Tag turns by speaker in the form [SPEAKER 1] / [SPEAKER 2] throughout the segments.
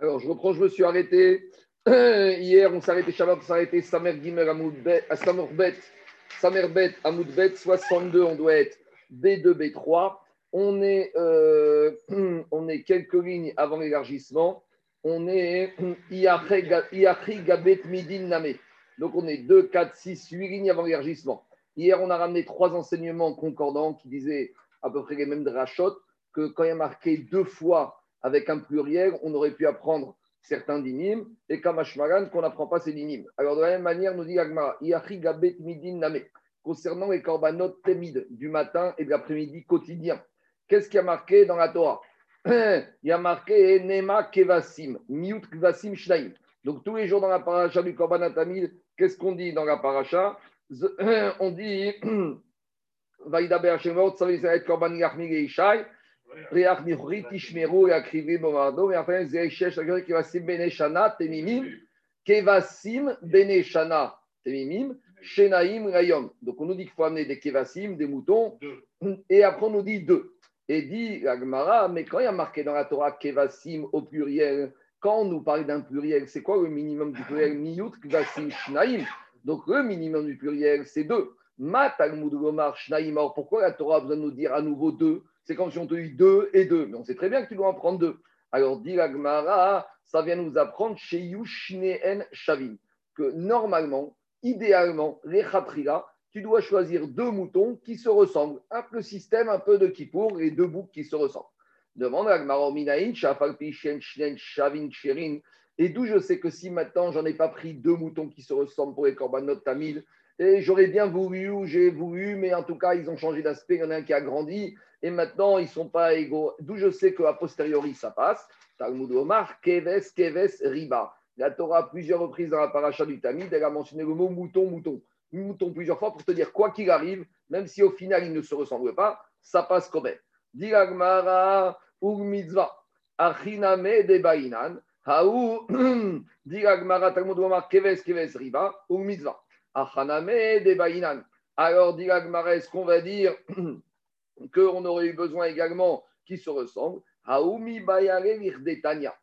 [SPEAKER 1] Alors, je reprends, je me suis arrêté. Hier, on arrêté, Shabbat, on arrêté Samer Gimer à Samerbet, Samerbet à Moudbet, 62, on doit être B2, B3. On est, euh, on est quelques lignes avant l'élargissement. On est Iachri Gabet Midin Name. Donc, on est 2, 4, 6, 8 lignes avant l'élargissement. Hier, on a ramené trois enseignements concordants qui disaient à peu près les mêmes drachot, que quand il y a marqué deux fois avec un pluriel, on aurait pu apprendre certains dinim, et Kamashmaran, qu'on n'apprend pas ces dinim. Alors, de la même manière, nous dit Agmara, Gabet Midin Name, concernant les korbanot temid du matin et de l'après-midi quotidien. Qu'est-ce qui a marqué dans la Torah? Il y a marqué Nema Kevasim, Miut Kevasim Shnaim. Donc, tous les jours dans la paracha du korbanot tamid, qu'est-ce qu'on dit dans la paracha? On dit Vaïda Shemot, ça veut dire korban Yachmig et Ishai. Réach Tishmeru, et Akrivi, Bombardo, mais enfin, Zerechesh, Kevasim Beneshana, Temimim, Kevasim Beneshana, Temimim, Shenaim, Rayom. Donc on nous dit qu'il faut amener des Kevasim, des moutons, et après on nous dit deux. Et dit Agmara, mais quand il y a marqué dans la Torah Kevasim au pluriel, quand on nous parle d'un pluriel, c'est quoi le minimum du pluriel? Miyut, Kevasim, Shnaim. Donc le minimum du pluriel, c'est deux. Ma Talmud Gomar, Shnaim. Pourquoi la Torah a besoin de nous dire à nouveau deux? C'est comme si on te dit deux et deux. Mais on sait très bien que tu dois en prendre deux. Alors, dit Gmara, ça vient nous apprendre chez Yushneen Shavim que normalement, idéalement, les khatrila, tu dois choisir deux moutons qui se ressemblent. Un peu le système un peu de Kippour et deux boucs qui se ressemblent. Demande Shavin. Et d'où je sais que si maintenant j'en ai pas pris deux moutons qui se ressemblent pour les korbanot tamil, et j'aurais bien voulu ou j'ai voulu, mais en tout cas, ils ont changé d'aspect. Il y en a un qui a grandi et maintenant, ils ne sont pas égaux. D'où je sais qu'à posteriori, ça passe. Talmud Omar, Keves, Keves, Riba. La Torah, plusieurs reprises dans la paracha du Tamid, elle a mentionné le mot mouton, mouton. Mouton plusieurs fois pour te dire, quoi qu'il arrive, même si au final, ils ne se ressemblent pas, ça passe quand même. Diragmara, Ur Mitzvah, Achiname de Bainan, Haou, Diragmara, Talmud Omar, Keves, Keves, Riba, Ur Mitzvah. Achaname de Bainan. Alors, Diragmara, est-ce qu'on va dire qu'on aurait eu besoin également qui se ressemblent. Haoumi Bayare Virdetania.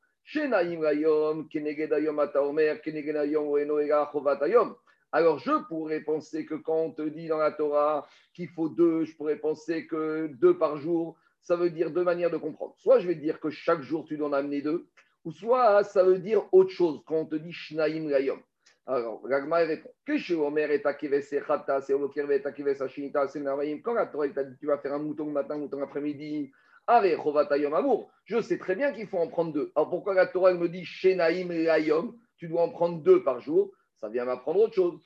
[SPEAKER 1] Alors je pourrais penser que quand on te dit dans la Torah qu'il faut deux, je pourrais penser que deux par jour, ça veut dire deux manières de comprendre. Soit je vais dire que chaque jour tu dois en amener deux, ou soit ça veut dire autre chose quand on te dit Shnaim Rayom. Alors, Ragma répond Quand la Torah t'a dit tu vas faire un mouton le matin, un mouton l'après-midi, je sais très bien qu'il faut en prendre deux. Alors pourquoi la Torah me dit Shenaim Rayom Tu dois en prendre deux par jour. Ça vient m'apprendre autre chose.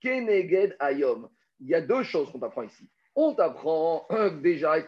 [SPEAKER 1] Keneged Ayom. Il y a deux choses qu'on t'apprend ici. On t'apprend déjà que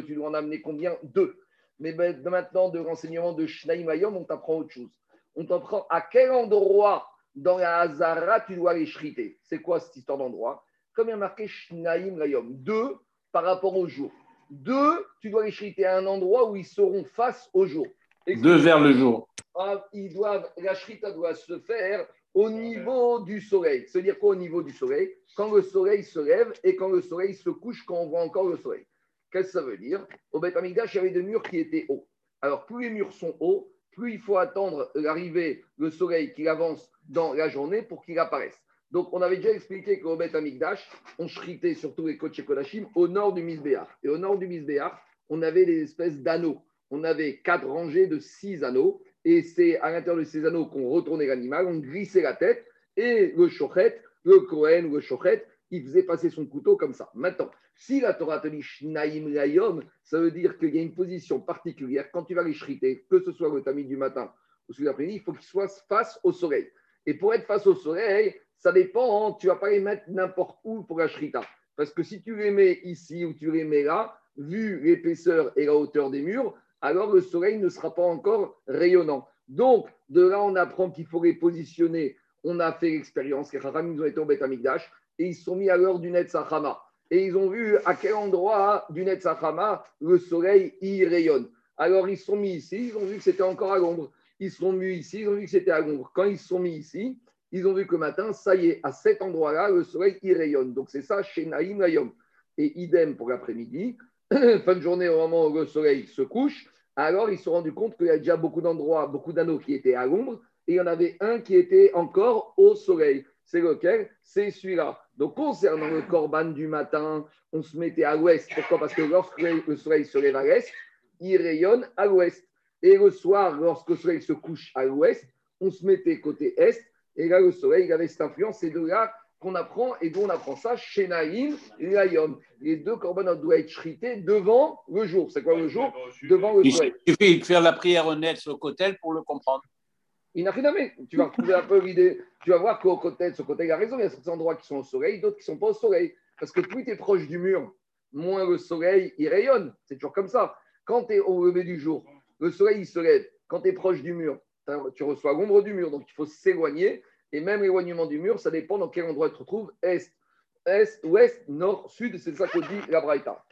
[SPEAKER 1] tu dois en amener combien Deux. Mais ben, maintenant, de renseignements de Shnaïm on t'apprend autre chose. On t'apprend à quel endroit dans la Hazara tu dois aller shriter. C'est quoi cette histoire d'endroit? Comme il y a marqué Shnaïm Mayom, deux par rapport au jour. Deux, tu dois aller shriter à un endroit où ils seront face au jour.
[SPEAKER 2] deux vers le jour.
[SPEAKER 1] Ah, ils doivent, la shrita doit se faire au niveau du soleil. C'est-à-dire quoi au niveau du soleil? Quand le soleil se lève et quand le soleil se couche, quand on voit encore le soleil. Qu'est-ce que ça veut dire? Au Beth Amikdash, il y avait des murs qui étaient hauts. Alors, plus les murs sont hauts, plus il faut attendre l'arrivée, le soleil qui avance dans la journée pour qu'il apparaisse. Donc, on avait déjà expliqué qu'au Beth Amikdash, on shritait surtout les Kodesh Kodashim au nord du Misbéach. Et au nord du Misbéach, on avait des espèces d'anneaux. On avait quatre rangées de six anneaux. Et c'est à l'intérieur de ces anneaux qu'on retournait l'animal, on glissait la tête. Et le shochet, le Kohen ou le shochet, il faisait passer son couteau comme ça. Maintenant, si la Torah te dit Shnaim Layom, ça veut dire qu'il y a une position particulière. Quand tu vas les shriter, que ce soit le tamis du matin ou celui d'après-midi, il faut qu'il soit face au soleil. Et pour être face au soleil, ça dépend, hein, tu vas pas les mettre n'importe où pour la shrita. Parce que si tu les mets ici ou tu les mets là, vu l'épaisseur et la hauteur des murs, alors le soleil ne sera pas encore rayonnant. Donc, de là, on apprend qu'il faut les positionner. On a fait l'expérience, les Haram, ils ont été au Beth Amikdash et ils sont mis à l'heure du Netzachama. Et ils ont vu à quel endroit du Netzachama le soleil y rayonne. Alors ils sont mis ici, ils ont vu que c'était encore à l'ombre. Ils sont mis ici, ils ont vu que c'était à l'ombre. Quand ils sont mis ici, ils ont vu que matin, ça y est, à cet endroit-là, le soleil y rayonne. Donc c'est ça chez Naïm Layom. Et idem pour l'après-midi. fin de journée, au moment où le soleil se couche, alors ils se sont rendus compte qu'il y a déjà beaucoup d'endroits, beaucoup d'anneaux qui étaient à l'ombre, et il y en avait un qui était encore au soleil. C'est lequel C'est celui-là. Donc, concernant le corban du matin, on se mettait à l'ouest. Pourquoi? Parce que lorsque le soleil se lève à l'est, il rayonne à l'ouest. Et le soir, lorsque le soleil se couche à l'ouest, on se mettait côté est. Et là, le soleil il avait cette influence. C'est de là qu'on apprend et d'où on apprend ça chez Naïm et Layom. Les deux corbanotes doivent être shrités devant le jour. C'est quoi le jour? Devant le soleil.
[SPEAKER 2] Il suffit de faire la prière honnête sur le côté pour le comprendre.
[SPEAKER 1] Il n'a rien Tu vas retrouver un peu l'idée. Tu vas voir qu'au côté, ce côté, il a raison. Il y a certains endroits qui sont au soleil, d'autres qui ne sont pas au soleil. Parce que plus tu es proche du mur, moins le soleil il rayonne. C'est toujours comme ça. Quand tu es au lever du jour, le soleil il se lève. Quand tu es proche du mur, tu reçois l'ombre du mur. Donc il faut s'éloigner. Et même l'éloignement du mur, ça dépend dans quel endroit tu te retrouves. Est, est, ouest, nord, sud. C'est ça que dit la Braïta.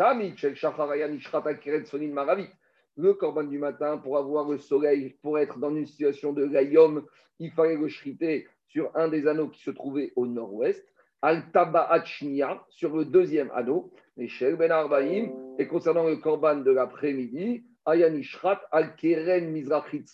[SPEAKER 1] Le corban du matin, pour avoir le soleil, pour être dans une situation de rayum, il fallait le shriter sur un des anneaux qui se trouvait au nord-ouest. Al-Taba'achnia, sur le deuxième anneau, Michel Ben Arbaïm, et concernant le korban de l'après-midi, Ayanishrat Al-Keren Mizrachit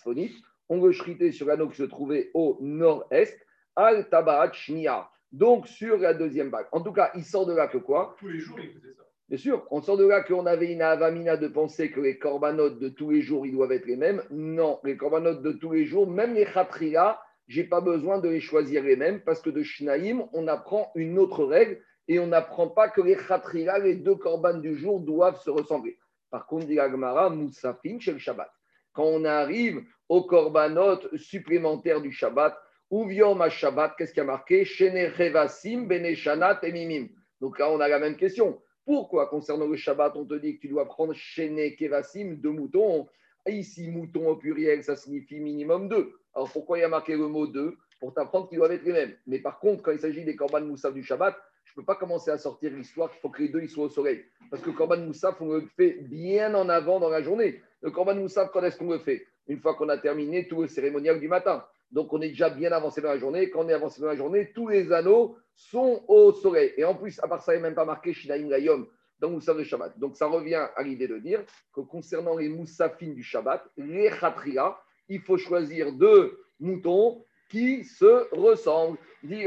[SPEAKER 1] on le shritait sur l'anneau qui se trouvait au nord-est, Al-Taba'achnia, donc sur la deuxième bague. En tout cas, il sort de là que quoi
[SPEAKER 3] Tous les jours, il faisait ça.
[SPEAKER 1] Bien sûr, on sort de là qu'on avait une avamina de penser que les corbanotes de tous les jours, ils doivent être les mêmes. Non, les corbanotes de tous les jours, même les khatriya, j'ai pas besoin de les choisir les mêmes parce que de Shnaïm, on apprend une autre règle et on n'apprend pas que les khatrila, les deux korbanes du jour, doivent se ressembler. Par contre, dit Agmara, Moussafin chez le Shabbat. Quand on arrive aux corbanotes supplémentaires du Shabbat, ma Shabbat, qu'est-ce qui a marqué? Shene Revasim, Beneshanat et. Donc là, on a la même question. Pourquoi, concernant le Shabbat, on te dit que tu dois prendre Shene Kevasim, deux moutons Ici, mouton au pluriel, ça signifie minimum deux. Alors pourquoi il y a marqué le mot deux? Pour t'apprendre qu'ils doivent être les mêmes. Mais par contre, quand il s'agit des Korban Moussaf du Shabbat, je ne peux pas commencer à sortir l'histoire qu'il faut que les deux soient au soleil. Parce que le Korban Moussaf, on le fait bien en avant dans la journée. Le Korban Moussaf, quand est-ce qu'on le fait? Une fois qu'on a terminé tout le cérémonial du matin. Donc on est déjà bien avancé dans la journée. Quand on est avancé dans la journée, tous les anneaux sont au soleil. Et en plus, à part ça, il n'est même pas marqué Shinaïm Gayom dans Moussaf de Shabbat. Donc ça revient à l'idée de dire que concernant les Moussafines du Shabbat, les Khatria, il faut choisir deux moutons qui se ressemblent. Dit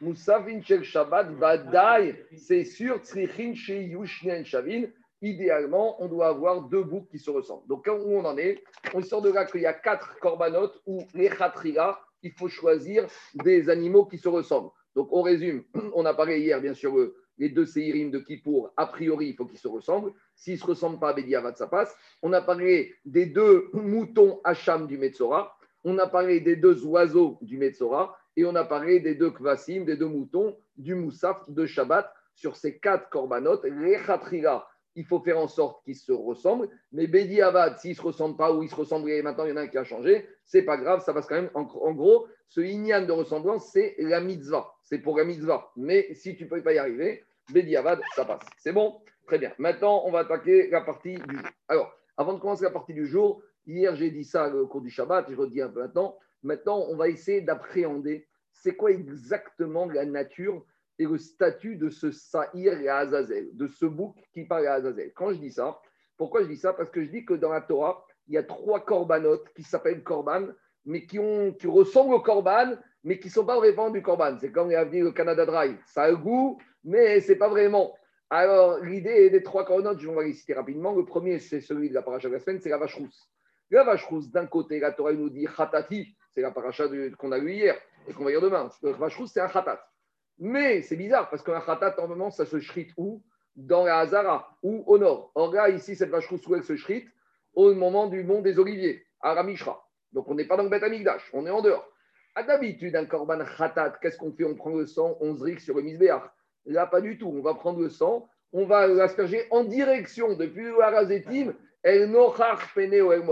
[SPEAKER 1] Moussafin Shabbat, Badaï, c'est sûr, Tzrichin Yushnen Shavin. Idéalement, on doit avoir deux boucs qui se ressemblent. Donc, où on en est On sort de là qu'il y a quatre corbanotes où les khatria, il faut choisir des animaux qui se ressemblent. Donc, on résume. On a parlé hier, bien sûr, les deux séirim de Kippour, a priori, il faut qu'ils se ressemblent. S'ils ne se ressemblent pas Bediavad, ça passe. On a parlé des deux moutons Hacham du Metzora. On a parlé des deux oiseaux du Metzora. Et on a parlé des deux kvasim, des deux moutons du Moussaf de Shabbat. Sur ces quatre corbanotes, les khatrila, il faut faire en sorte qu'ils se ressemblent. Mais Bedi Avad, s'ils ne se ressemblent pas ou ils se ressemblent et maintenant il y en a un qui a changé, c'est pas grave, ça passe quand même. En, gros, ce inyan de ressemblance, c'est la mitzvah. C'est pour la mitzvah. Mais si tu ne peux pas y arriver, Avad, ça passe. C'est bon? Très bien. Maintenant, on va attaquer la partie du jour. Alors, avant de commencer la partie du jour, hier j'ai dit ça au cours du Shabbat, je redis un peu maintenant. Maintenant, on va essayer d'appréhender c'est quoi exactement la nature et le statut de ce Sahir et Azazel, de ce bouc qui parle à Azazel. Quand je dis ça, pourquoi je dis ça? Parce que je dis que dans la Torah, il y a trois corbanotes qui s'appellent korban, mais qui, ont, qui ressemblent au korban, mais qui ne sont pas vraiment du korban. C'est comme dit le Canada Dry. Ça a un goût, mais ce n'est pas vraiment. Alors, l'idée des trois corbanotes, je vais les citer rapidement. Le premier, c'est celui de la paracha de la semaine, c'est la vache rousse. La vache rousse, d'un côté, la Torah nous dit khatati, c'est la paracha qu'on a lu hier et qu'on va lire demain. La vache rousse, c'est un khatat. Mais c'est bizarre parce qu'un khatat, normalement, ça se shrite où? Dans la Hazara ou au nord. Or là, ici, cette vache rousse, où elle se shrite Au moment du mont des Oliviers, à Ramishra. Donc on n'est pas dans le Beth Amigdash, on est en dehors. À d'habitude, un korban khatat, qu'est-ce qu'on fait? On prend le sang, on se sur le misbéach. Là, pas du tout. On va prendre le sang, on va l'asperger en direction depuis le harazetim, el nochach pene el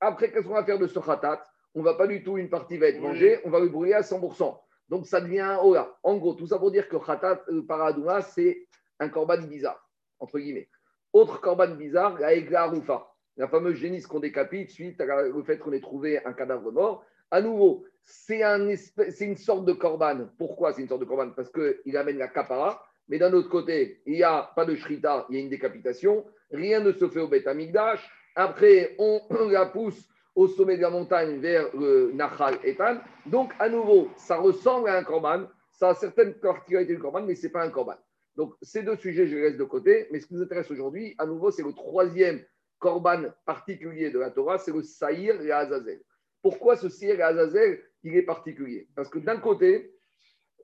[SPEAKER 1] Après, qu'est-ce qu'on va faire de ce khatat On va pas du tout, une partie va être mangée, on va le brûler à 100%. Donc ça devient oh là. En gros, tout ça pour dire que Khatat euh, c'est un korban bizarre, entre guillemets. Autre korban bizarre, la Egla Rufa, la fameuse génisse qu'on décapite suite au fait qu'on ait trouvé un cadavre mort. À nouveau, c'est un une sorte de korban. Pourquoi c'est une sorte de korban? Parce qu'il amène la kapara, mais d'un autre côté, il n'y a pas de shrita, il y a une décapitation, rien ne se fait au Beth Amikdash. Après, on, la pousse au sommet de la montagne vers le Nachal Etan. Donc, à nouveau, ça ressemble à un korban, ça a certaines particularités du korban, mais ce n'est pas un korban. Donc, ces deux sujets, je les laisse de côté. Mais ce qui nous intéresse aujourd'hui, à nouveau, c'est le troisième korban particulier de la Torah, c'est le Saïr et Azazel. Pourquoi ce Saïr et Azazel, il est particulier? Parce que d'un côté,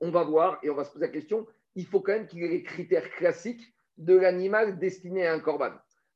[SPEAKER 1] on va voir et on va se poser la question, il faut quand même qu'il y ait les critères classiques de l'animal destiné à un korban.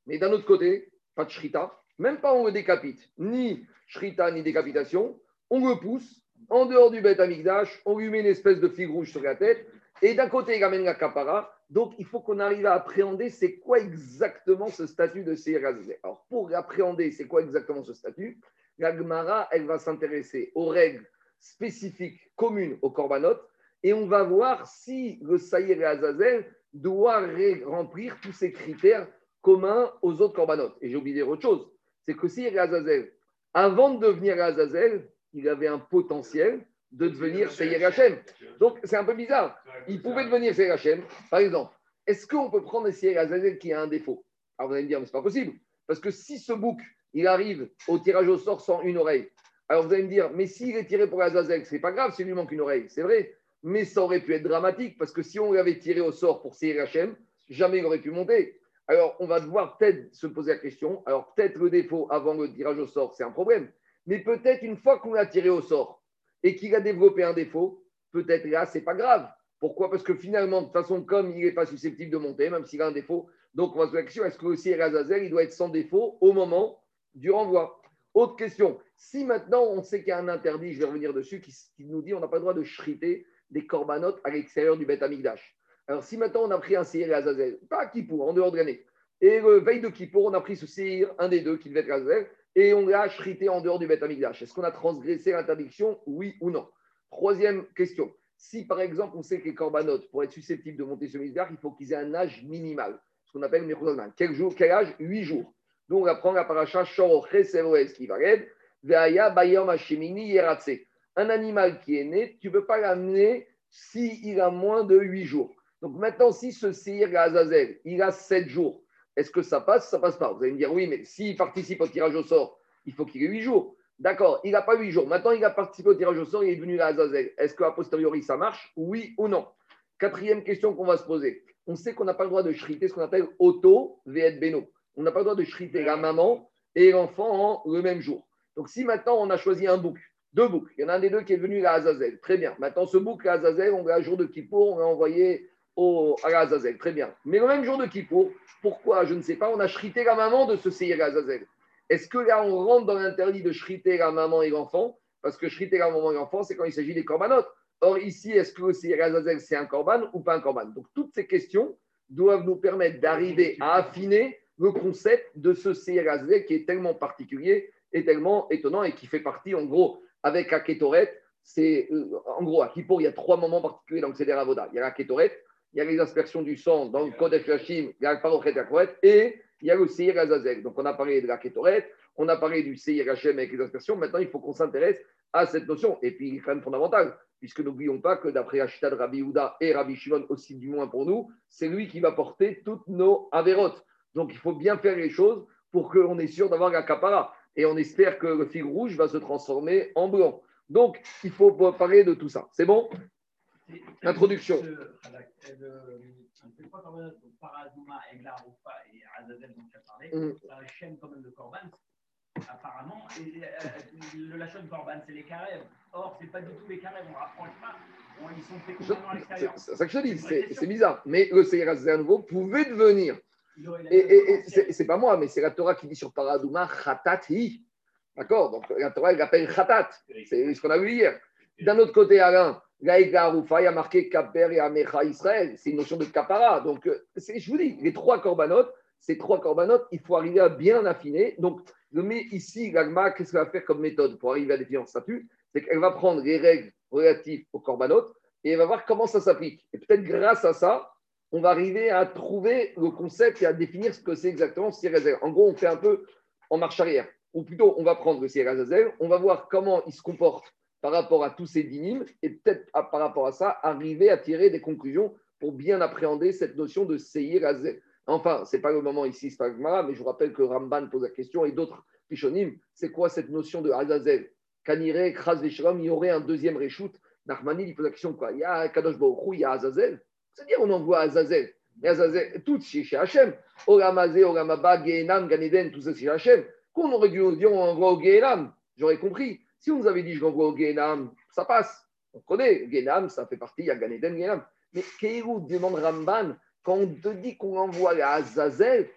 [SPEAKER 1] Mais d'un autre côté, pas de shrita, même pas on le décapite, ni shrita ni décapitation, on le pousse en dehors du Beth Amikdash, on lui met une espèce de figue rouge sur la tête, et d'un côté, il amène la capara. Donc, il faut qu'on arrive à appréhender c'est quoi exactement ce statut de Seir Alors, pour appréhender c'est quoi exactement ce statut, la Gemara, elle va s'intéresser aux règles spécifiques communes au Korbanot, et on va voir si le Saïr Azazel doit remplir tous ces critères communs aux autres Korbanot. Et j'ai oublié autre chose, c'est que et Azazel, avant de devenir Azazel, il avait un potentiel de devenir Seir Hachem. Donc, c'est un peu bizarre. Il pouvait devenir Seir Hachem. Par exemple, est-ce qu'on peut prendre un Seir Azazel qui a un défaut? Alors, vous allez me dire, mais ce n'est pas possible. Parce que si ce bouc, il arrive au tirage au sort sans une oreille, alors vous allez me dire, mais s'il est tiré pour Azazel, c'est pas grave s'il lui manque une oreille, c'est vrai. Mais ça aurait pu être dramatique parce que si on l'avait tiré au sort pour Seir Hachem, jamais il aurait pu monter. Alors, on va devoir peut-être se poser la question. Alors, peut-être le défaut avant le tirage au sort, c'est un problème. Mais peut-être une fois qu'on l'a tiré au sort et qu'il a développé un défaut, peut-être là, c'est pas grave. Pourquoi? Parce que finalement, de toute façon, comme il n'est pas susceptible de monter, même s'il a un défaut, donc on va se poser la question est-ce que aussi il doit être sans défaut au moment du renvoi? Autre question si maintenant on sait qu'il y a un interdit, je vais revenir dessus, qui, nous dit on n'a pas le droit de shriter des corbanotes à l'extérieur du Beth Amigdash. Alors si maintenant on a pris un Seir Azazel, pas Kippour, en dehors de l'année, et le veille de Kippour, on a pris ce Seir, un des deux qui devait être Azazel, et on l'a chrité en dehors du Beth. Est-ce qu'on a transgressé l'interdiction? Oui ou non? Troisième question. Si par exemple on sait que les corbanotes, pour être susceptibles de monter sur Misbéach, il faut qu'ils aient un âge minimal, ce qu'on appelle Mechuzazman. Quel, quel âge? 8 jours. Donc on va prendre la paracha qui va. Un animal qui est né, tu ne peux pas l'amener s'il a moins de 8 jours. Donc maintenant, si ce Seir Azazel, il a 7 jours, est-ce que ça passe? Ça passe pas. Vous allez me dire, oui, mais s'il participe au tirage au sort, il faut qu'il ait 8 jours. D'accord, il n'a pas 8 jours. Maintenant, il a participé au tirage au sort, il est devenu Azazel. Est-ce qu'à posteriori, ça marche? Oui ou non? Quatrième question qu'on va se poser. On sait qu'on n'a pas le droit de shriter ce qu'on appelle auto VET beno. On n'a pas le droit de shriter la maman et l'enfant en le même jour. Donc, si maintenant on a choisi un bouc, deux boucs, il y en a un des deux qui est venu la Azazel, très bien. Maintenant, ce bouc, la Azazel, on l'a jour de Kippour, on l'a envoyé au, à la Azazel, très bien. Mais le même jour de Kippour, pourquoi Je ne sais pas, on a shrité la maman de ce Seir Azazel. Est-ce que là, on rentre dans l'interdit de shriter la maman et l'enfant? Parce que shriter la maman et l'enfant, c'est quand il s'agit des corbanotes. Or, ici, est-ce que le Seir Azazel, c'est un corban ou pas un corban? Donc, toutes ces questions doivent nous permettre d'arriver à affiner le concept de ce Seir Azazel qui est tellement particulier et tellement étonnant et qui fait partie, en gros, avec la c'est euh, en gros, à Kippour, il y a trois moments particuliers dans le Seder Avoda. Il y a la Ketoret, il y a les aspersions du sang dans le Kodesh Hashim, il y a le et il y a le Seir Azazel. Donc, on a parlé de la Ketoret, on a parlé du Seir Hachem avec les aspersions. Maintenant, il faut qu'on s'intéresse à cette notion. Et puis, il même fondamental, puisque n'oublions pas que d'après Ashita de Rabbi Houda et Rabbi Shimon, aussi du moins pour nous, c'est lui qui va porter toutes nos avérotes. Donc, il faut bien faire les choses pour qu'on est sûr d'avoir la capara et on espère que le fil rouge va se transformer en blanc. Donc, il faut parler de tout ça. C'est bon? Introduction.
[SPEAKER 3] Paradouma, Egla, Roufa et Azazel dont tu as parlé, ça chaîne quand même de Corban, apparemment. Et, euh, le lachon de Corban, c'est les carèves. Or, ce n'est pas du tout les carèves, on ne rapproche pas. ils sont faits complètement à l'extérieur.
[SPEAKER 1] C'est ça que je dis, c'est bizarre. Mais le Seir à nouveau pouvait devenir et, et, c'est pas moi, mais c'est la Torah qui dit sur Paradouma, Khatati. D'accord? Donc la Torah, elle l'appelle Khatat. C'est ce qu'on a vu hier. D'un autre côté, Alain, Gaïga Arufa, il a marqué Kaper et Amecha Israël. C'est une notion de Kapara. Donc, euh, je vous dis, les trois corbanotes, ces trois corbanotes, il faut arriver à bien affiner. Donc, mets ici, l'Agma, qu'est-ce qu'elle va faire comme méthode pour arriver à définir le statut? C'est qu'elle va prendre les règles relatives aux corbanotes et elle va voir comment ça s'applique. Et peut-être grâce à ça, on va arriver à trouver le concept et à définir ce que c'est exactement Sirazel. En gros, on fait un peu en marche arrière. Ou plutôt, on va prendre le Sirazel, on va voir comment il se comporte par rapport à tous ces dynimes et peut-être par rapport à ça, arriver à tirer des conclusions pour bien appréhender cette notion de Seir Azel. Enfin, ce n'est pas le moment ici, c'est pas mais je vous rappelle que Ramban pose la question et d'autres Pishonim, c'est quoi cette notion de Azazel Kanire, Kras il y aurait un deuxième Réchout. Nachmanil, il pose la question quoi Il y a Kadosh Baruch il y a Azazel. C'est-à-dire, on envoie Azazel. Mais Azazel, tout chez Hachem. Oramazé, Oramaba, Gehenam, Ganeden, tout ça chez Hachem. Qu'on aurait dû dire, on envoie au Gehenam. J'aurais compris. Si on nous avait dit, je l'envoie au Gehenam, ça passe. On connaît. Gehenam, ça fait partie, il y a Ganeden, Gehenam. Mais Keirou demande Ramban, quand on te dit qu'on envoie à Azazel,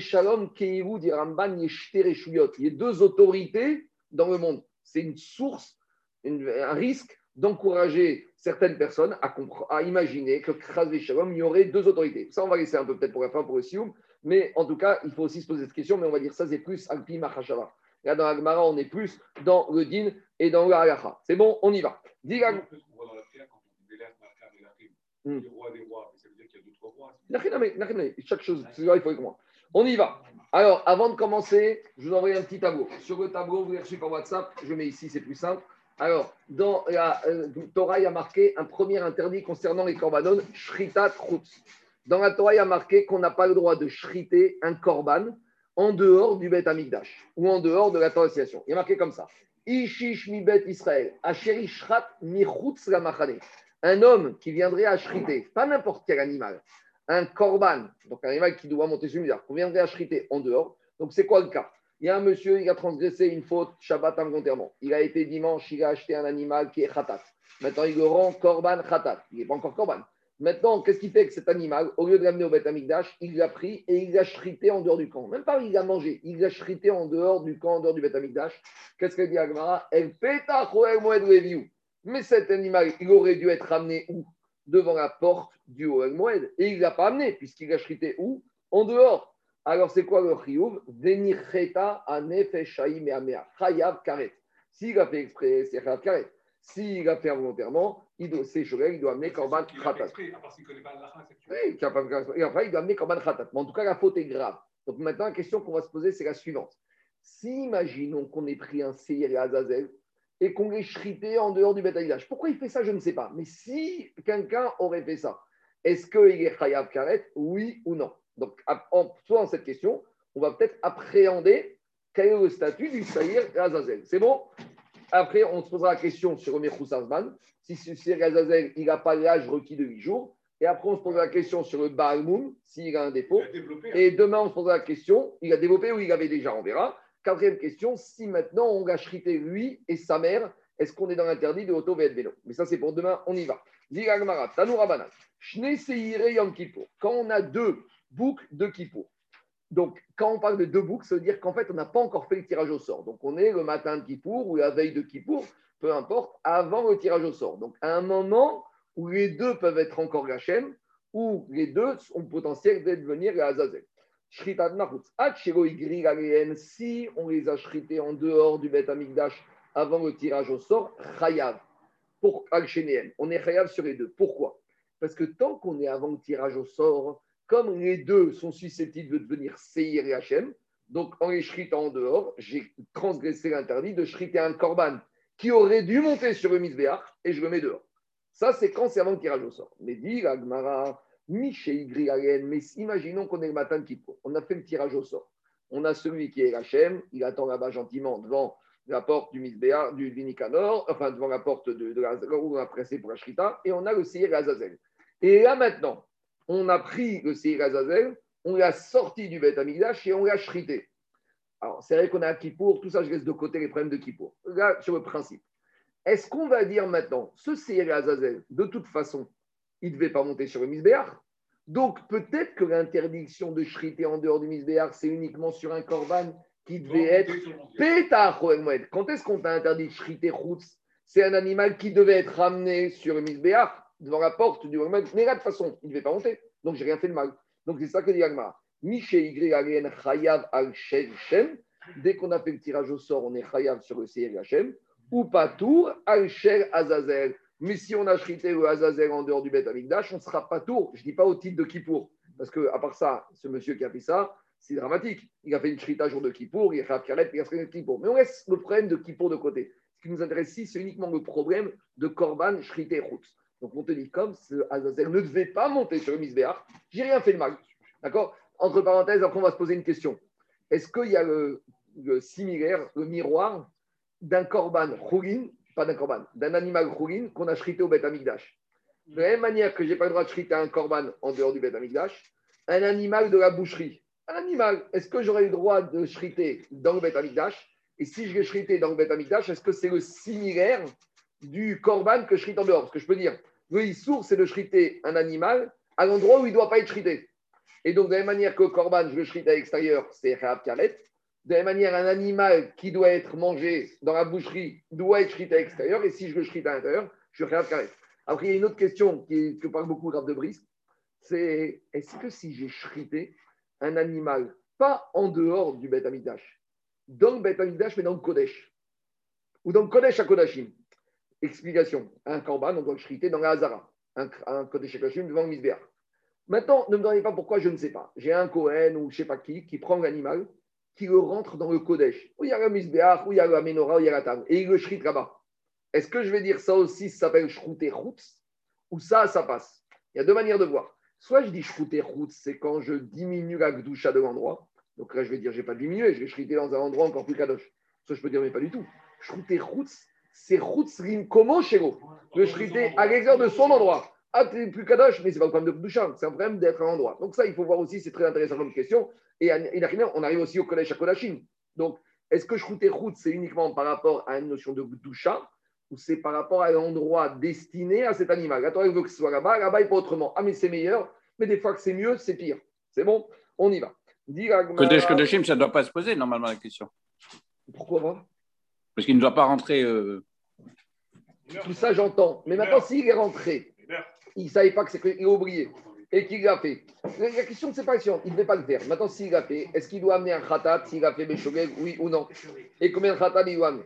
[SPEAKER 1] Shalom, Keirou, dit Ramban, Il y a deux autorités dans le monde. C'est une source, un risque d'encourager certaines personnes à, imaginer que Shalom, il y aurait deux autorités. Ça, on va laisser un peu peut-être pour la fin, pour le Sioum. Mais en tout cas, il faut aussi se poser cette question, mais on va dire ça, c'est plus Alpi Machashava. Là, dans Agmara, on est plus dans le din et dans le halacha. C'est bon, on y va. Dis Hmm. Chaque chose, il faut comprendre. On y va. Alors, avant de commencer, je vous envoie un petit tableau. Sur le tableau, vous l'avez reçu par WhatsApp. Je mets ici, c'est plus simple. Alors, dans la euh, Torah, il y a marqué un premier interdit concernant les korbanon, shritat chutz. Dans la Torah, il y a marqué qu'on n'a pas le droit de shriter un korban en dehors du Bet Amigdash ou en dehors de la Torah Il a marqué comme ça. Ishish mi Bet Israël, asheri shrat mi la un homme qui viendrait achriter, pas n'importe quel animal, un korban, donc un animal qui doit monter sur une qu'on viendrait achriter en dehors. Donc, c'est quoi le cas? Il y a un monsieur, il a transgressé une faute Shabbat involontairement. Il a été dimanche, il a acheté un animal qui est khatat. Maintenant, il le rend korban khatat. Il n'est pas encore korban. Maintenant, qu'est-ce qu'il fait avec cet animal Au lieu de l'amener au Beth il l'a pris et il l'a chrité en dehors du camp? Même pas il l'a mangé, il l'a chrité en dehors du camp, en dehors du Beth Amikdash. Qu'est-ce que dit Agmara? Elle mais cet animal, il aurait dû être amené où? Devant la porte du Oel Moed. Et il ne l'a pas amené, puisqu'il a chrité où? En dehors. Alors, c'est quoi le chiyuv Venir cheta et Chayav karet. S'il a fait exprès, c'est karet. S'il a fait involontairement, c'est choqué, il doit amener korban khatat. Oui, et après, il doit amener korban khatat. Mais en tout cas, la faute est grave. Donc maintenant, la question qu'on va se poser, c'est la suivante. Si, imaginons qu'on ait pris un Seir et Azazel, et qu'on l'ait chrité en dehors du bétaillage. Pourquoi il fait ça, je ne sais pas. Mais si quelqu'un aurait fait ça, est-ce qu'il est chayav karet Oui ou non? Donc, en posant cette question, on va peut-être appréhender quel est le statut du Saïr Azazel. C'est bon? Après, on se posera la question sur Omer Azman, si Saïr Azazel, il n'a pas l'âge requis de 8 jours. Et après, on se posera la question sur le Baal s'il a un défaut. Hein. Et demain, on se posera la question, il a développé ou il avait déjà, on verra. Quatrième question, si maintenant on a chrité lui et sa mère, est-ce qu'on est dans l'interdit de auto vélo? Mais ça, c'est pour demain, on y va. Quand on a deux boucles de Kippour, donc quand on parle de deux boucles, ça veut dire qu'en fait, on n'a pas encore fait le tirage au sort. Donc on est le matin de Kippour ou la veille de Kippour, peu importe, avant le tirage au sort. Donc à un moment où les deux peuvent être encore Gachem, ou les deux ont le potentiel de devenir la Azazel. Si on les a shrités en dehors du Bet Amigdash avant le tirage au sort, chayav. Pour al on est chayav sur les deux. Pourquoi? Parce que tant qu'on est avant le tirage au sort, comme les deux sont susceptibles de devenir Seir et Hachem, donc en les shritant en dehors, j'ai transgressé l'interdit de shriter un korban qui aurait dû monter sur le misbéach et je le mets dehors. Ça, c'est quand c'est avant le tirage au sort. Mais dit Agmara, mais imaginons qu'on est le matin de Kippour. On a fait le tirage au sort. On a celui qui est Hachem, il attend là-bas gentiment devant la porte du Misbéa, du Vinikanor, enfin devant la porte de, la où on a pressé pour la et on a le Seir Azazel. Et là maintenant, on a pris le Seir Azazel, on l'a sorti du Beth Amigdash et on l'a shrité. Alors, c'est vrai qu'on a Kippour, tout ça, je laisse de côté les problèmes de Kippour. Là, sur le principe. Est-ce qu'on va dire maintenant, ce Seir Azazel, de toute façon, il ne devait pas monter sur le misbéach? Donc peut-être que l'interdiction de shriter en dehors du misbéach, c'est uniquement sur un korban qui devait être pétard. Quand est-ce qu'on t'a interdit de shriter C'est un animal qui devait être ramené sur le misbéach devant la porte du Mais de toute façon, il ne devait pas monter. Donc j'ai rien fait de mal. Donc c'est ça que dit Agma. Dès qu'on a fait le tirage au sort, on est chayav sur le CRHM. Ou patour al azazel. Mais si on a chrité le Azazel en dehors du Beth Amikdash, on ne sera pas tour. Je ne dis pas au titre de Kippour. Parce qu'à part ça, ce monsieur qui a fait ça, c'est dramatique. Il a fait une shrita jour de Kippour, il a fait Karet, il a fait Kippour. Mais on laisse le problème de Kippour de côté. Ce qui nous intéresse ici, c'est uniquement le problème de Korban, Shrité, Routz. Donc on te dit, comme ce Azazel ne devait pas monter sur le Misbéach, j'ai rien fait de mal. D'accord? Entre parenthèses, après on va se poser une question. Est-ce qu'il y a le, similaire, le miroir d'un korban choulin, pas d'un korban, d'un animal choulin qu'on a chrité au Beth Amikdash? De la même manière que je n'ai pas le droit de chriter un korban en dehors du Beth Amikdash, un animal de la boucherie. Un animal, est-ce que j'aurais le droit de chriter dans le Beth Amikdash? Et si je l'ai chrité dans le Beth Amikdash, est-ce que c'est le similaire du korban que je chrite en dehors? Parce que je peux dire, le issour, c'est de chriter un animal à l'endroit où il ne doit pas être chrité. Et donc, de la même manière que le korban, je le chrite à l'extérieur, c'est Khab Karet. De la même manière, un animal qui doit être mangé dans la boucherie doit être chrité à l'extérieur. Et si je le chrite à l'intérieur, je suis Khab Karet. Après, il y a une autre question qui, que parle beaucoup Rav de Brisk c'est est-ce que si j'ai chrité un animal, pas en dehors du Beth Amidash, dans le Beth Amidash, mais dans le Kodesh, ou dans le Kodesh à Kodashim Explication un korban, on doit le dans la Hazara, un, un Kodesh à Kodashim devant le Misbéach. Maintenant, ne me demandez pas pourquoi, je ne sais pas. J'ai un Cohen ou je ne sais pas qui qui prend l'animal, qui le rentre dans le Kodesh, où il y a le Misbéach, où il y a la Menorah, où il y a la table, et il le shrite là-bas. Est-ce que je vais dire ça aussi, ça s'appelle shrouté routz, ou ça, ça passe? Il y a deux manières de voir. Soit je dis shrouté routz, c'est quand je diminue la gdoucha de l'endroit. Donc là, je vais dire, je n'ai pas diminué, je vais shriter dans un endroit encore plus kadosh. Soit je peux dire, mais pas du tout. Shrouté routz, c'est routz rim comment chez vous Le shriter à l'extérieur de son endroit. Ah, tu plus Kadosh, mais ce n'est pas le problème de Bouchan, c'est un problème d'être à l'endroit. Donc, ça, il faut voir aussi, c'est très intéressant comme question. Et on arrive aussi au collège à Kodashim. Donc, est-ce que Shrouté Route, c'est uniquement par rapport à une notion de Bouchan ou c'est par rapport à l'endroit destiné à cet animal? La Torah veut que ce soit là-bas, là-bas, il pas autrement. Ah, mais c'est meilleur, mais des fois que c'est mieux, c'est pire. C'est bon? On y va.
[SPEAKER 2] Kodesh Kodashim, ça ne doit pas se poser normalement la question.
[SPEAKER 1] Pourquoi pas?
[SPEAKER 2] Parce qu'il ne doit pas rentrer. Euh,
[SPEAKER 1] Tout ça, j'entends. Mais maintenant, s'il est rentré il ne savait pas que c'est qu'il a oublié et qu'il l'a fait. La question de séparation, il ne devait pas le faire. Maintenant, s'il l'a fait, est-ce qu'il doit amener un khatat s'il a fait Beshogeg, oui ou non? Et combien de khatat il doit amener?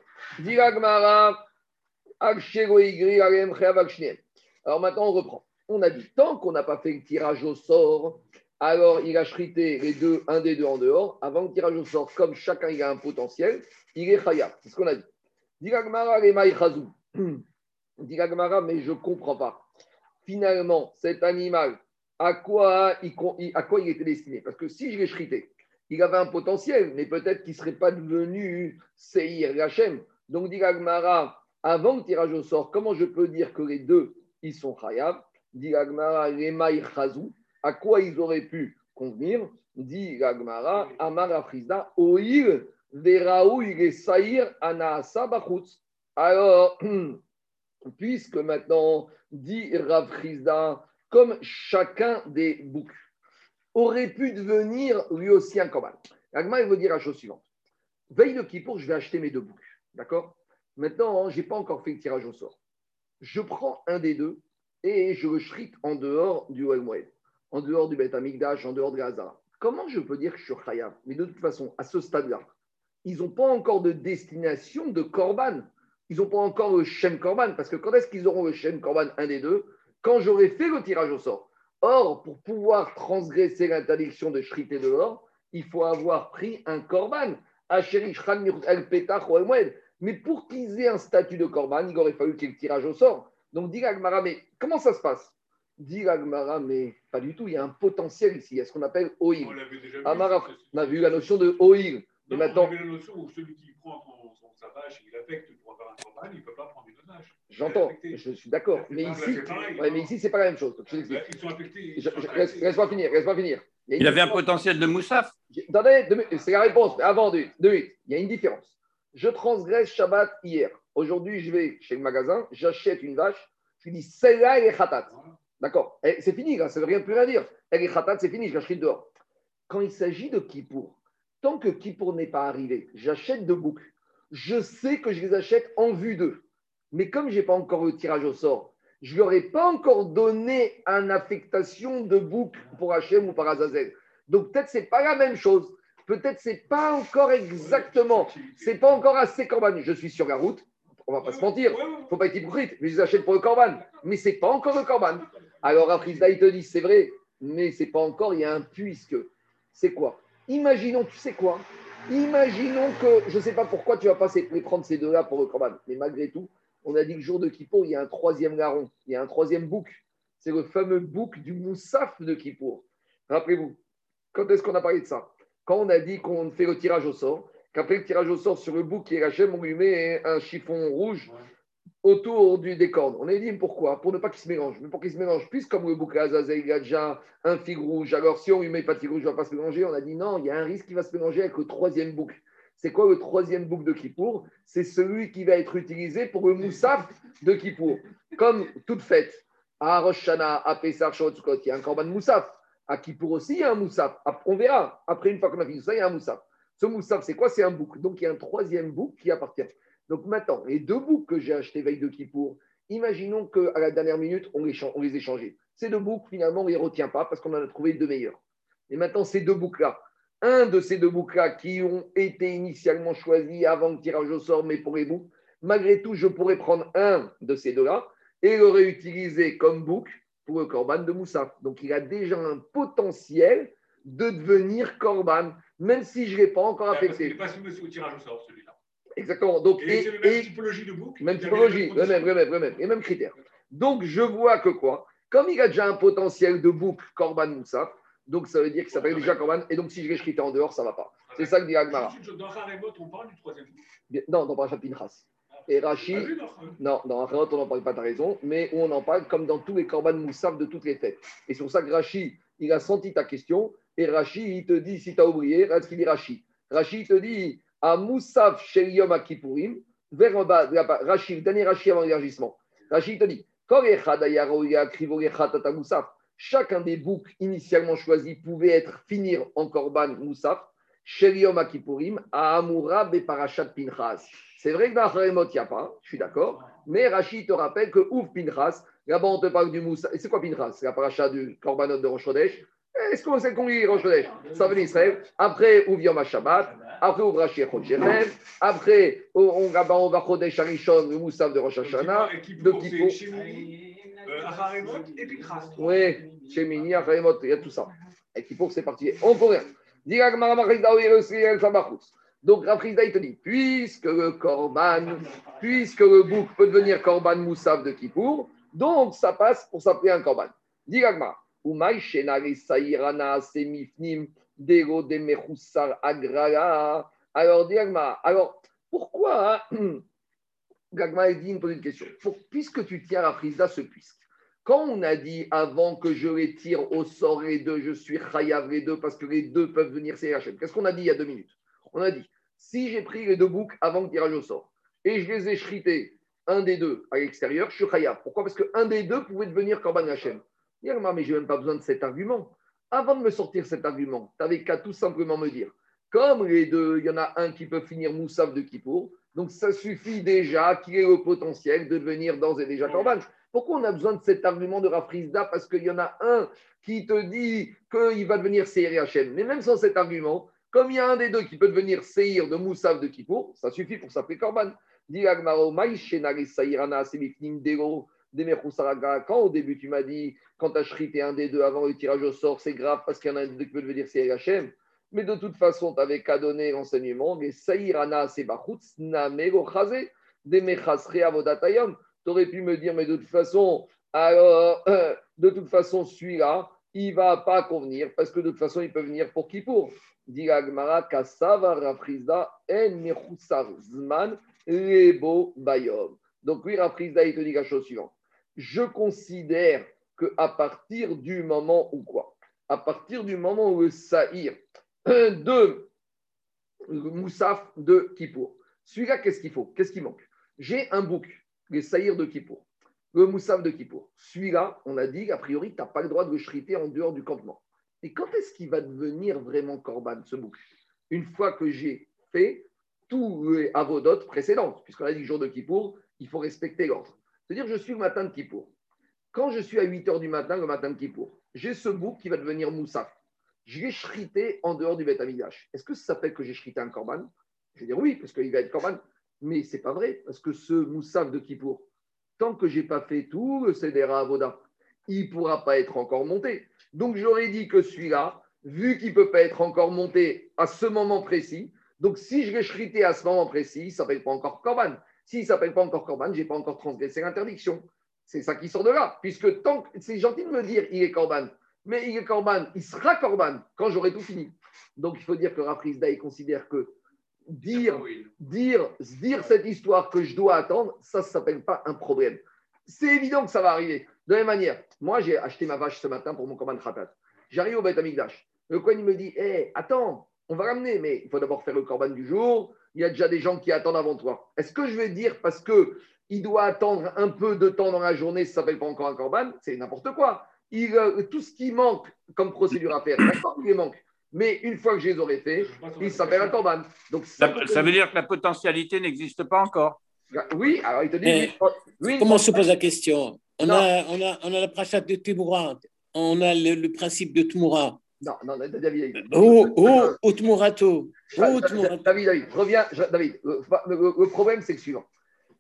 [SPEAKER 1] Alors maintenant, on reprend. On a dit, tant qu'on n'a pas fait le tirage au sort, alors il a chrité les deux, un des deux en dehors. Avant le tirage au sort, comme chacun il a un potentiel, il est. C'est ce qu'on a dit. Diragmara, Diragmara, mais je ne comprends pas finalement, cet animal, à quoi il, était destiné? Parce que si je l'ai chrité, il avait un potentiel, mais peut-être qu'il ne serait pas devenu Seir Hachem. Donc, dit Agmara, avant le tirage au sort, comment je peux dire que les deux, ils sont Khayab Dit Agmara, à quoi ils auraient pu convenir? Dit Agmara, Amar Afrizda, Oil, Bachutz. Alors, puisque maintenant, dit Rav comme chacun des boucs aurait pu devenir lui aussi un korban. Agma, il veut dire la chose suivante. Veille de Kippour, je vais acheter mes deux boucs. D'accord? Maintenant, je n'ai pas encore fait le tirage au sort. Je prends un des deux et je le shrite en dehors du Moed, en dehors du Amikdash, en dehors de Gaza. Comment je peux dire que je suis Khayab Mais de toute façon, à ce stade-là, ils n'ont pas encore de destination de Korban ils n'ont pas encore le Shem Korban, parce que quand est-ce qu'ils auront le Shem Korban, un des deux? Quand j'aurai fait le tirage au sort. Or, pour pouvoir transgresser l'interdiction de shriter dehors, il faut avoir pris un Korban. Mais pour qu'ils aient un statut de Korban, il aurait fallu qu'il y ait le tirage au sort. Donc, dit mais comment ça se passe? Dit mais pas du tout, il y a un potentiel ici, il y a ce qu'on appelle Oil. On, on a vu la notion de Oil.
[SPEAKER 4] Mais maintenant, on a vu la notion où celui qui prend son, sa vache et il affecte il ne peut pas prendre une vache.
[SPEAKER 1] J'entends, je suis d'accord. Mais ici, ouais, mais ici, c'est pas la même chose.
[SPEAKER 4] ils sont affectés.
[SPEAKER 1] Laisse-moi finir, laisse-moi finir.
[SPEAKER 2] Il, avait un potentiel de moussaf.
[SPEAKER 1] Attendez, c'est la réponse. Avant de, de il y a une différence. Je transgresse Shabbat hier. Aujourd'hui, je vais chez le magasin, j'achète une vache. Je dis, celle-là, elle est khatat. D'accord C'est fini, là, ça ne veut rien plus rien dire. Elle est khatat, c'est fini, je l'achète dehors. Quand il s'agit de Kippour, tant que Kippour n'est pas arrivé, j'achète deux boucles je sais que je les achète en vue d'eux. Mais comme je n'ai pas encore le tirage au sort, je ne leur ai pas encore donné une affectation de boucle pour Hachem ou par Azazel. Donc peut-être ce n'est pas la même chose. Peut-être ce n'est pas encore exactement. Ce n'est pas encore assez corban. Je suis sur la route. On ne va pas se mentir. Il ne faut pas être hypocrite. Mais je les achète pour le corban. Mais ce n'est pas encore le corban. Alors après, il te dit, c'est vrai. Mais ce n'est pas encore. Il y a un puisque. C'est quoi? Imaginons, tu sais quoi? Imaginons que, je ne sais pas pourquoi tu vas pas les prendre ces deux-là pour le Corban, mais malgré tout, On a dit que le jour de Kippour, il y a un troisième larron, il y a un troisième bouc. C'est le fameux bouc du Moussaf de Kippour. Rappelez-vous, quand est-ce qu'on a parlé de ça? Quand on a dit qu'on fait le tirage au sort, qu'après le tirage au sort sur le bouc qui est Hachem, on lui met un chiffon rouge autour du, des cornes. On a dit pourquoi? Pour ne pas qu'il se mélange. Mais pour qu'il se mélange plus, comme le Azazel, il a un fig rouge. Alors si on lui met pas de rouge, il ne va pas se mélanger. On a dit non, il y a un risque qu'il va se mélanger avec le troisième bouc. C'est quoi le troisième bouc de Kippour? C'est celui qui va être utilisé pour le moussaf de Kippour. Comme toute fête, à Rosh à Pessah, il y a un korban moussaf. À Kippour aussi, il y a un moussaf. On verra. Après, une fois qu'on a fini ça, il y a un moussaf. Ce moussaf, c'est quoi? C'est un bouc. Donc, il y a un troisième bouc qui appartient. Donc, maintenant, les deux boucs que j'ai achetés veille de Kippour, imaginons qu'à la dernière minute, on les, on les échangeait. Ces deux boucs, finalement, on ne les retient pas parce qu'on en a trouvé deux meilleurs. Et maintenant, ces deux boucs-là, un de ces deux boucs-là qui ont été initialement choisis avant le tirage au sort, mais pour les boucs, malgré tout, je pourrais prendre un de ces deux-là et le réutiliser comme bouc pour le corban de Moussaf. Donc, il a déjà un potentiel de devenir corban, même si je ne l'ai pas encore affecté.
[SPEAKER 4] Il n'est pas soumis au tirage au sort, celui-là.
[SPEAKER 1] Exactement. Donc,
[SPEAKER 4] et, c'est la même typologie de bouc.
[SPEAKER 1] Même typologie, le même, le même, le même, et même critère. Donc, je vois que quoi? Comme il a déjà un potentiel de bouc corban Moussaf, donc, ça veut dire que ça s'appelle déjà Korban. Et donc, si je l'ai en dehors, ça ne va pas. C'est ça que dit Agmara.
[SPEAKER 4] Dans Haremot, on parle du troisième
[SPEAKER 1] Non, dans Parashat Pinchas. Et Rashi, non, dans Haremot, on n'en parle pas, tu as raison, mais on en parle comme dans tous les Korban Moussaf de toutes les fêtes. Et c'est pour ça que Rashi, il a senti ta question. Et Rashi, il te dit, si tu as oublié, regarde ce qu'il dit Rashi. Rashi te dit, à Moussaf Shel Yom Akipurim, vers en bas, Rashi, le dernier Rashi avant l'élargissement. Rashi te dit, chacun des boucs initialement choisis pouvait être finir en korban moussaf, sheliom akipurim, à Amoura beparashat pinchas. C'est vrai que dans Haremot, il n'y a pas, je suis d'accord, mais Rachid te rappelle que ouf pinchas, là-bas on te parle du moussaf. Et c'est quoi pinchas? C'est la paracha du korbanot de Rosh Est-ce qu'on sait qu'on lit Rosh Ça venait Israël. Après, ouf Yom Shabbat. Après, ouf Rashi Après, on, on va Chodesh Arishon, le moussaf de Rosh Hashanah. De Kippour.
[SPEAKER 4] Euh, et puis
[SPEAKER 1] Oui, chez Mini, Acharemot, il y a tout ça. Et qui pour c'est parti. On rien. Donc Rafrizda, il te dit, puisque le korban, puisque le bouc peut devenir korban moussaf de Kippour, donc ça passe pour s'appeler un korban. Diragma, Umay shenare sairana semifnim dego de mechusar agrala. Alors, alors pourquoi Gagma dit une petite question. puisque tu tiens à Frisda ce puisque, quand on a dit avant que je les tire au sort les deux, je suis chayav les deux parce que les deux peuvent venir CHM. Qu'est-ce qu'on a dit il y a deux minutes? On a dit si j'ai pris les deux boucs avant le tirage au sort et je les ai shrités un des deux à l'extérieur, je suis chayav. Pourquoi? Parce qu'un des deux pouvait devenir Korban Hachem. Mais je n'ai même pas besoin de cet argument. Avant de me sortir cet argument, tu n'avais qu'à tout simplement me dire comme les deux, il y en a un qui peut finir Moussaf de Kippour, donc ça suffit déjà qu'il ait le potentiel de devenir dans et déjà Corban. Pourquoi on a besoin de cet argument de Rafrizda? Parce qu'il y en a un qui te dit qu'il va devenir Seir Hachem. Mais même sans cet argument, comme il y a un des deux qui peut devenir Seir de Moussaf de Kippour, ça suffit pour s'appeler Corban. Quand au début tu m'as dit, quand as shrité un des deux avant le tirage au sort, c'est grave parce qu'il y en a un des deux qui peut devenir Hachem. Mais de toute façon, tu n'avais qu'à donner l'enseignement. Mais Saïrana, c'est Namego Chazé, Avodatayom. Tu aurais pu me dire, mais de toute façon, euh, de toute façon, celui-là, il ne va pas convenir parce que de toute façon, il peut venir pour qui pour. Donc, oui, Rafrizda, il te dit la chose suivante. Je considère qu'à partir du moment où quoi? À partir du moment où le Saïr, de Moussaf de Kippour. Celui-là, qu'est-ce qu'il faut? Qu'est-ce qui manque? J'ai un bouc, les saïrs de Kippour, le Moussaf de Kippour. Celui-là, on a dit, a priori, tu n'as pas le droit de le shriter en dehors du campement. Et quand est-ce qu'il va devenir vraiment Corban, ce bouc? Une fois que j'ai fait tous les avodotes précédentes, puisqu'on a dit jour de Kippour, il faut respecter l'ordre. C'est-à-dire, je suis le matin de Kippour. Quand je suis à 8 heures du matin, le matin de Kippour, j'ai ce bouc qui va devenir Moussaf je l'ai en dehors du Beth Est-ce que ça s'appelle que j'ai shrité un korban? Je vais dire oui, parce qu'il va être korban. Mais c'est pas vrai, parce que ce moussaf de Kippour, tant que j'ai pas fait tout le Sedera Avoda, il pourra pas être encore monté. Donc j'aurais dit que celui-là, vu qu'il ne peut pas être encore monté à ce moment précis, donc si je l'ai shrité à ce moment précis, ne s'appelle pas encore korban. S'il s'appelle pas encore corban, je n'ai pas encore transgressé l'interdiction. C'est ça qui sort de là. Puisque tant c'est gentil de me dire il est corban, mais il est corban, il sera corban quand j'aurai tout fini. Donc il faut dire que Rafrizda considère que dire, dire, dire cette histoire que je dois attendre, ça ne s'appelle pas un problème. C'est évident que ça va arriver. De la même manière, moi j'ai acheté ma vache ce matin pour mon corban khatat. J'arrive au Beth Amikdash. Le coin il me dit Hé, attends, on va ramener, mais il faut d'abord faire le corban du jour. Il y a déjà des gens qui attendent avant toi. Est-ce que je vais dire parce que il doit attendre un peu de temps dans la journée, ça ne s'appelle pas encore un corban C'est n'importe quoi. Il, euh, tout ce qui manque comme procédure à faire, d'accord, il manque. Mais une fois que je les aurais fait, il s'appelle un corban.
[SPEAKER 2] Donc, ça, ça, veut dire que la potentialité n'existe pas encore
[SPEAKER 1] Oui, alors il te dit.
[SPEAKER 5] oui, comment se pose la question? On a, on, a, on a la prachat de Timoura, on a le, principe de Tmoura.
[SPEAKER 1] Non, non, David.
[SPEAKER 5] Oh, oh, oh, Tmourato.
[SPEAKER 1] David, David, reviens. David, le, problème, c'est le suivant.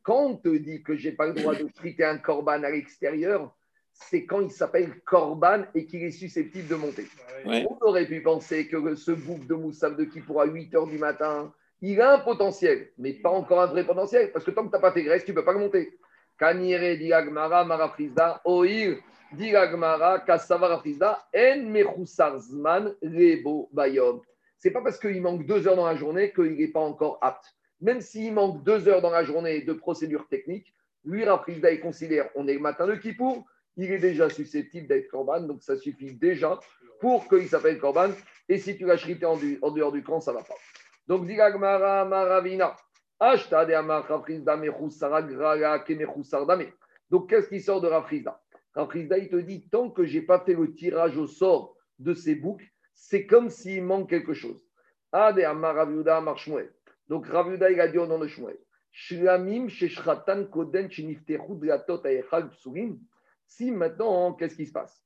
[SPEAKER 1] Quand on te dit que je n'ai pas le droit de friter un corban à l'extérieur, c'est quand il s'appelle corban et qu'il est susceptible de monter. On aurait pu penser que ce bouc de Moussaf de qui pour à 8 h du matin, il a un potentiel, mais pas encore un vrai potentiel, parce que tant que tu n'as pas tes graisses, tu ne peux pas le monter. Kanire diagmara marafrizda, oir diagmara en bayom. C'est pas parce qu'il manque deux heures dans la journée qu'il n'est pas encore apte. Même s'il manque deux heures dans la journée de procédure technique, lui, Rafrizda, il considère on est le matin de Kippour, il est déjà susceptible d'être Corban, donc ça suffit déjà pour qu'il s'appelle Corban. Et si tu l'as chrité en, dehors du camp, ça ne va pas. Donc, Digagmara Maravina. Donc, qu'est-ce qui sort de Rafrizda Rafrizda, il te dit tant que je n'ai pas fait le tirage au sort de ces boucs, c'est comme s'il manque quelque chose. Ade Amaraviuda Marshmuel. Donc, Raviuda, il a dit au Shmuel. Shlamim Sheshratan Koden Psurim. Si maintenant, qu'est-ce qui se passe?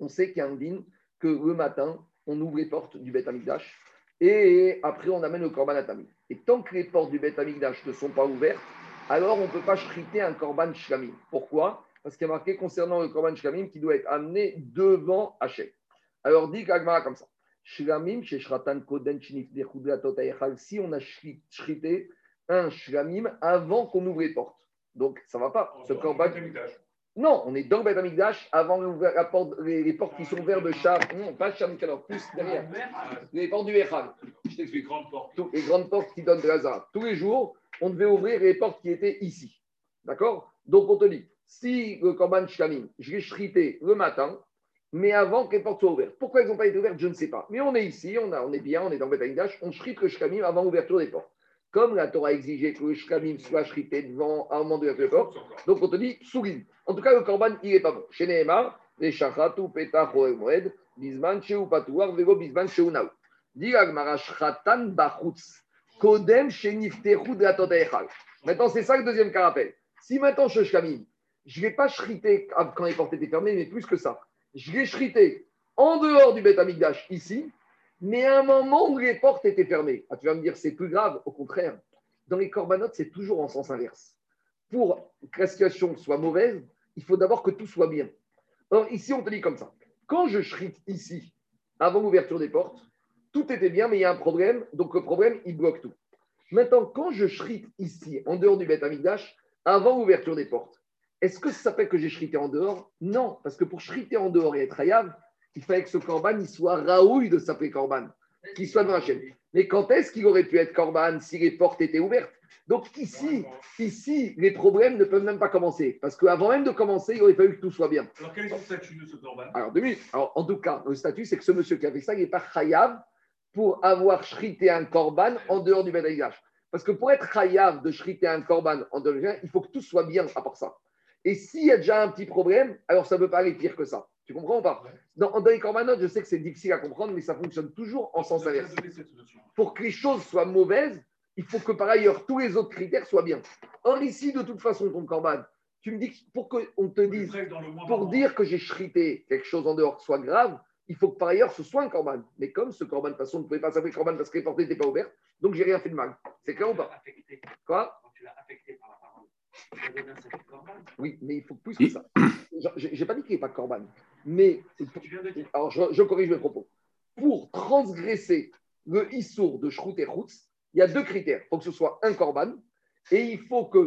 [SPEAKER 1] On sait qu'il y a un din que le matin, on ouvre les portes du Beth Amikdash et après on amène le Korban Atami. Et tant que les portes du Beth Amikdash ne sont pas ouvertes, alors on ne peut pas shriter un Korban Shlamim. Pourquoi? Parce qu'il y a marqué concernant le Korban Shlamim qui doit être amené devant Hachem. Alors dit Kagmara comme ça. Shlamim, Shratan Koden si on a shrité un Shlamim avant qu'on ouvre les portes. Donc ça ne va pas. Ce. Non, on est dans le Beth Amikdash avant la porte, les, portes qui sont ouvertes de Char. Non, pas Char alors plus derrière. Les portes du Echal. Je t'explique. Les grandes portes qui donnent de la Tous les jours, on devait ouvrir les portes qui étaient ici. D'accord? Donc on te dit, si le Korban Shlamim, je l'ai shrité le matin, mais avant que les portes soient ouvertes. Pourquoi elles n'ont pas été ouvertes, je ne sais pas. Mais on est ici, on, a, on est bien, on est dans Amikdash, on shrite le Shlamim avant l'ouverture des portes. Comme la Torah exigeait que le shkamim soit shrité devant un moment de la porte, donc on te dit souris. En tout cas, le korban, il n'est pas bon. Les shachatu petach moed, bisman sheu patouar, vego bisman sheu naou. Bachutz, kodem de la Maintenant, c'est ça le deuxième carapel. Si maintenant je shkamim, je ne l'ai pas shrité quand les portes étaient fermées, mais plus que ça. Je l'ai en dehors du Beth Amikdash, ici, mais à un moment où les portes étaient fermées. Ah, tu vas me dire, c'est plus grave. Au contraire, dans les corbanotes, c'est toujours en sens inverse. Pour que la situation soit mauvaise, il faut d'abord que tout soit bien. Or, ici, on te dit comme ça. Quand je shrite ici, avant l'ouverture des portes, tout était bien, mais il y a un problème. Donc, le problème, il bloque tout. Maintenant, quand je shrite ici, en dehors du Beth Amigdash, avant l'ouverture des portes, est-ce que ça s'appelle que j'ai shrité en dehors? Non, parce que pour shriter en dehors et être hayav, il fallait que ce corban il soit raouille de s'appeler corban, qu'il soit devant la chaîne. Mais quand est-ce qu'il aurait pu être corban si les portes étaient ouvertes? Donc ici, ici, les problèmes ne peuvent même pas commencer. Parce qu'avant même de commencer, il aurait fallu que tout soit bien.
[SPEAKER 4] Alors quel est le statut de ce corban
[SPEAKER 1] Alors, en tout cas, le statut, c'est que ce monsieur qui a fait ça, il n'est pas chayav pour avoir shrité un corban en dehors du Bedaïgage. Parce que pour être chayav de shriter un corban en dehors du il faut que tout soit bien à part ça. Et s'il y a déjà un petit problème, alors ça ne peut pas aller pire que ça. Tu comprends ou pas dans, les corbanotes, je sais que c'est difficile à comprendre, mais ça fonctionne toujours en sens inverse. Pour que les choses soient mauvaises, il faut que par ailleurs tous les autres critères soient bien. Or ici, de toute façon, ton corban, tu me dis que pour qu'on te dise, pour dire que j'ai chrité quelque chose en dehors soit grave, il faut que par ailleurs ce soit un corban. Mais comme ce corban, de toute façon, ne pouvait pas s'appeler corban parce que les portes n'étaient pas ouvertes, donc j'ai rien fait de mal. C'est clair ou pas? Quoi? Tu l'as affecté par la oui, mais il faut plus que ça. Je n'ai pas dit qu'il n'y ait pas de corban. Mais, alors je, corrige mes propos. Pour transgresser le issour de Shrout et il y a deux critères. Il faut que ce soit un corban Et il faut que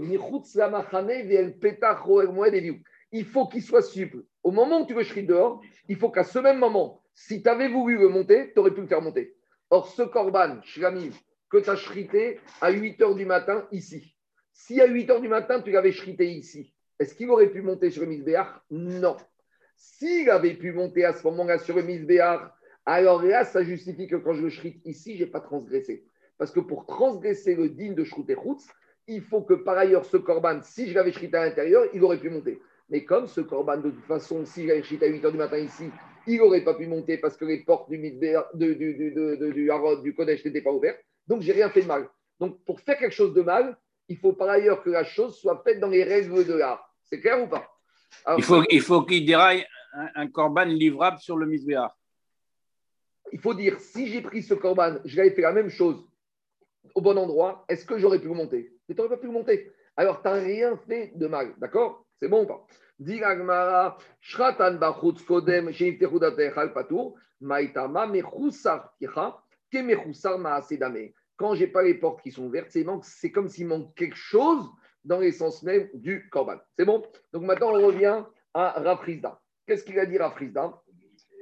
[SPEAKER 1] il faut qu'il soit souple. Au moment où tu veux shriter dehors, il faut qu'à ce même moment, si tu avais voulu le monter, tu aurais pu le faire monter. Or, ce korban, shlamim, que tu as shrité à 8 h du matin ici, si à 8 h du matin, tu l'avais shrité ici, est-ce qu'il aurait pu monter sur le misbéar Non. S'il avait pu monter à ce moment-là sur le misbéar, alors là, ça justifie que quand je le shrite ici, je n'ai pas transgressé. Parce que pour transgresser le digne de Shrut et il faut que par ailleurs ce korban, si je l'avais shrité à l'intérieur, il aurait pu monter. Mais comme ce korban, de toute façon, si j'avais shrité à 8 h du matin ici, il n'aurait pas pu monter parce que les portes du, Midber, du, du, du Harod, du Kodesh n'étaient pas ouvertes. Donc, j'ai rien fait de mal. Donc, pour faire quelque chose de mal, il faut par ailleurs que la chose soit faite dans les règles de l'art. C'est clair ou pas?
[SPEAKER 2] Il faut qu'il faut déraille un, un, corban livrable sur le misbéar.
[SPEAKER 1] Il faut dire, si j'ai pris ce corban, je l'avais fait la même chose au bon endroit, est-ce que j'aurais pu le monter? Mais tu n'aurais pas pu le monter. Alors, tu n'as rien fait de mal. D'accord? C'est bon ou pas? Shratan Quand j'ai pas les portes qui sont ouvertes, c'est comme s'il manque quelque chose dans l'essence même du Korban. C'est bon? Donc maintenant, on revient à Rafrizda. Qu'est-ce qu'il a dit Rafrizda?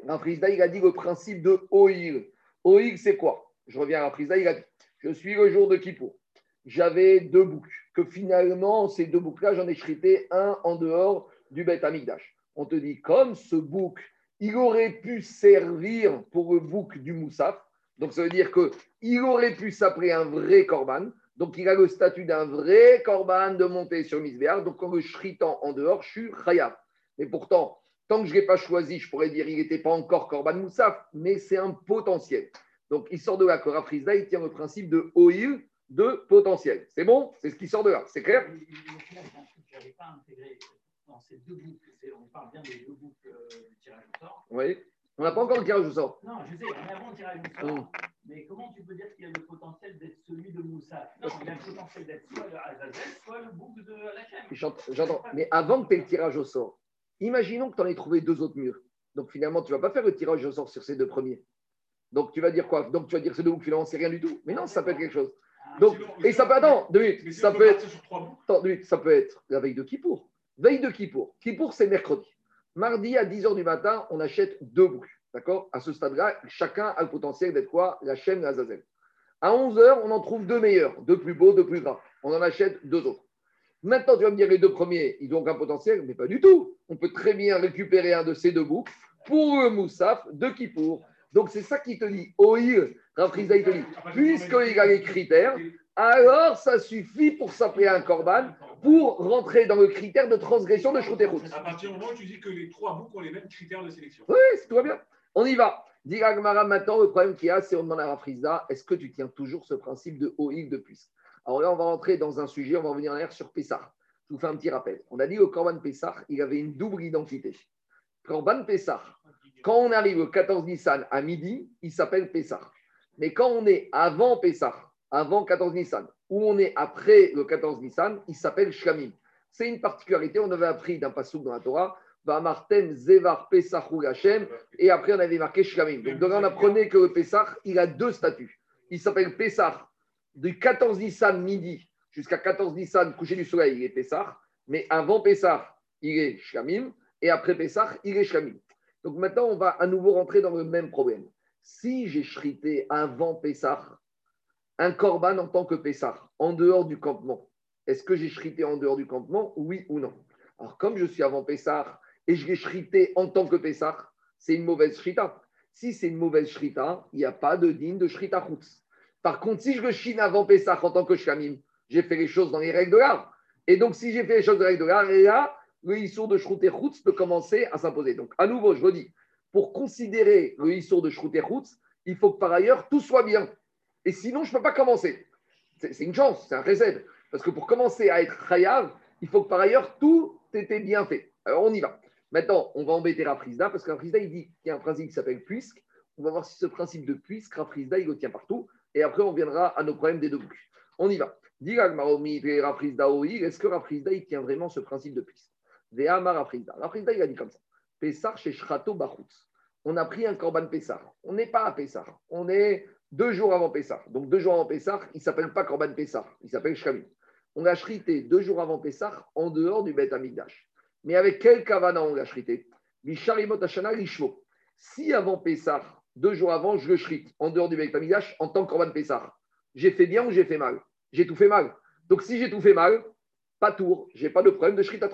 [SPEAKER 1] Rafrizda, il a dit le principe de Oil. Oil, c'est quoi? Je reviens à Rafrizda, il a dit Je suis le jour de Kippour. J'avais deux boucs. Que finalement, ces deux boucs-là, j'en ai chrité un en dehors du Beth Amigdash. On te dit, comme ce bouc, il aurait pu servir pour le bouc du Moussaf. Donc, ça veut dire qu'il aurait pu s'appeler un vrai korban. Donc, il a le statut d'un vrai korban de monter sur Misbéar. Donc, en le shritant en dehors, je suis khayab. Mais pourtant, tant que je ne l'ai pas choisi, je pourrais dire qu'il n'était pas encore korban Moussaf, mais c'est un potentiel. Donc, il sort de là que Rafrizda, il tient le principe de oil de potentiel. C'est bon? C'est ce qui sort de là. C'est clair?
[SPEAKER 3] Dans ces deux boucles, on parle bien des deux boucles euh, du tirage au sort.
[SPEAKER 1] Oui. On n'a pas encore le tirage au sort.
[SPEAKER 3] Non, je sais, on avant le tirage au sort. Mm. Mais comment tu peux dire qu'il y a le potentiel d'être celui de Moussa? Non, il y a le potentiel d'être soit le Azazel, soit le bouc de Hachem.
[SPEAKER 1] J'entends. Mais avant que tu aies le tirage au sort, imaginons que tu en aies trouvé deux autres murs. Donc finalement, tu ne vas pas faire le tirage au sort sur ces deux premiers. Donc tu vas dire quoi? Donc tu vas dire ces deux boucles, finalement, c'est rien du tout. Mais non, ça peut être quelque chose. Ah, Donc, et ça peut, attends, deux minutes, ça peut être, attends, deux minutes, ça peut être la veille de Kippour. Veille de Kippour. Kippour, c'est mercredi. Mardi, à 10h du matin, on achète deux boucles. D'accord? À ce stade-là, chacun a le potentiel d'être quoi? La chaîne Azazel. À 11h, on en trouve deux meilleurs, deux plus beaux, deux plus gras. On en achète deux autres. Maintenant, tu vas me dire, les deux premiers, ils ont un potentiel, mais pas du tout. On peut très bien récupérer un de ces deux boucles pour le Moussaf de Kippour. Donc, c'est ça qui te dit, Oïr, Rafriza, il te dit, puisqu'il a les critères, alors ça suffit pour s'appeler un korban pour rentrer dans le critère de transgression de Shrouterhout.
[SPEAKER 4] À partir du moment où tu dis que les trois boucs ont les mêmes critères de sélection.
[SPEAKER 1] Oui, c'est tout va bien. On y va. Dis Agmara maintenant, le problème qu'il y a, c'est on demande à Rafriza, est-ce que tu tiens toujours ce principe de OIL de plus? Alors là, on va rentrer dans un sujet, on va revenir en arrière sur Pessah. Je vous fais un petit rappel. On a dit au Korban Pessah, il avait une double identité. Korban Pessah, quand on arrive au 14 Nissan à midi, il s'appelle Pessah. Mais quand on est avant Pessah, avant 14 Nissan, où on est après le 14 Nissan, il s'appelle Shlamim. C'est une particularité, on avait appris d'un passage dans la Torah, va Martem Zevar Pesach Hashem, et après on avait marqué Shlamim. Donc, on apprenait que le Pesach, il a deux statuts. Il s'appelle Pesach du 14 Nissan midi jusqu'à 14 Nissan coucher du soleil, il est Pesach, mais avant Pesach, il est Shlamim, et après Pesach, il est Shlamim. Donc maintenant, on va à nouveau rentrer dans le même problème. Si j'ai shrité avant Pesach, un korban en tant que Pessah, en dehors du campement. Est-ce que j'ai shrité en dehors du campement, oui ou non Alors, comme je suis avant Pessah et je l'ai shrité en tant que Pessah, c'est une mauvaise shrita. Si c'est une mauvaise shrita, il n'y a pas de digne de shrita chutz. Par contre, si je le chine avant Pessah en tant que shamim, j'ai fait les choses dans les règles de l'art. Et donc, si j'ai fait les choses dans les règles de l'art, là, le issour de shrouter chutz peut commencer à s'imposer. Donc, à nouveau, je vous dis, pour considérer le issour de shrouter chutz, il faut que par ailleurs tout soit bien. Et sinon, je ne peux pas commencer. C'est une chance, c'est un recette. Parce que pour commencer à être chayav, il faut que par ailleurs tout était bien fait. Alors on y va. Maintenant, on va embêter Rafrizda parce que Rafrizda, il dit qu'il y a un principe qui s'appelle puisque. On va voir si ce principe de puisque, Rafrizda, il le tient partout. Et après, on viendra à nos problèmes des deux bouches. On y va. Est-ce que Rafrizda, il tient vraiment ce principe de puisque? Rafrizda. Rafrizda, il a dit comme ça. Pessar chez Shrato On a pris un korban Pessar. On n'est pas à Pessar. On est deux jours avant Pessah. Donc deux jours avant Pessah, il ne s'appelle pas Korban Pessah, il s'appelle Shkamim. On l'a shrité deux jours avant Pessah en dehors du Beth Amigdash. Mais avec quel kavana on l'a shrité? Si avant Pessah, deux jours avant, je le shrite en dehors du Beth Amigdash en tant que Korban Pessah, j'ai fait bien ou j'ai fait mal? J'ai tout fait mal. Donc si j'ai tout fait mal, pas tour, j'ai pas de problème de shrit à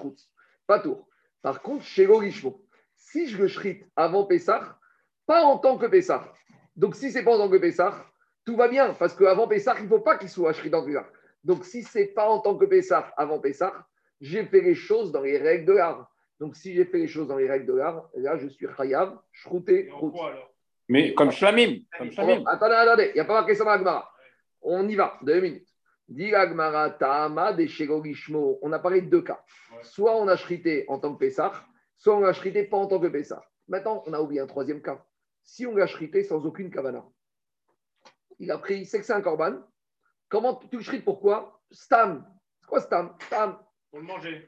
[SPEAKER 1] Pas tour. Par contre, chez Lishmo, si je le shrite avant Pessah, pas en tant que Pessah. Donc si c'est pas en tant que Pessah, tout va bien, parce qu'avant Pessah, il ne faut pas qu'il soit shrit en Pessah. Donc si c'est pas en tant que Pessah, avant Pessah, j'ai fait les choses dans les règles de l'art. Donc si j'ai fait les choses dans les règles de l'art, là je suis chayav, shrouté,
[SPEAKER 2] Mais comme shlamim. Comme
[SPEAKER 1] shlamim. Attendez, attendez, il n'y a pas marqué ça dans la On y va, deux minutes. Dit On a parlé de deux cas. Soit on a shrité en tant que Pessah, soit on a shrité pas en tant que Pessah. Maintenant, on a oublié un troisième cas. Si on l'a shrité sans aucune kavana, il a pris, c'est que c'est un korban. Comment tu le shrites Pourquoi? Stam. C'est quoi Stam? Stam.
[SPEAKER 4] Pour le manger.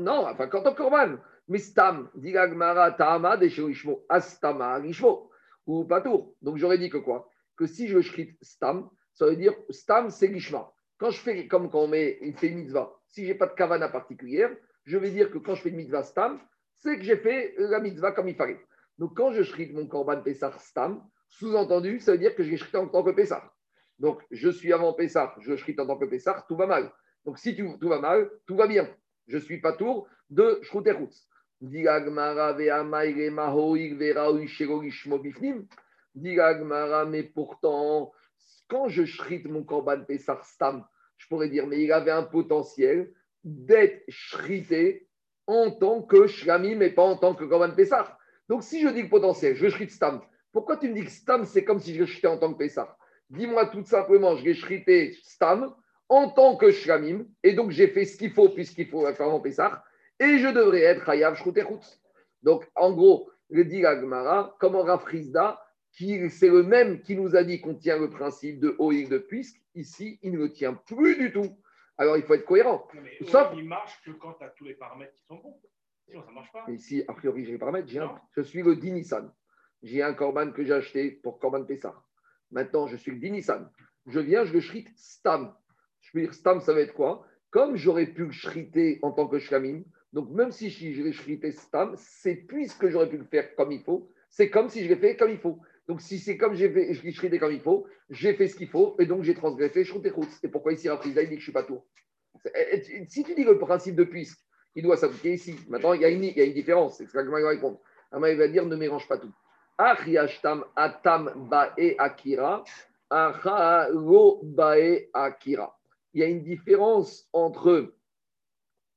[SPEAKER 1] Non, enfin, quand on korban. Mais Stam. Digagmara Tama Ishmo. Astama Rishmo. Ou Patour. Donc j'aurais dit que quoi? Que si je shrite Stam, ça veut dire Stam, c'est Lishma. Quand je fais comme quand on met, il fait une mitzvah, si je n'ai pas de kavana particulière, je vais dire que quand je fais une mitzvah stam, c'est que j'ai fait la mitzvah comme il fallait. Donc quand je shrite mon korban Pessah stam, sous-entendu, ça veut dire que je shrite en tant que Pessah. Donc je suis avant Pessah, je shrite en tant que Pessah, tout va mal. Donc si tout, va mal, tout va bien. Je suis pas tour de Shrouterutz. mais pourtant, quand je shrite mon korban Pessah stam, je pourrais dire, mais il avait un potentiel d'être shrité en tant que shlamim mais pas en tant que korban Pessah. Donc, si je dis le potentiel, je shrite stam, pourquoi tu me dis que stam, c'est comme si je shritais en tant que Pessah? Dis-moi tout simplement, je vais shrité stam en tant que shlamim, et donc j'ai fait ce qu'il faut puisqu'il faut faire en Pessah, et je devrais être hayav shrouterutz. Donc, en gros, le dit Agmara, comment Rafrizda, c'est le même qui nous a dit qu'on tient le principe de oïl de puisque, ici, il ne le tient plus du tout. Alors, il faut être cohérent.
[SPEAKER 4] mais Sauf... Il marche que quand tu as tous les paramètres qui sont bons. Sinon, ça ne marche pas.
[SPEAKER 1] Ici, a priori, j'ai les paramètres. je suis le Dinissan. J'ai un Corban que j'ai acheté pour Corban Pessar. Maintenant, je suis le Dinissan. Je viens, je le shrite Stam. Je peux dire Stam, ça va être quoi? Comme j'aurais pu le shriter en tant que Shlamim, donc même si je l'ai shrité Stam, c'est puisque j'aurais pu le faire comme il faut, c'est comme si je l'ai fait comme il faut. Donc, si c'est comme j'ai fait, je l'ai comme il faut, j'ai fait ce qu'il faut, et donc j'ai transgressé Et pourquoi ici, Rafrizda, il dit que je ne suis pas tour Si tu dis le principe de puisque, il doit s'appliquer ici. Maintenant, il y a une, différence. C'est ce qu'il va répondre. il va dire ne mélange pas tout. atam bae akira. bae akira. Il y a une différence entre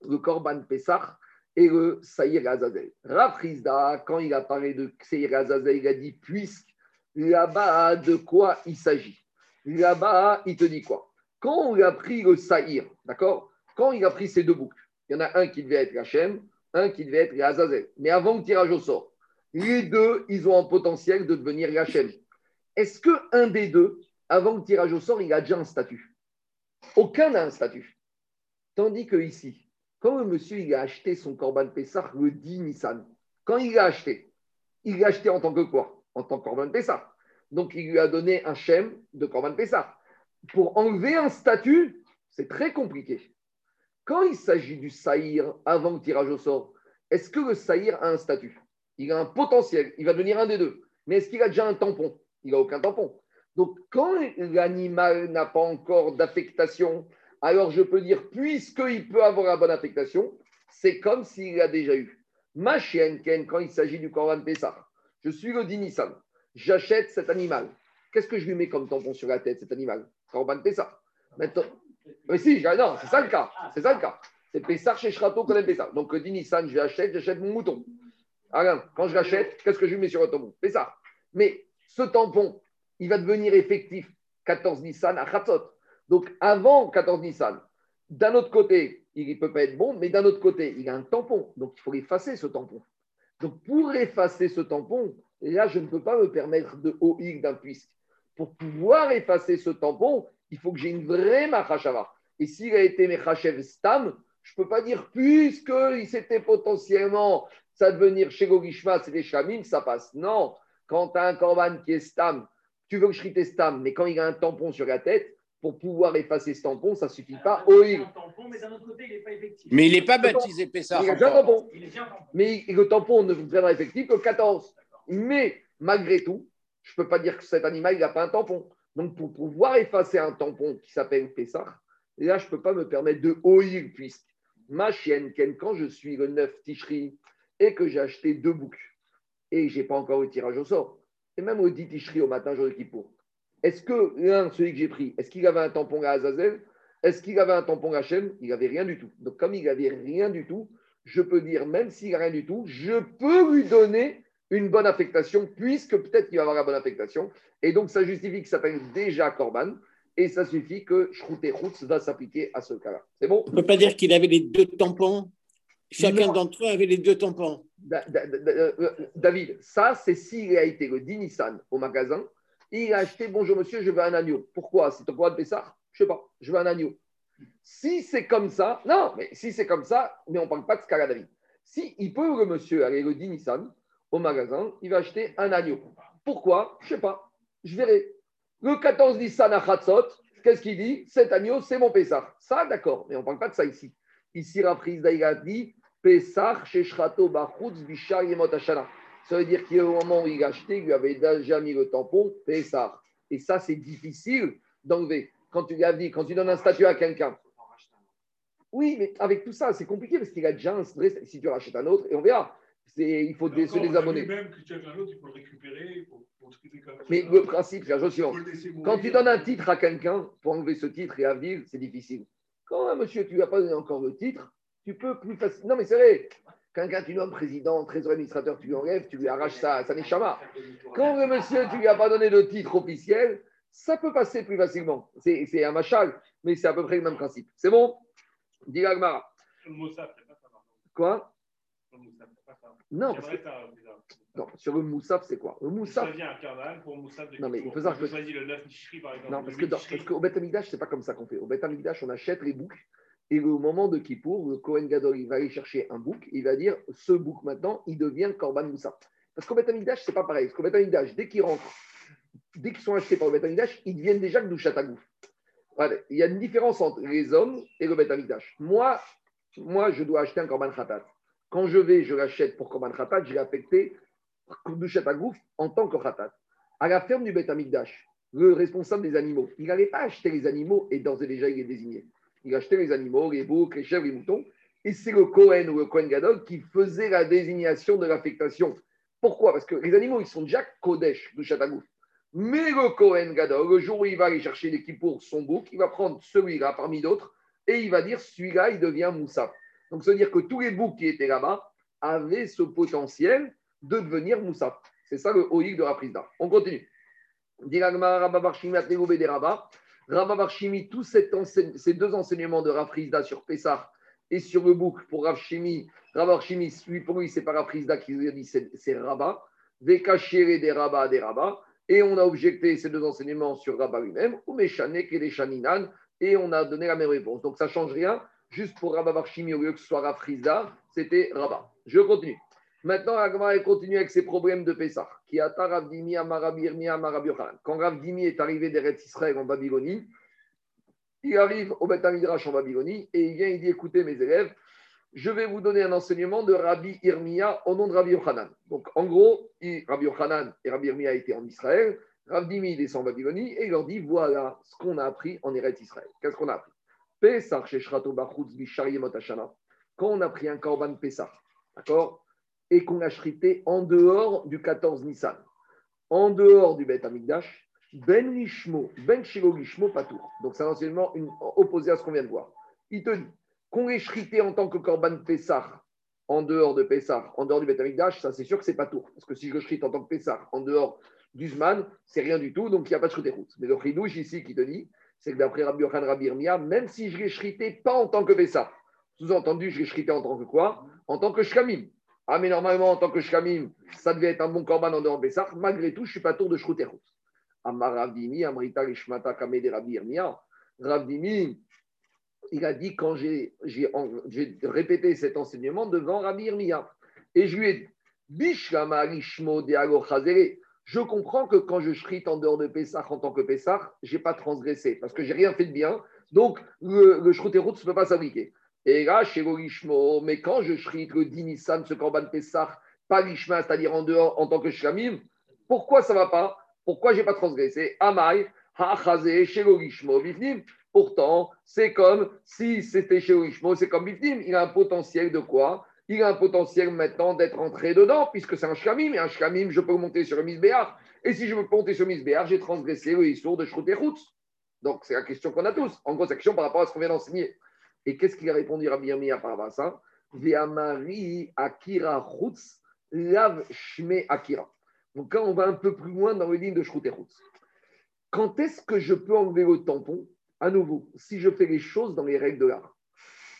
[SPEAKER 1] le Korban Pessah et le Saïr Azazel. Rafrizda, quand il a parlé de Saïr Azazel, il a dit puisque Là-bas, de quoi il s'agit? Là-bas, il te dit quoi? Quand on a pris le Saïr, d'accord? Quand il a pris ces deux boucles, il y en a un qui devait être Hachem, un qui devait être. Mais avant le tirage au sort, les deux, ils ont un potentiel de devenir Hachem. Est-ce qu'un des deux, avant le tirage au sort, il a déjà un statut? Aucun n'a un statut. Tandis que ici, quand le monsieur il a acheté son Corban Pessah le 10 Nissan, quand il l'a acheté, il l'a acheté en tant que quoi? En tant que Corban Pessah. Donc, il lui a donné un Shem de Corban Pessah. Pour enlever un statut, c'est très compliqué. Quand il s'agit du Saïr avant le tirage au sort, est-ce que le Saïr a un statut? Il a un potentiel, il va devenir un des deux. Mais est-ce qu'il a déjà un tampon? Il n'a aucun tampon. Donc, quand l'animal n'a pas encore d'affectation, alors je peux dire, puisqu'il peut avoir la bonne affectation, c'est comme s'il l'a déjà eu. Ma chienne, quand il s'agit du Corban Pessah, je suis le Dinissan. J'achète cet animal. Qu'est-ce que je lui mets comme tampon sur la tête, cet animal? Corban Pessah. Maintenant, mais si, non, c'est ça le cas. C'est ça le cas. C'est Pessah chez Shrato qu'on aime Pessah. Donc, Dinissan, je l'achète, j'achète mon mouton. Alors, quand je l'achète, qu'est-ce que je lui mets sur le tampon Pessah. Mais ce tampon, il va devenir effectif 14 Nissan à Khatzot. Donc, avant 14 Nissan, d'un autre côté, il ne peut pas être bon, mais d'un autre côté, il a un tampon. Donc, il faut effacer ce tampon. Donc, pour effacer ce tampon, là, je ne peux pas me permettre de OX d'un puisque. Pour pouvoir effacer ce tampon, il faut que j'ai une vraie Machashava. Et s'il a été Mechachev Stam, je ne peux pas dire, puisqu'il s'était potentiellement, ça devenir chez Gogishma, c'est des Shamim, ça passe. Non, quand tu as un Korban qui est Stam, tu veux que je Stam, mais quand il a un tampon sur la tête, pour pouvoir effacer ce tampon, ça ne suffit pas. Oil.
[SPEAKER 3] c'est un tampon, mais d'un autre côté, il n'est pas effectif.
[SPEAKER 2] Mais il n'est pas baptisé Pessah.
[SPEAKER 1] Il a déjà un tampon.
[SPEAKER 3] Il est bien tampon.
[SPEAKER 1] Mais le tampon ne deviendra effectif que 14. Mais malgré tout, je ne peux pas dire que cet animal, il n'a pas un tampon. Donc, pour pouvoir effacer un tampon qui s'appelle Pessah, là, je ne peux pas me permettre de oïr, puisque ma chienne, quand je suis le 9 Ticherie et que j'ai acheté deux boucs et je n'ai pas encore le tirage au sort, et même au 10 Ticherie au matin, jour de Kippour, est-ce que l'un, celui que j'ai pris, est-ce qu'il avait un tampon à Azazel? Est-ce qu'il avait un tampon à Hachem? Il n'avait rien du tout. Donc, comme il n'avait rien du tout, je peux dire, même s'il n'a rien du tout, je peux lui donner une bonne affectation, puisque peut-être qu'il va avoir la bonne affectation. Et donc, ça justifie que ça s'appelle déjà Corban, et ça suffit que Shrouté Routz va s'appliquer à ce cas-là. C'est bon?
[SPEAKER 5] On ne peut pas dire qu'il avait les deux tampons? Chacun d'entre eux avait les deux tampons.
[SPEAKER 1] Da- da- da- da- euh, David, ça, c'est s'il a été le 10 Nissan au magasin, il a acheté Bonjour monsieur, je veux un agneau. Pourquoi? C'est ton droit de Pessah? Je sais pas, je veux un agneau. Si c'est comme ça, non, mais si c'est comme ça, mais on ne parle pas de ce cas-là, David. Si il peut, le monsieur, aller le 10 Nissan au magasin, il va acheter un agneau. Pourquoi? Je sais pas, je verrai. Le 14 Nissan à Khatzot, qu'est-ce qu'il dit? Cet agneau, c'est mon Pessah. Ça, d'accord, mais on ne parle pas de ça ici. Ici, Rapris Daïga dit Pessah, Sheshrato, Bachutz, Bishar, Yemot. Ça veut dire qu'au moment où il a acheté, il avait déjà mis le tampon Pessah. Et ça, c'est difficile d'enlever. Quand tu lui as dit, quand tu donnes un statut à quelqu'un. Oui, mais avec tout ça, c'est compliqué parce qu'il a déjà un stress. Si tu rachètes un autre, et on verra. Il faut se désabonner.
[SPEAKER 4] Même que tu as un autre, il faut le récupérer.
[SPEAKER 1] Mais le principe, c'est la chose suivante. Quand tu donnes un titre à quelqu'un pour enlever ce titre et à vivre, c'est difficile. Quand un monsieur, tu ne lui as pas donné encore le titre, tu peux plus facilement. Non, mais c'est vrai. Quelqu'un, tu nommes président, trésorier administrateur, tu lui enlèves, tu lui arraches ça, ça n'est chama. Quand le monsieur, tu ne lui as pas donné de titre officiel, ça peut passer plus facilement. C'est un machal, mais c'est à peu près le même principe. C'est bon? Dis. Quoi? Non, parce que- sur le moussaf, c'est quoi? Le moussaf,
[SPEAKER 4] un pour Moussaf de
[SPEAKER 1] Non, mais il faut savoir
[SPEAKER 4] Je
[SPEAKER 1] que-
[SPEAKER 4] choisis le 9 Nishri, par exemple.
[SPEAKER 1] Non, parce que parce qu'au Beth Amikdash, c'est pas comme ça qu'on fait. Au Beth Amikdash, on achète les boucs et au moment de Kippour, le Kohen Gadol, il va aller chercher un bouc, il va dire ce bouc maintenant, il devient Korban Moussa. Parce qu'au Beth Amikdash, c'est pas pareil. Parce qu'au Beth Amikdash, dès qu'ils rentrent, dès qu'ils sont achetés par le Beth Amikdash, ils deviennent déjà Gdushat Agouf. Voilà. Il y a une différence entre les hommes et le Beth Amikdash. Moi, moi, je dois acheter un Korban Khatat. Quand je vais, je l'achète pour Korban Khatat, je l'ai affecté Gdushat Agouf en tant que Khatat. À la ferme du Beth Amikdash, le responsable des animaux, il n'allait pas acheter les animaux et d'ores et déjà il est désigné. Il achetait les animaux, les boucs, les chèvres, les moutons, et c'est le Cohen ou le Cohen Gadol qui faisait la désignation de l'affectation. Pourquoi? Parce que les animaux, ils sont déjà Kodesh du Chatagouf. Mais le Cohen Gadol, le jour où il va aller chercher l'équipe pour son bouc, il va prendre celui-là parmi d'autres et il va dire celui-là, il devient Moussa. Donc, ça veut dire que tous les boucs qui étaient là-bas avaient ce potentiel de devenir Moussa. C'est ça le Oïg de Raprisda. On continue. Rabba Barshimi Rabba. Rabba tous ces deux enseignements de Raprisda sur Pessah et sur le bouc pour Rav Shimi, Rav Barshimi, lui, pour lui, c'est pas Raprisda qui lui a dit, c'est Rabba. Cachérés des Rabba des Rabba. Et on a objecté ces deux enseignements sur Rabba lui-même, ou Meshanek et les Shaninan, et on a donné la même réponse. Donc ça ne change rien. Juste pour Rabba Barshimi, au lieu que ce soit Raprisda, c'était Rabba. Je continue. Maintenant, Agma continue avec ses problèmes de Pessah. Qui a Ravdimi, Amarabi, Irmi, Amarabi Yochanan. Quand Ravdimi est arrivé d'Eretz Israël en Babylonie, il arrive au Beth en Babylonie et il vient, il dit écoutez mes élèves, je vais vous donner un enseignement de Rabbi Irmia au nom de Rabbi Yochanan. Donc en gros, Rabbi Yochanan et Rabbi Irmia étaient en Israël, Ravdimi descend en Babylonie et il leur dit voilà ce qu'on a appris en Eretz Israël. Qu'est-ce qu'on a appris? Quand on a pris un korban Pesach, d'accord et qu'on a shrité en dehors du 14 Nissan, en dehors du Beth Amikdash, Ben Lishmo, Ben Shilo Lishmo Patour. Donc c'est un enseignement une- opposé à ce qu'on vient de voir. Il te dit qu'on est shrité en tant que Korban Pessah en dehors de Pessah, en dehors du Beth Amikdash, ça c'est sûr que c'est pas tour. Parce que si je shrite en tant que Pessah en dehors du Zman, c'est rien du tout, donc il n'y a pas de route. Mais le chidouche ici qui te dit, c'est que d'après Rabbi Yochan Rabbi Irmia, même si je l'ai shrité pas en tant que Pessah, sous-entendu, je l'ai shrité en tant que quoi? En tant que Shkamim. Ah, mais normalement, en tant que Shkamim, ça devait être un bon korban en dehors de Pessah. Malgré tout, je ne suis pas tour de Shrouterous. Amar Ravdimi, Amrita Kamede Rabbi Irmia. Il a dit quand j'ai répété cet enseignement devant Rabbi Irmia. Et je lui ai dit Bishlama Rishmo de Alo Chazere. Je comprends que quand je shrite en dehors de Pessah en tant que Pessah, je n'ai pas transgressé parce que j'ai rien fait de bien. Donc, le, le et route ne peut pas s'appliquer. Et là, chez Gorishmo, mais quand je shrite le Dinissan, ce Korban Pessah, pas l'Ishma, c'est-à-dire en dehors en tant que Shlamim, pourquoi ça ne va pas? Pourquoi je n'ai pas transgressé? Amai, Ha'achazé, chez Gorishmo, Bifnim. Pourtant, c'est comme si c'était chez Gorishmo, c'est comme Bifnim. Il a un potentiel de quoi? Il a un potentiel maintenant d'être entré dedans, puisque c'est un shkamim, et un shkamim, je peux monter sur le misbéar. Et si je veux monter sur le misbéar, j'ai transgressé le issour de Shrut Donc, c'est la question qu'on a tous. En gros, question par rapport à ce qu'on vient d'enseigner. Et qu'est-ce qu'il a répondu à Birmiya par rapport à ça Ve'amari akira chutz lav shme akira. Donc, quand on va un peu plus loin dans le ligne de Shrut quand est-ce que je peux enlever le tampon? À nouveau, si je fais les choses dans les règles de l'art.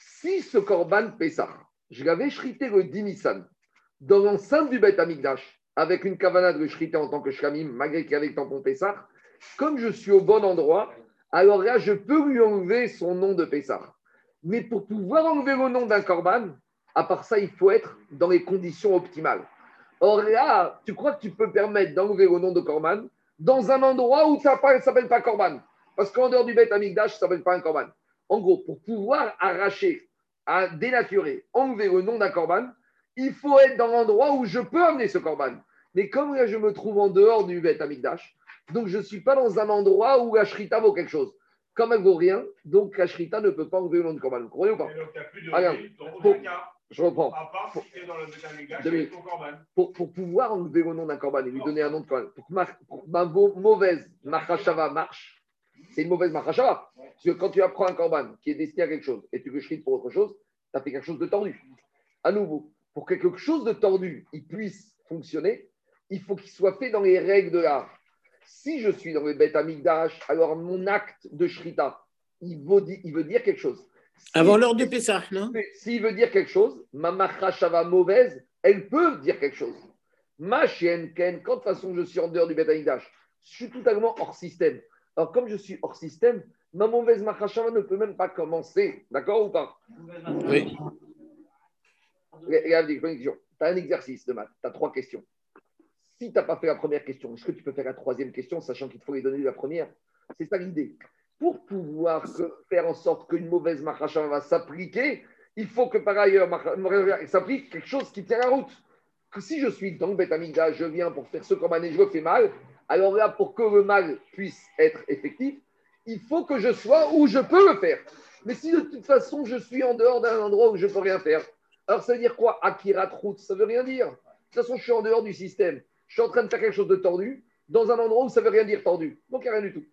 [SPEAKER 1] Si ce korban Pessah, je l'avais shrité le Dinissan dans l'enceinte du Beth Amikdash avec une kavana de le en tant que shkamim, malgré qu'il y avait le tampon Pessah, comme je suis au bon endroit, alors là, je peux lui enlever son nom de Pessah. Mais pour pouvoir enlever le nom d'un korban, à part ça, il faut être dans les conditions optimales. Or là, tu crois que tu peux permettre d'enlever le nom de korban dans un endroit où ça ne s'appelle pas korban? Parce qu'en dehors du Beth Amikdash, ça ne s'appelle pas un korban. En gros, pour pouvoir arracher à dénaturer, enlever le nom d'un corban, il faut être dans l'endroit où je peux amener ce corban. Mais comme là, je me trouve en dehors du Beth Amikdash, donc je ne suis pas dans un endroit où la shrita vaut quelque chose. Comme elle vaut rien, donc la shrita ne peut pas enlever le nom de corban. Vous comprenez ou pas je reprends. pour, pour, pouvoir enlever le nom d'un corban et lui donner un nom de corban, pour que ma, ma mauvaise machashava marche, c'est une mauvaise machashava. Parce que quand tu apprends un corban qui est destiné à quelque chose et tu le shrites pour autre chose, tu as fait quelque chose de tordu. À nouveau, pour que quelque chose de tordu il puisse fonctionner, il faut qu'il soit fait dans les règles de l'art. Si je suis dans le bêta amigdash, alors mon acte de shrita, il veut, il veut dire quelque chose.
[SPEAKER 5] Avant l'heure du Pessah, non?
[SPEAKER 1] S'il veut dire quelque chose, ma machashava mauvaise, elle peut dire quelque chose. Ma chienne, quand de toute façon je suis en dehors du amigdash, je suis totalement hors système. Alors, comme je suis hors système, ma mauvaise machashava ne peut même pas commencer. D'accord ou pas
[SPEAKER 5] Oui.
[SPEAKER 1] Regarde, Tu as un exercice de maths, tu as trois questions. Si tu n'as pas fait la première question, est-ce que tu peux faire la troisième question, sachant qu'il faut les donner la première? C'est ça l'idée. Pour pouvoir faire en sorte qu'une mauvaise machashava va s'appliquer, il faut que par ailleurs s'applique quelque chose qui tient la route. Que si je suis dans le bêta je viens pour faire ce et je fais mal, alors là, pour que le mal puisse être effectif, il faut que je sois où je peux le faire. Mais si de toute façon, je suis en dehors d'un endroit où je ne peux rien faire, alors ça veut dire quoi Akira Trout, ça ne veut rien dire. De toute façon, je suis en dehors du système. Je suis en train de faire quelque chose de tordu dans un endroit où ça ne veut rien dire tordu. Donc, il n'y a rien du tout.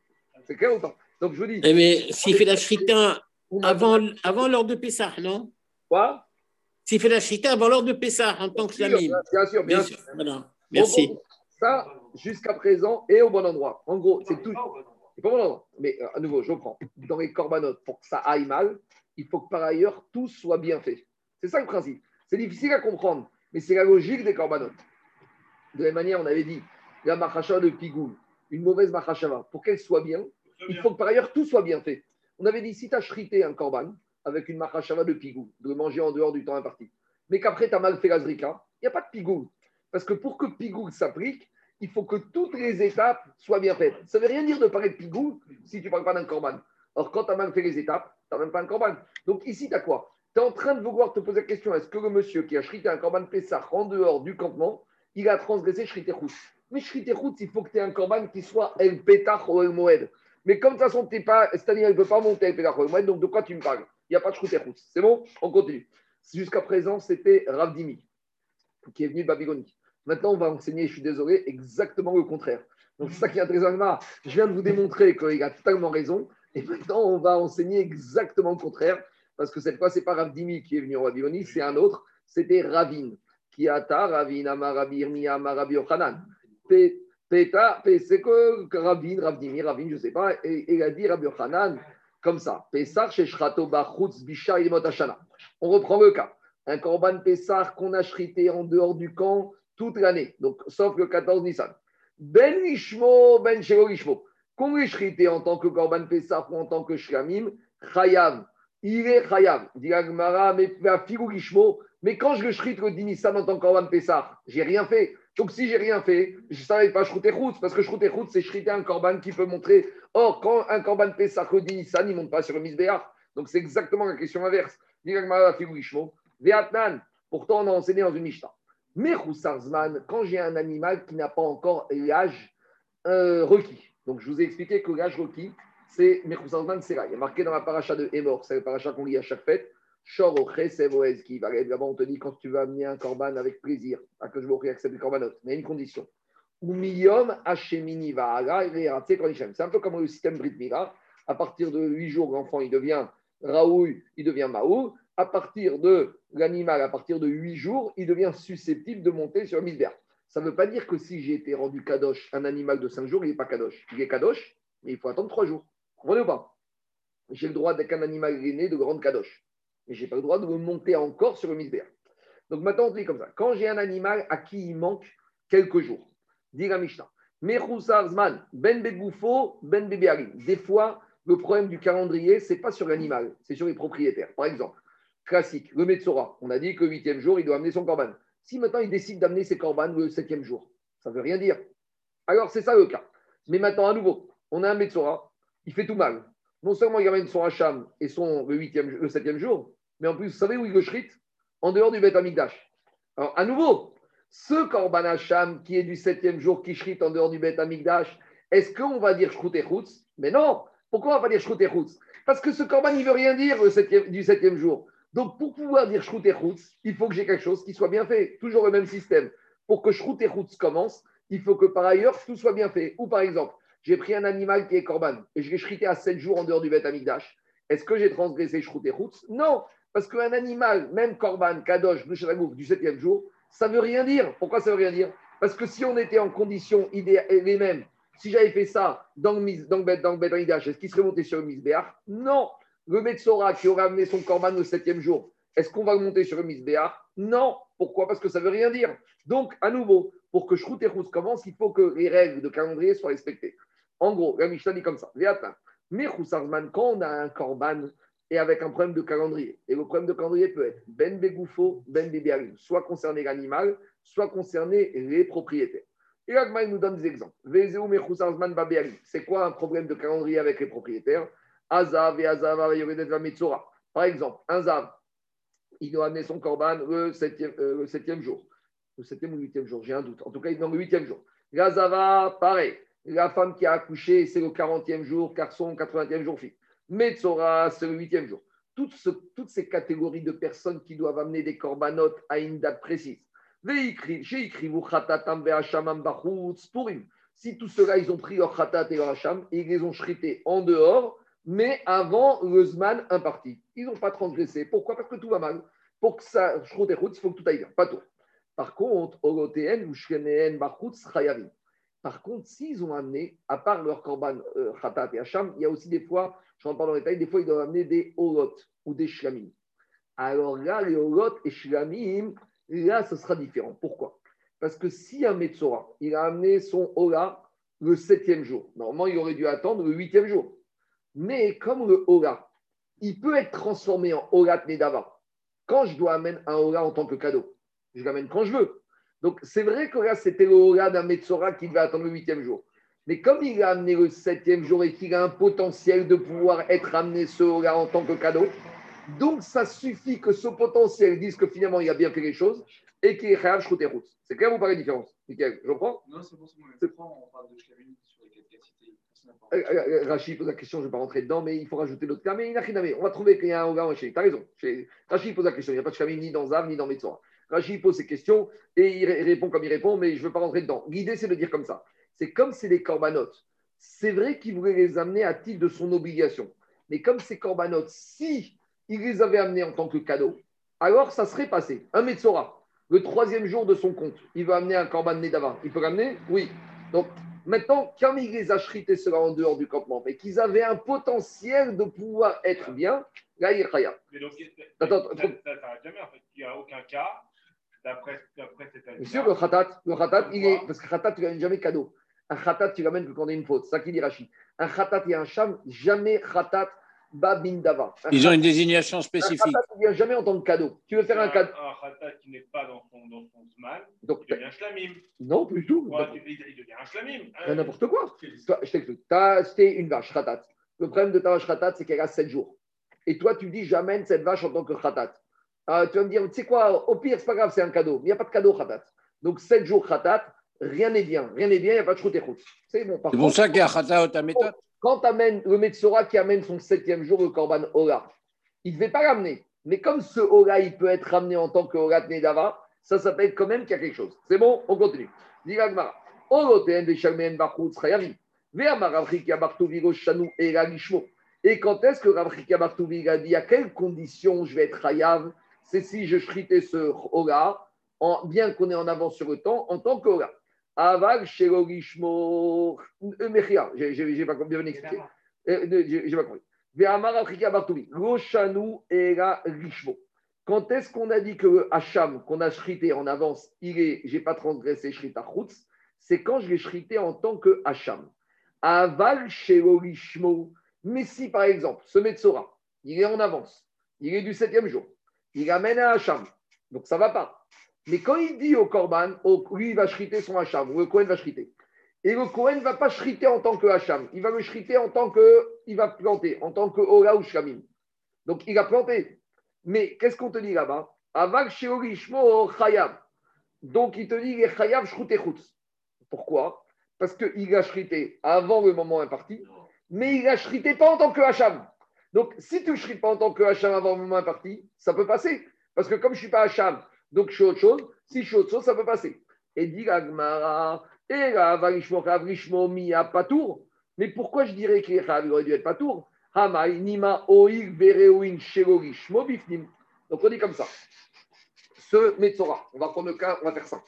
[SPEAKER 1] C'est clair ou pas? Donc, je vous dis.
[SPEAKER 5] Eh, mais s'il fait la shrita avant, avant l'heure de Pessah, non?
[SPEAKER 1] Quoi?
[SPEAKER 5] S'il fait la shrita avant l'heure de Pessah en tant que
[SPEAKER 1] Bien sûr, bien, sûr.
[SPEAKER 5] Merci.
[SPEAKER 1] ça, jusqu'à présent, est au bon endroit. En gros, c'est tout. C'est pas bon endroit. Mais euh, à nouveau, je reprends. Dans les corbanotes, pour que ça aille mal, il faut que par ailleurs tout soit bien fait. C'est ça le principe. C'est difficile à comprendre, mais c'est la logique des corbanotes. De la même manière, on avait dit la machacha de pigoul, une mauvaise machashava, pour qu'elle soit bien, il faut que par ailleurs tout soit bien fait. On avait dit si tu as shrité un korban avec une machashava de pigoul, de manger en dehors du temps imparti, mais qu'après tu as mal fait la zrika, il n'y a pas de pigoul. Parce que pour que pigoul s'applique, il faut que toutes les étapes soient bien faites. Ça ne veut rien dire de parler de pigou si tu ne parles pas d'un corban. Or, quand tu as mal fait les étapes, tu n'as même pas un corban. Donc ici, tu as quoi? Tu es en train de vouloir te poser la question est-ce que le monsieur qui a chrité un corban Pessah en dehors du campement, il a transgressé Shriterhout Mais Shriterhout, il faut que tu aies un corban qui soit El Petach ou El Moed. Mais comme de toute façon, pas, c'est-à-dire il ne peut pas monter El Petach ou donc de quoi tu me parles? Il n'y a pas de Shriterhout. C'est bon? On continue. Jusqu'à présent, c'était Ravdimi qui est venu de Babylonie. Maintenant, on va enseigner, je suis désolé, exactement le contraire. Donc, c'est ça qui est intéressant. Je viens de vous démontrer qu'il a totalement raison. Et maintenant, on va enseigner exactement le contraire. Parce que cette fois, ce n'est pas Ravdimi qui est venu en Babylonie, c'est un autre. C'était Ravin. Qui a Ravin, Amarabir, Amarabi, Ochanan. Peta, c'est que Ravin, Ravdimi, Ravin, je ne sais pas. Et il a dit Rabbi Ochanan comme ça. On reprend le cas. Un korban Pessar qu'on a chrité en dehors du camp toute l'année, donc sauf le 14 Nissan. Ben Ishmo, Ben Shelo Ishmo. Qu'on l'ait en tant que Korban Pessah ou en tant que Shlamim, Chayav. Il est Chayav. Dit Agmara, mais mais quand je le shrite le Nissan en tant que Korban Pessah, j'ai rien fait. Donc si j'ai rien fait, je ne savais pas shrouter route, parce que shrouter route, c'est shriter un corban qui peut montrer. Or, quand un corban Pessah Kodin Nissan, il ne monte pas sur le misbéach. Donc c'est exactement la question inverse. Pourtant, on a enseigné dans une Mishnah. Mais quand j'ai un animal qui n'a pas encore l'âge euh, requis. Donc je vous ai expliqué que l'âge requis, c'est Mechousarzman, c'est là. Il y a marqué dans la paracha de Emor, c'est le paracha qu'on lit à chaque fête. Shor qui va Là-bas, on te dit quand tu vas amener un corban avec plaisir, à que je vous accepter le corbanot, mais il y a une condition. Umiyom Hashemini Vahala C'est un peu comme le système Brit Mila. À partir de 8 jours, l'enfant, il devient Raoul, il devient Maou. À partir de l'animal, à partir de 8 jours, il devient susceptible de monter sur le Ça ne veut pas dire que si j'ai été rendu Kadosh, un animal de 5 jours, il n'est pas Kadosh. Il est Kadosh, mais il faut attendre 3 jours. Vous comprenez ou pas? J'ai le droit d'être un animal né de grande Kadosh mais je n'ai pas le droit de me monter encore sur le misbéa. Donc maintenant, on dit comme ça. Quand j'ai un animal à qui il manque quelques jours, dit la Mishnah, ben begoufo, ben Des fois, le problème du calendrier, ce n'est pas sur l'animal, c'est sur les propriétaires. Par exemple, classique, le Metsora, on a dit que le huitième jour, il doit amener son corban. Si maintenant il décide d'amener ses corbanes le septième jour, ça ne veut rien dire. Alors c'est ça le cas. Mais maintenant, à nouveau, on a un Metsora, il fait tout mal non seulement il amène son Hacham et son, le, huitième, septième jour, mais en plus, vous savez où il le En dehors du Beth Amikdash. Alors, à nouveau, ce Korban Hacham qui est du septième jour, qui shrite en dehors du Beth Amikdash, est-ce qu'on va dire Shrut et Mais non Pourquoi on va pas dire Shrut et Parce que ce Korban, il ne veut rien dire le du septième jour. Donc, pour pouvoir dire Shrut et il faut que j'ai quelque chose qui soit bien fait. Toujours le même système. Pour que Shrut et commence, il faut que par ailleurs, tout soit bien fait. Ou par exemple, j'ai pris un animal qui est corban et je l'ai shrité à 7 jours en dehors du Beth Amigdash. Est-ce que j'ai transgressé Shrut et Non, parce qu'un animal, même corban, kadosh, du 7e jour, ça ne veut rien dire. Pourquoi ça ne veut rien dire? Parce que si on était en condition idéale, les mêmes, si j'avais fait ça dans le, dans le, dans le est-ce qu'il serait monté sur le Misbéach? Non. Le Metsora qui aurait amené son corban au 7e jour, est-ce qu'on va le monter sur le Misbéach Non. Pourquoi? Parce que ça ne veut rien dire. Donc, à nouveau, pour que Shrut et commence, il faut que les règles de calendrier soient respectées. En gros, la Mishnah dit comme ça. Mais quand on a un korban et avec un problème de calendrier, et le problème de calendrier peut être ben begoufo, ben bebiarim, soit concerner l'animal, soit concerner les propriétaires. Et là, il nous donne des exemples. C'est quoi un problème de calendrier avec les propriétaires? Azav et Azav Par exemple, un Zav, il doit amener son septième, euh, le septième jour. Le septième ou le huitième jour, j'ai un doute. En tout cas, il est dans le huitième jour. Gazava, pareil. La femme qui a accouché, c'est le 40e jour, garçon, 80e jour, fille. Metzora, c'est le 8e jour. Toutes, ces catégories de personnes qui doivent amener des corbanotes à une date précise. Si tout cela, ils ont pris leur khatat et leur hacham et ils les ont shrités en dehors, mais avant le zman imparti. Ils n'ont pas transgressé. Pourquoi? Parce que tout va mal. Pour que ça, il faut que tout aille bien. Pas tout. Par contre, Orotéen ou Shreneen Bachutz Chayavim. Par contre, s'ils ont amené, à part leur korban euh, khatat et hacham, il y a aussi des fois, je rentre pas dans les détails, des fois ils doivent amener des holot ou des shlamim. Alors là, les holot et shlamim, là, ce sera différent. Pourquoi? Parce que si un Metzora, il a amené son hola le septième jour, normalement, il aurait dû attendre le huitième jour. Mais comme le hola, il peut être transformé en holat nedava. Quand je dois amener un hola en tant que cadeau, je l'amène quand je veux. Donc, c'est vrai que là, c'était le Hora d'un Metzora qui devait attendre le huitième jour. Mais comme il a amené le septième jour et qu'il a un potentiel de pouvoir être amené ce Hora en tant que cadeau, donc ça suffit que ce potentiel dise que finalement il a bien fait les choses et qu'il est Khayav routes. C'est clair ou pas la différence Michael, je comprends?
[SPEAKER 4] Non, c'est bon, c'est bon. On parle de sur les cités.
[SPEAKER 1] Euh, euh, Rachid pose la question, je ne vais pas rentrer dedans, mais il faut rajouter l'autre cas. Mais On va trouver qu'il y a un chez. Tu as raison. Rachid pose la question. Il n'y a pas de Shlavim ni dans Zav ni dans Metzora. Rachid pose ses questions et il répond comme il répond, mais je ne veux pas rentrer dedans. L'idée, c'est de dire comme ça. C'est comme c'est des corbanotes. C'est vrai qu'il voulait les amener à titre de son obligation. Mais comme ces corbanotes, si il les avait amenés en tant que cadeau, alors ça serait passé. Un Metzora, le troisième jour de son compte, il va amener un corban d'avant. Il peut l'amener? Oui. Donc maintenant, comme il les a chrités cela en dehors du campement, mais qu'ils avaient un potentiel de pouvoir être bien, là, il est
[SPEAKER 4] Mais donc, attends, ça n'arrête jamais en fait. Il n'y a aucun cas d'après cette année.
[SPEAKER 1] Bien sûr, le khatat, le khatat, il est. Parce que khatat, tu n'amènes jamais cadeau. Un khatat, tu l'amènes que quand on a une faute. C'est ça qu'il dit Rachid. Un khatat et un sham, jamais khatat Babindava.
[SPEAKER 2] Ils ont une désignation spécifique. Un
[SPEAKER 1] khatat ne vient jamais en tant que cadeau. Tu veux faire un, cadeau.
[SPEAKER 4] Un khatat qui n'est pas dans son, dans son zman,
[SPEAKER 1] Donc,
[SPEAKER 4] il devient shlamim.
[SPEAKER 1] Non, plus du tout.
[SPEAKER 4] Ouais, il, il devient un shlamim.
[SPEAKER 1] Euh, N'importe quoi. Toi, je t'explique. Tu as acheté une vache khatat. Le problème de ta vache khatat, c'est qu'elle a 7 jours. Et toi, tu dis, j'amène cette vache en tant que khatat. Euh, tu vas me dire, tu sais quoi, au pire, c'est pas grave, c'est un cadeau. Mais il n'y a pas de cadeau khatat. Donc, 7 jours khatat, rien n'est bien. Rien n'est bien, il n'y a pas de chroute et
[SPEAKER 2] C'est bon. C'est pour ça qu'il y a khatat ta méthode.
[SPEAKER 1] Quand tu amènes le Metsora qui amène son septième jour, le Korban Ola, il ne devait pas l'amener. Mais comme ce Ola, il peut être ramené en tant que Ola Nedava, ça s'appelle quand même qu'il y a quelque chose. C'est bon On continue. Et quand est-ce que Ravrika Bartouvi a dit à quelles conditions je vais être Hayav C'est si je shritais ce Ola, bien qu'on est en avance sur le temps, en tant qu'Ola. Aval Shelogishmo Mechia. J'ai pas bien expliqué. J'ai pas compris. Ve'amar Afrika Bartoubi. Roshanu Era Rishmo. Quand est-ce qu'on a dit que le Hacham, qu'on a shrité en avance, il est, j'ai pas transgressé shrita chutz, c'est quand je l'ai shrité en tant que Hacham. Aval Shelogishmo. Mais si, par exemple, ce Metzora, il est en avance, il est du septième jour, il amène un Hacham, donc ça va pas. Mais quand il dit au Korban, lui, il va shriter son Hacham, ou le Kohen va shriter. Et le Kohen ne va pas shriter en tant que Hacham, il va le shriter en tant que. Il va planter, en tant que Ola ou Shamim. Donc il a planté. Mais qu'est-ce qu'on te dit là-bas? Avak Sheorishmo Chayab. Donc il te dit les Chayav Shroutechutz. Pourquoi? Parce qu'il a shrité avant le moment imparti, mais il a shrité pas en tant que Hacham. Donc si tu ne shrites pas en tant que Hacham avant le moment imparti, ça peut passer. Parce que comme je ne suis pas Hacham, donc, je suis autre chose. Si je suis autre chose, ça peut passer. Et dit Agmara, et la Varishmo Mia Patour. Mais pourquoi je dirais qu'il aurait dû être Patour? Hamai Nima Oig Bifnim. Donc, on dit comme ça. Ce Metzora, on va prendre le cas, on va faire ça.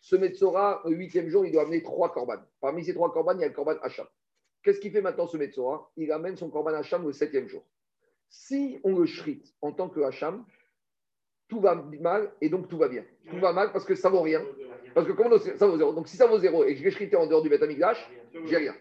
[SPEAKER 1] Ce Metzora, le huitième jour, il doit amener trois corbanes. Parmi ces trois corbanes, il y a le corban Hacham. Qu'est-ce qu'il fait maintenant ce Metzora? Il amène son corban Hacham le septième jour. Si on le shrite en tant que Hacham, tout va mal et donc tout va bien. Tout va mal parce que ça vaut rien. Parce que comment ça vaut zéro? Donc si ça vaut zéro et que je vais shriter en dehors du Beth j'ai rien.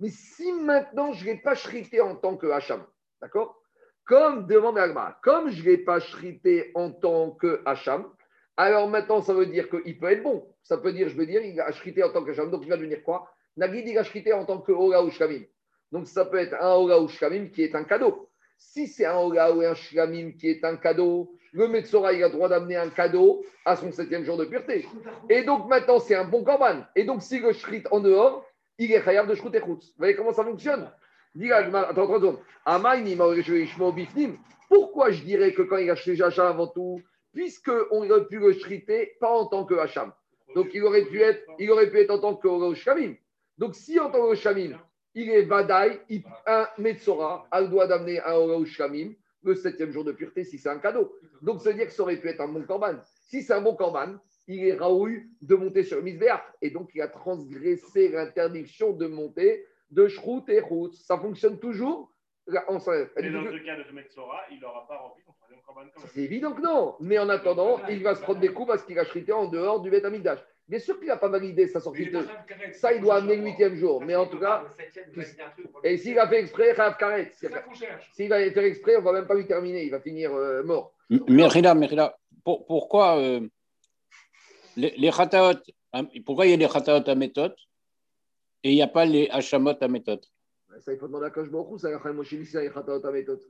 [SPEAKER 1] Mais si maintenant je ne l'ai pas shrité en tant que Hacham, d'accord? Comme demande Agma, comme je ne l'ai pas shrité en tant que Hacham, alors maintenant ça veut dire qu'il peut être bon. Ça peut dire, je veux dire, il a shrité en tant que Hacham. Donc il va devenir quoi? Nagid, il a shrité en tant que Ola ou Shkamim. Donc ça peut être un Ola ou Shkamim qui est un cadeau. Si c'est un Ola ou un Shkamim qui est un cadeau, le Metzora, il a le droit d'amener un cadeau à son septième jour de pureté. Et donc maintenant, c'est un bon korban. Et donc, si le shrit en dehors, il est khayab de shrut et Vous voyez comment ça fonctionne? Attends, Pourquoi je dirais que quand il a acheté Hacham avant tout, puisqu'on aurait pu le shriter pas en tant que Hacham. Donc il aurait pu être, il aurait pu être en tant que Shamim. Donc si en tant que Shamim, il est Vadaï, un Metzora a le droit d'amener un Shamim, le septième jour de pureté si c'est un cadeau. Donc, ça veut dire que ça aurait pu être un bon corban. Si c'est un bon corban, il est raoul de monter sur le Et donc, il a transgressé l'interdiction de monter de Shrout et Rout. Ça fonctionne toujours.
[SPEAKER 4] Mais dans le cas de Metzora, il n'aura pas rempli son troisième corban
[SPEAKER 1] C'est évident que non. Mais en attendant, il va se prendre des coups parce qu'il a chrité en dehors du Beth Bien sûr qu'il n'a pas validé sa sortie de. Ça, il doit amener le huitième jour. Mais en tout cas. Et s'il a fait exprès, Rav Karet. S'il va faire exprès, on ne va même pas lui terminer. Il va finir euh, mort.
[SPEAKER 2] Merida, Merida, pourquoi euh, les, les hein, pourquoi il y a les khataot à méthode et il n'y a pas les hachamot à méthode?
[SPEAKER 1] Ça, il faut demander à méthode.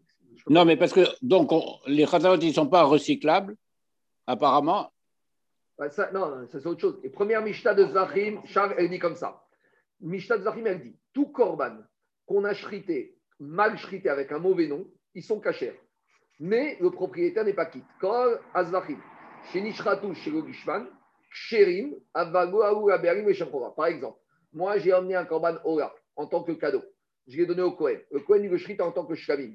[SPEAKER 2] Non, mais parce que donc les khataot, ils ne sont pas recyclables, apparemment,
[SPEAKER 1] ça, non, ça c'est autre chose. Et première Mishnah de Zachim, Charles, elle dit comme ça. Mishnah de Zachim, elle dit tout korban qu'on a shrité, mal shrité avec un mauvais nom, ils sont cachés. Mais le propriétaire n'est pas quitte. Kol Azvachim, Shenishratou, Shegogishman, Ksherim, Avago, Aou, Aberim et Par exemple, moi j'ai emmené un korban Ora en tant que cadeau. Je l'ai donné au Kohen. Le Kohen, il le shrite en tant que Shkamim.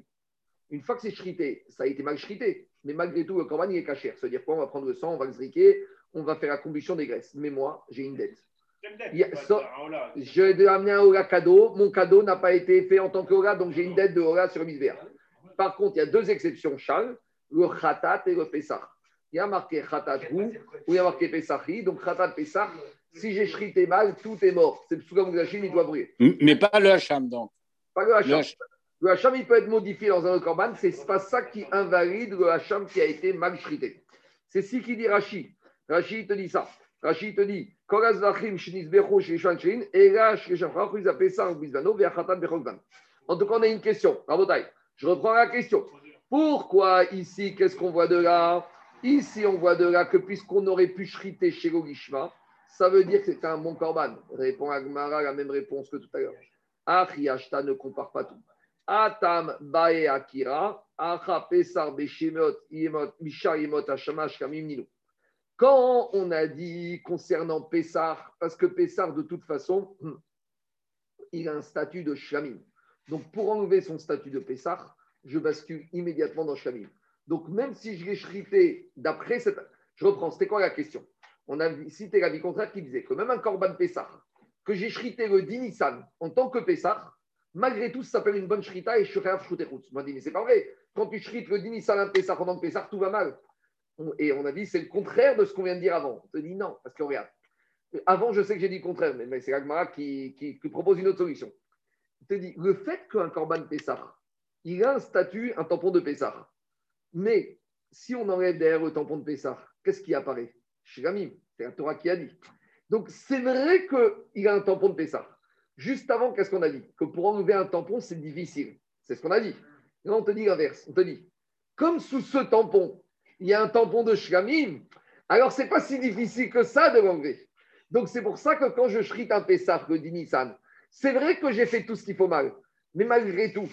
[SPEAKER 1] Une fois que c'est shrité, ça a été mal shrité. Mais malgré tout, le korban, il est caché. C'est-à-dire quoi? On va prendre le sang, on va le zriquer, on va faire la combustion des graisses. Mais moi, j'ai une dette. je vais amener un Ola cadeau. Mon cadeau n'a pas été fait en tant qu'Ola, donc j'ai une dette de Ola sur Misbéa. Par contre, il y a deux exceptions, Charles le Khatat et le Pessah. Il y a marqué Khatat ou il y a marqué Pessahi. Donc Khatat, Pessah, si j'ai chrité mal, tout est mort. C'est le Sougam il doit brûler.
[SPEAKER 2] Mais pas le Hacham, donc.
[SPEAKER 1] Pas le Hacham. Le hacham, il peut être modifié dans un autre korban, c'est pas ça qui invalide le hacham qui a été mal shrité. C'est ce qui dit Rashi. Rashi te dit ça. Rashi te dit en tout cas, on a une question. Je reprends la question. Pourquoi ici, qu'est-ce qu'on voit de là? Ici, on voit de là que puisqu'on aurait pu shriter chez Logishma, ça veut dire que c'est un bon korban. Répond Agmara la même réponse que tout à l'heure. Achiashta ne compare pas tout. Atam bae akira, acha pesar beshemot yemot misha yemot hashamash kamim nilu. Quand on a dit concernant Pessar, parce que Pessar, de toute façon, il a un statut de Shamim. Donc, pour enlever son statut de Pessar, je bascule immédiatement dans Shamim. Donc, même si je l'ai shrité d'après cette. Je reprends, c'était quoi la question? On a cité la vie contraire qui disait que même un Korban Pessar, que j'ai shrité le Dinisan en tant que Pessar, malgré tout, ça s'appelle une bonne shrita et je suis Je m'a dit, mais c'est pas vrai. Quand tu shrites le Dinisan un Pessar pendant que Pessar, tout va mal. Et on a dit, c'est le contraire de ce qu'on vient de dire avant. On te dit non, parce que regarde, avant, je sais que j'ai dit le contraire, mais c'est Agmara qui, propose une autre solution. On te dit, le fait qu'un Korban Pessah, il a un statut, un tampon de Pessah. Mais si on enlève derrière le tampon de Pessah, qu'est-ce qui apparaît? Shiramim, c'est la Torah qui a dit. Donc c'est vrai qu'il a un tampon de Pessah. Juste avant, qu'est-ce qu'on a dit? Que pour enlever un tampon, c'est difficile. C'est ce qu'on a dit. Là, on te dit l'inverse. On te dit, comme sous ce tampon, il y a un tampon de shramim, alors c'est pas si difficile que ça de l'enlever. Donc c'est pour ça que quand je shrite un Pessah, le Nissan, c'est vrai que j'ai fait tout ce qu'il faut mal. Mais malgré tout,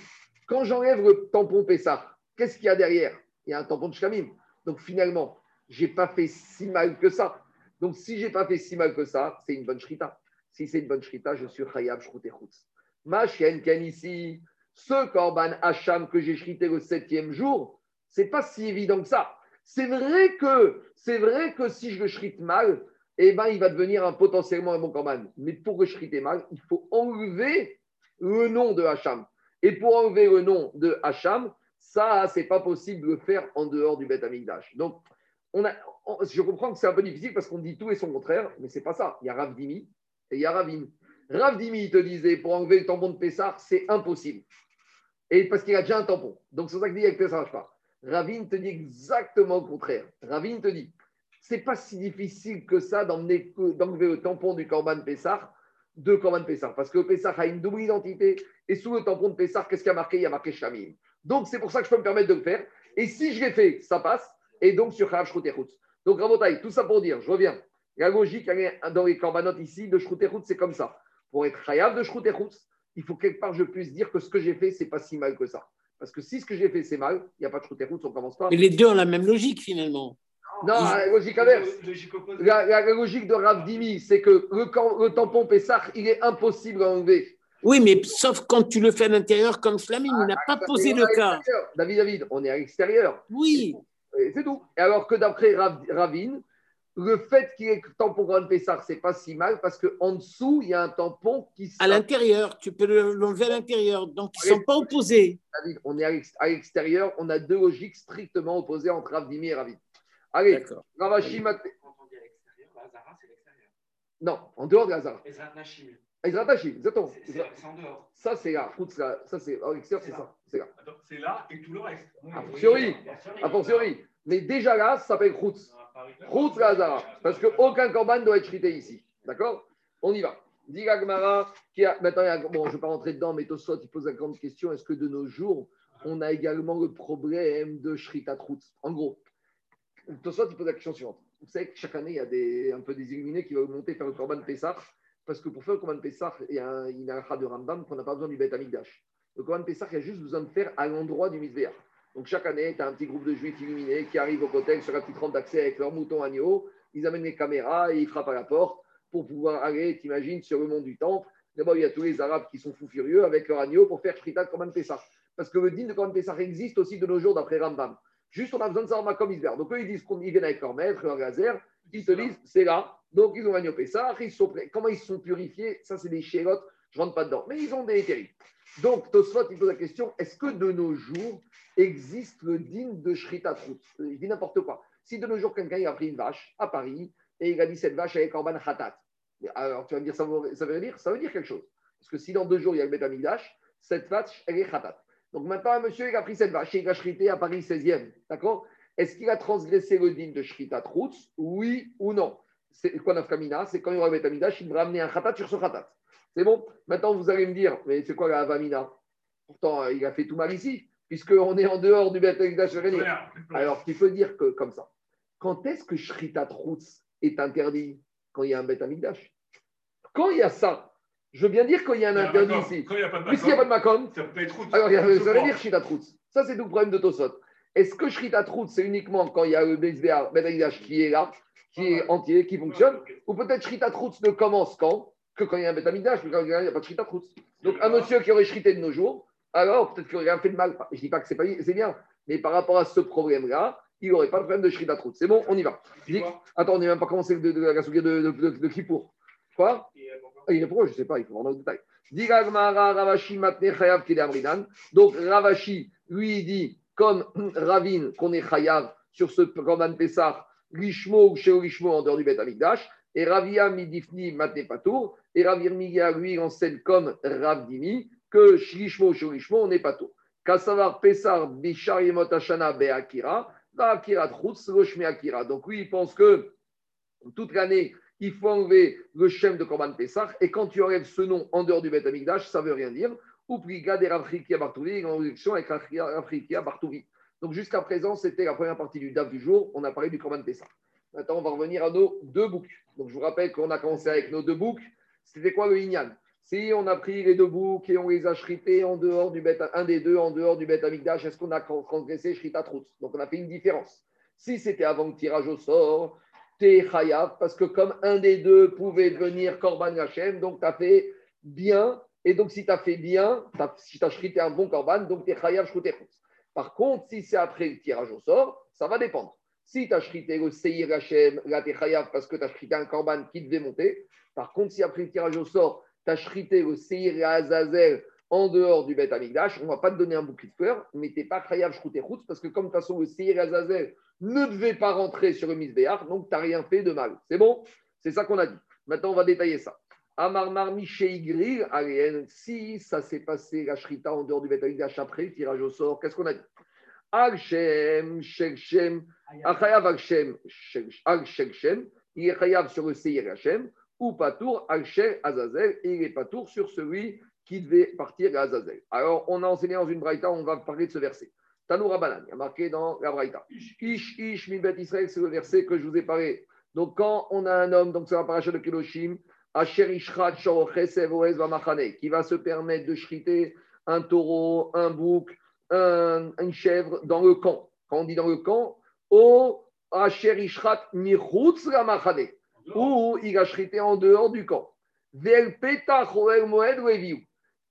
[SPEAKER 1] quand j'enlève le tampon Pessah, qu'est-ce qu'il y a derrière? Il y a un tampon de shramim. Donc finalement, j'ai pas fait si mal que ça. Donc si j'ai pas fait si mal que ça, c'est une bonne shrita. Si c'est une bonne shrita, je suis Khayab Shroutechutz. Ma chienne Ken ici, ce Korban Hacham que j'ai shrité le septième jour, c'est pas si évident que ça. C'est vrai que si je le shrite mal, eh ben, il va devenir un, potentiellement un bon korban. Mais pour le shriter mal, il faut enlever le nom de Hacham. Et pour enlever le nom de Hacham, ça, c'est pas possible de le faire en dehors du Beth Amikdash. Donc, on a, je comprends que c'est un peu difficile parce qu'on dit tout et son contraire, mais c'est pas ça. Il y a Ravdimi et il y a Ravin. Ravdimi, te disait, pour enlever le tampon de Pessar, c'est impossible. Et parce qu'il a déjà un tampon. Donc, c'est ça que dit avec Pessar, pas. Ravine te dit exactement le contraire. Ravine te dit, c'est pas si difficile que ça d'enlever le tampon du Corban Pessar de Corban Pessar. Parce que Pessar a une double identité. Et sous le tampon de Pessar, qu'est-ce qu'il y a marqué? Il y a marqué Shamim. Donc, c'est pour ça que je peux me permettre de le faire. Et si je l'ai fait, ça passe. Et donc, sur Chav Shrouterhout. Donc, Rabotai, tout ça pour dire, je reviens. La logique dans les corbanotes ici de Shrouterhout, c'est comme ça. Pour être Chayav de Shrouterhout, il faut quelque part je puisse dire que ce que j'ai fait, c'est pas si mal que ça. Parce que si ce que j'ai fait, c'est mal, il n'y a pas de route, on ne commence pas.
[SPEAKER 5] Mais les deux ont la même logique, finalement.
[SPEAKER 1] Non, la logique inverse. La, logique de Rav Dimi, c'est que le, tampon Pessah, il est impossible à enlever.
[SPEAKER 5] Oui, mais sauf quand tu le fais à l'intérieur comme Flamine, il n'a ah, pas posé le cas.
[SPEAKER 1] David, David, on est à l'extérieur.
[SPEAKER 5] Oui.
[SPEAKER 1] C'est tout. Et alors que d'après Ravine, le fait qu'il y ait tampon Grand Pessar, c'est pas si mal parce qu'en dessous, il y a un tampon qui.
[SPEAKER 5] À l'intérieur, tu peux l'enlever à l'intérieur. Donc, ils ne sont pas opposés.
[SPEAKER 1] On est à l'extérieur, on a deux logiques strictement opposées entre Ravdimi et Ravine. Allez, Ravashi Quand on dit à l'extérieur, Lazara, c'est l'extérieur. Non, en dehors de Lazara. Ezra Tachim. Ezra Tachim, exactement. C'est en dehors. Ça, c'est là. Ça, c'est à l'extérieur, c'est ça.
[SPEAKER 4] C'est là. C'est là et tout le reste.
[SPEAKER 1] A fortiori. A fortiori. Mais déjà là, ça s'appelle Khoutz. Route Lazara. Parce qu'aucun corban doit être chrité ici. D'accord? On y va. Dit qui a. Maintenant, bon, je ne vais pas rentrer dedans, mais Tosot, il pose la grande question est-ce que de nos jours, on a également le problème de Shrita Trout En gros, Tosot, il pose la question suivante. Vous savez que chaque année, il y a des, un peu des illuminés qui vont monter faire le Corban Pessah, parce que pour faire le Corban Pessah, il y a un, il y a un de Rambam qu'on n'a pas besoin du Beth Amigdash. Le Corban Pessah, a juste besoin de faire à l'endroit du Mizbeach. Donc chaque année, tu as un petit groupe de juifs illuminés qui arrivent au côté sur la petite rampe d'accès avec leur mouton agneau. Ils amènent les caméras et ils frappent à la porte pour pouvoir aller, t'imagines, sur le mont du temple. D'abord, il y a tous les Arabes qui sont fous furieux avec leur agneau pour faire Shrita de Korban Pessah. Parce que le din de Korban Pessah existe aussi de nos jours d'après Rambam. Juste, on a besoin de savoir comme Isber. Donc, eux, ils disent qu'ils viennent avec leur maître, leur laser. Ils te disent, c'est là. Donc, ils ont l'agneau Pessah. Ils sont. Comment ils sont purifiés? Ça, c'est des chérotes. Je ne rentre pas dedans. Mais ils ont des terribles. Donc, Tosfot, il pose la question est-ce que de nos jours, existe le digne de Shrita Trout. Il dit n'importe quoi. Si de nos jours, quelqu'un a pris une vache à Paris et il a dit cette vache avec Korban Khatat, alors tu vas me dire ça veut, dire quelque chose. Parce que si dans deux jours, il y a le Betamigdash, cette vache, elle est Khatat. Donc maintenant, un monsieur, il a pris cette vache et il a shrité à Paris 16e. D'accord? Est-ce qu'il a transgressé le din de Shrita Troutz Oui ou non? C'est quoi Nafkamina C'est quand il y aura Betamidash, il devra amener un khatat sur ce khatat. C'est bon Maintenant, vous allez me dire, mais c'est quoi la Avamina? Pourtant, il a fait tout mal ici, puisqu'on est en dehors du Betamidash. Alors, tu peux dire que comme ça. Quand est-ce que Shrita Troutz est interdit? Quand il y a un Betamidash. Quand il y a ça, je veux bien dire qu'il y a un interdit ici. Puisqu'il n'y a pas de Macon, ça peut être Alors, ça veut dire Shrita Troutz. Ça, c'est tout le problème de Tosot. Est-ce que Shrita Troutz, c'est uniquement quand il y a le Betamidash qui est là, qui est entier, qui fonctionne? Ou peut-être Shrita Troutz ne commence quand? Que quand il y a un Betamidash, mais quand il n'y a pas de Shrita. Donc, un monsieur qui aurait shrité de nos jours, alors peut-être qu'il aurait rien fait de mal. Je ne dis pas que c'est bien, mais par rapport à ce problème-là, il n'aurait pas de problème de Shrita. C'est bon, on y va. Attends, on n'est même pas commencé de, de, la de, de, Kippour. Quoi ah, Il est pourquoi Je ne sais pas, il faut voir dans le détail. Donc Ravashi, lui, dit, comme Ravine, qu'on est chayav sur ce Korban Pessah, Lishmo ou Sheo Lishmo en dehors du Bet Amigdash, et Ravia Midifni Matne Patour, et Ravir Miga, lui, enseigne comme Ravdimi, que Shlishmo, Shorishmo, on n'est pas tout. Kassavar Pessar, Bishar Yemot Be'akira, Akira Trutz, Roshme Akira. Donc, lui, il pense que toute l'année, il faut enlever le shem de Korban Pessah, et quand tu enlèves ce nom en dehors du Bet Amigdash, ça ne veut rien dire. Ou Pliga des Ravrikia Bartouvi, en réduction avec Ravrikia Bartouvi. Donc, jusqu'à présent, c'était la première partie du DAF du jour. On a parlé du Korban Pessah. Maintenant, on va revenir à nos deux boucs. Donc, je vous rappelle qu'on a commencé avec nos deux boucs. C'était quoi le Inyan Si on a pris les deux boucs et on les a shrités en dehors du bête, un des deux en dehors du bête amigdash, est-ce qu'on a transgressé shrita trout Donc, on a fait une différence. Si c'était avant le tirage au sort, t'es chayav, parce que comme un des deux pouvait devenir korban Hashem, donc tu fait bien. Et donc, si tu fait bien, si tu as un bon korban, donc t'es chayav Par contre, si c'est après le tirage au sort, ça va dépendre. Si tu as shrité le Seir Hashem, là tu parce que tu as un korban qui devait monter. Par contre, si après le tirage au sort, tu as shrité le Seir Azazel en dehors du Bet Amigdash, on ne va pas te donner un bouclier de fleurs, mais tu n'es pas chayav shrouté routes parce que comme de toute façon le Seir Azazel ne devait pas rentrer sur le Misbéach, donc tu n'as rien fait de mal. C'est bon? C'est ça qu'on a dit. Maintenant, on va détailler ça. Amarmar Gril, si ça s'est passé la shrita en dehors du Bet Amigdash après le tirage au sort, qu'est-ce qu'on a dit? Al-Shem, Shel-Shem, Achayav Al-Shem, Al-Shel-Shem, il est sur le Seir Hashem, ou Patour Al-Shel Azazel, et il est Patour sur celui qui devait partir à Azazel. Alors, on a enseigné dans une braïta, on va parler de ce verset. Tanoura Banan, il y a marqué dans la braïta. Ish, Ish, mi Israël, c'est le verset que je vous ai parlé. Donc, quand on a un homme, donc c'est la paracha de Keloshim, Asher Oez Vamachane, qui va se permettre de shriter un taureau, un bouc, un, une chèvre dans le camp. Quand on dit dans le camp, au Asher Ishrat Mirutz Ramachane, ou il a shrité en dehors du camp.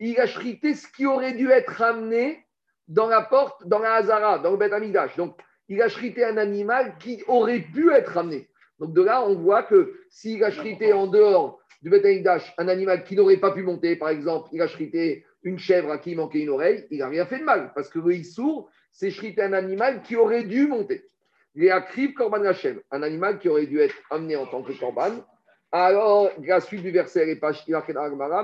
[SPEAKER 1] Il a shrité ce qui aurait dû être ramené dans la porte, dans la Hazara, dans le Beth Amigdash. Donc, il a shrité un animal qui aurait pu être ramené. Donc, de là, on voit que s'il a shrité en dehors du Beth Amigdash un animal qui n'aurait pas pu monter, par exemple, il a shrité une chèvre à qui il manquait une oreille, il n'a rien fait de mal, parce que le sourd, c'est shriter un animal qui aurait dû monter. Il a kriv korban Hashem, un animal qui aurait dû être amené en tant que korban. Alors, la suite du verset, elle n'est pas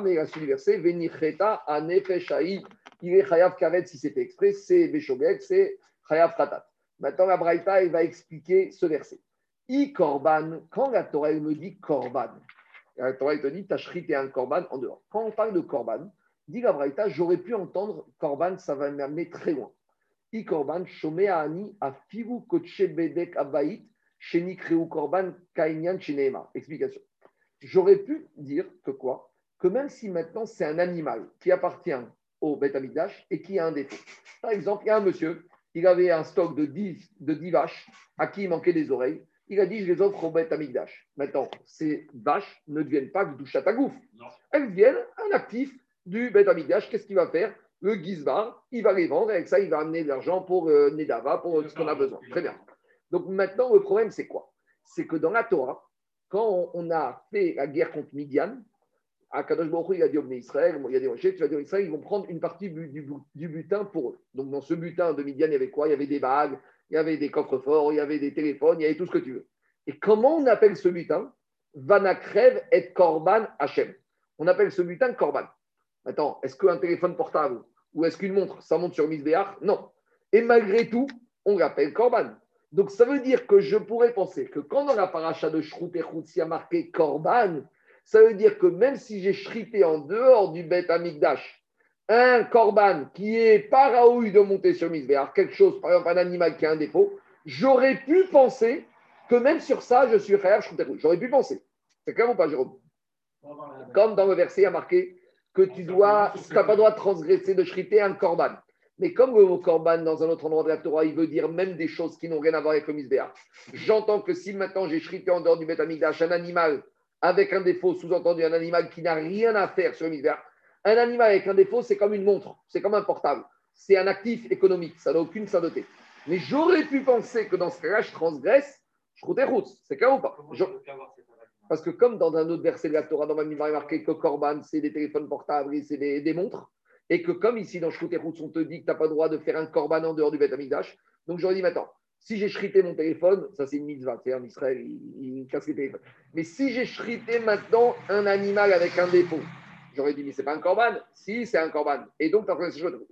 [SPEAKER 1] mais la suite du verset, Venicheta anefeshaï, il est chayav karet si c'était exprès, c'est beshogek, c'est chayav khatat. Maintenant, la Braïta, va expliquer ce verset. I korban, quand la Torah me dit korban, la Torah te dit, un korban en dehors. Quand on parle de korban, Dit la Braïta, j'aurais pu entendre Korban, ça va m'amener très loin. I Korban, Ani, Afivu Koche Bedek Abaït, Sheni Kreu Korban, Kainyan Chinema. Explication. J'aurais pu dire que quoi? Que même si maintenant c'est un animal qui appartient au Beth Amidash et qui a un défaut. Par exemple, il y a un monsieur, il avait un stock de 10, de vaches à qui il manquait des oreilles. Il a dit, je les offre au Beth Amigdash. Maintenant, ces vaches ne deviennent pas Gdouchat Agouf. Elles deviennent un actif du Beth Amigdash, qu'est-ce qu'il va faire? Le Gizbar, il va les vendre, et avec ça, il va amener de l'argent pour euh, Nedava, pour ce qu'on a besoin. Très bien. Donc maintenant, le problème, c'est quoi? C'est que dans la Torah, quand on a fait la guerre contre Midian, à Kadosh Baruch il a dit au Israël, il y a des rochers, tu vas dire Israël, ils vont prendre une partie du, du, butin pour eux. Donc dans ce butin de Midian, il y avait quoi? Il y avait des bagues, il y avait des coffres forts, il y avait des téléphones, il y avait tout ce que tu veux. Et comment on appelle ce butin? Vanakrev et Korban Hashem. On appelle ce butin Korban. Attends, est-ce qu'un téléphone portable Ou est-ce qu'une montre, ça monte sur Misbéach Non. Et malgré tout, on l'appelle Korban. Donc ça veut dire que je pourrais penser que quand dans la paracha de Shrout et s'il y a marqué Korban, ça veut dire que même si j'ai shrité en dehors du Bet Amigdash, un Korban qui est pas raoui de monter sur Misbéach, quelque chose, par exemple un animal qui a un défaut, j'aurais pu penser que même sur ça, je suis Khayab Shrout J'aurais pu penser. C'est clair ou pas, Jérôme? Comme dans le verset, il y a marqué que tu dois, tu n'as pas le droit de transgresser, de shriter un korban. Mais comme le mot korban dans un autre endroit de la Torah, il veut dire même des choses qui n'ont rien à voir avec le misbéach. J'entends que si maintenant j'ai shrité en dehors du Betamikdash un animal avec un défaut, sous-entendu un animal qui n'a rien à faire sur le misbéach, un animal avec un défaut, c'est comme une montre, c'est comme un portable. C'est un actif économique, ça n'a aucune sainteté. Mais j'aurais pu penser que dans ce cas-là, je transgresse, je route C'est clair ou pas parce que comme dans un autre verset de la Torah, dans ma il marqué que Corban, c'est des téléphones portables et c'est des, montres, et que comme ici dans Shrouterhoutz, on te dit que tu n'as pas le droit de faire un Corban en dehors du Beth Amikdash, donc j'aurais dit maintenant, si j'ai shrité mon téléphone, ça c'est une mitzvah, c'est en Israël, il, il, casse les téléphones. Mais si j'ai shrité maintenant un animal avec un défaut, j'aurais dit, mais c'est pas un Corban Si, c'est un Corban. Et donc,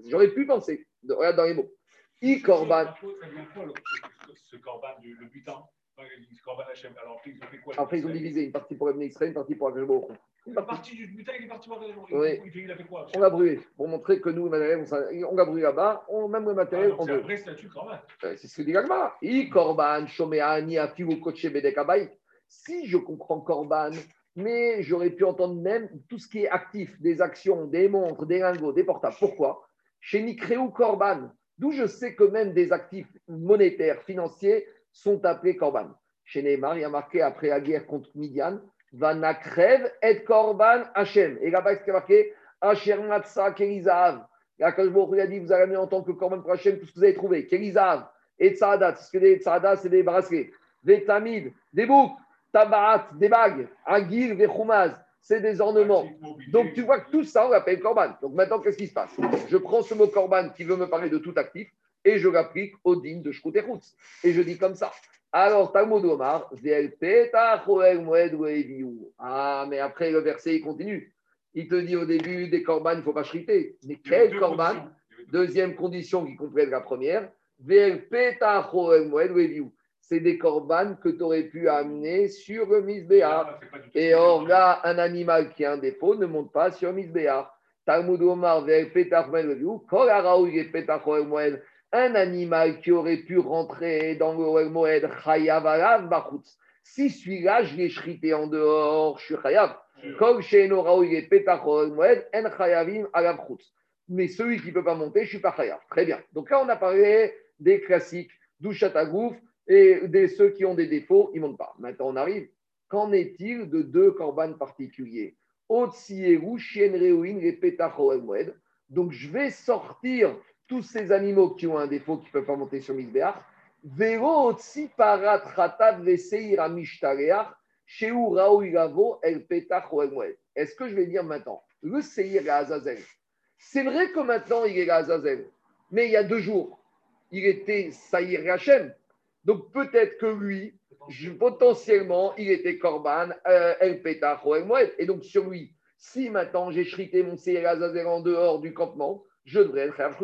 [SPEAKER 1] j'aurais pu penser, regarde dans les mots, i Corban.
[SPEAKER 4] Ce Corban, le butin?
[SPEAKER 1] Après, ils ont divisé une partie pour Ebné Israël, une partie pour Akashbo.
[SPEAKER 4] Une partie du butin, il est parti pour
[SPEAKER 1] oui. Il a fait quoi? On l'a brûlé pour montrer que nous, on l'a brûlé là-bas, on, même le matériel.
[SPEAKER 4] Ah, c'est un vrai statut Corban.
[SPEAKER 1] C'est ce que dit Gagma. I Corban, Shomeani, Afiu, Koche. Si je comprends Corban, mais j'aurais pu entendre même tout ce qui est actif, des actions, des montres, des lingots, des portables. Pourquoi? Chez Nikreu Corban, d'où je sais que même des actifs monétaires, financiers, sont appelés Korban. Chez Neymar, il y a marqué après la guerre contre Midian, Vanakrev et Korban Hachem. Et là-bas, il y a marqué Asher Matsa Kelizav. Là, quand je a dit, vous allez amener en tant que Korban pour Hachem tout ce que vous avez trouvé? Kelizav, et Tsadat. Ce que des Tsadat, c'est des bracelets. Des Tamid, des boucles, Tabarat, des bagues, Agil, des Choumaz c'est des ornements. Donc tu vois que tout ça, on l'appelle korban. Donc maintenant, qu'est-ce qui se passe? Je prends ce mot korban qui veut me parler de tout actif et je l'applique au digne de Shkouterutz. Et je dis comme ça. Alors, Talmud Omar, Ah, mais après le verset, il continue. Il te dit au début, des corbanes, il ne faut pas chriter. Mais quel corban Deuxième condition qui complète la première. C'est des corbanes que tu aurais pu amener sur le misbéar. Et or là, un animal qui a un défaut ne monte pas sur misbéar. Talmud Omar, un animal qui aurait pu rentrer dans le Moed Chayavalav Bachutz. Si celui-là, je l'ai shrité en dehors, je suis Chayav. Kol Sheeno Raoui Moed, En Chayavim Mais celui qui ne peut pas monter, je ne suis pas Chayav. Très bien. Donc là, on a parlé des classiques, Douchatagouf, et de ceux qui ont des défauts, ils ne montent pas. Maintenant, on arrive. Qu'en est-il de deux corbanes particuliers? Donc, je vais sortir tous ces animaux qui ont un défaut qui ne peuvent pas monter sur Misbéach, Est-ce que je vais dire maintenant, le Seir à Azazel, c'est vrai que maintenant il est à Azazel, mais il y a deux jours, il était Saïr Hachem. Donc peut-être que lui, potentiellement, il était Korban, euh, El Petach, Et donc sur lui, si maintenant j'ai shrité mon Seir Azazel en dehors du campement, je devrais être Chayav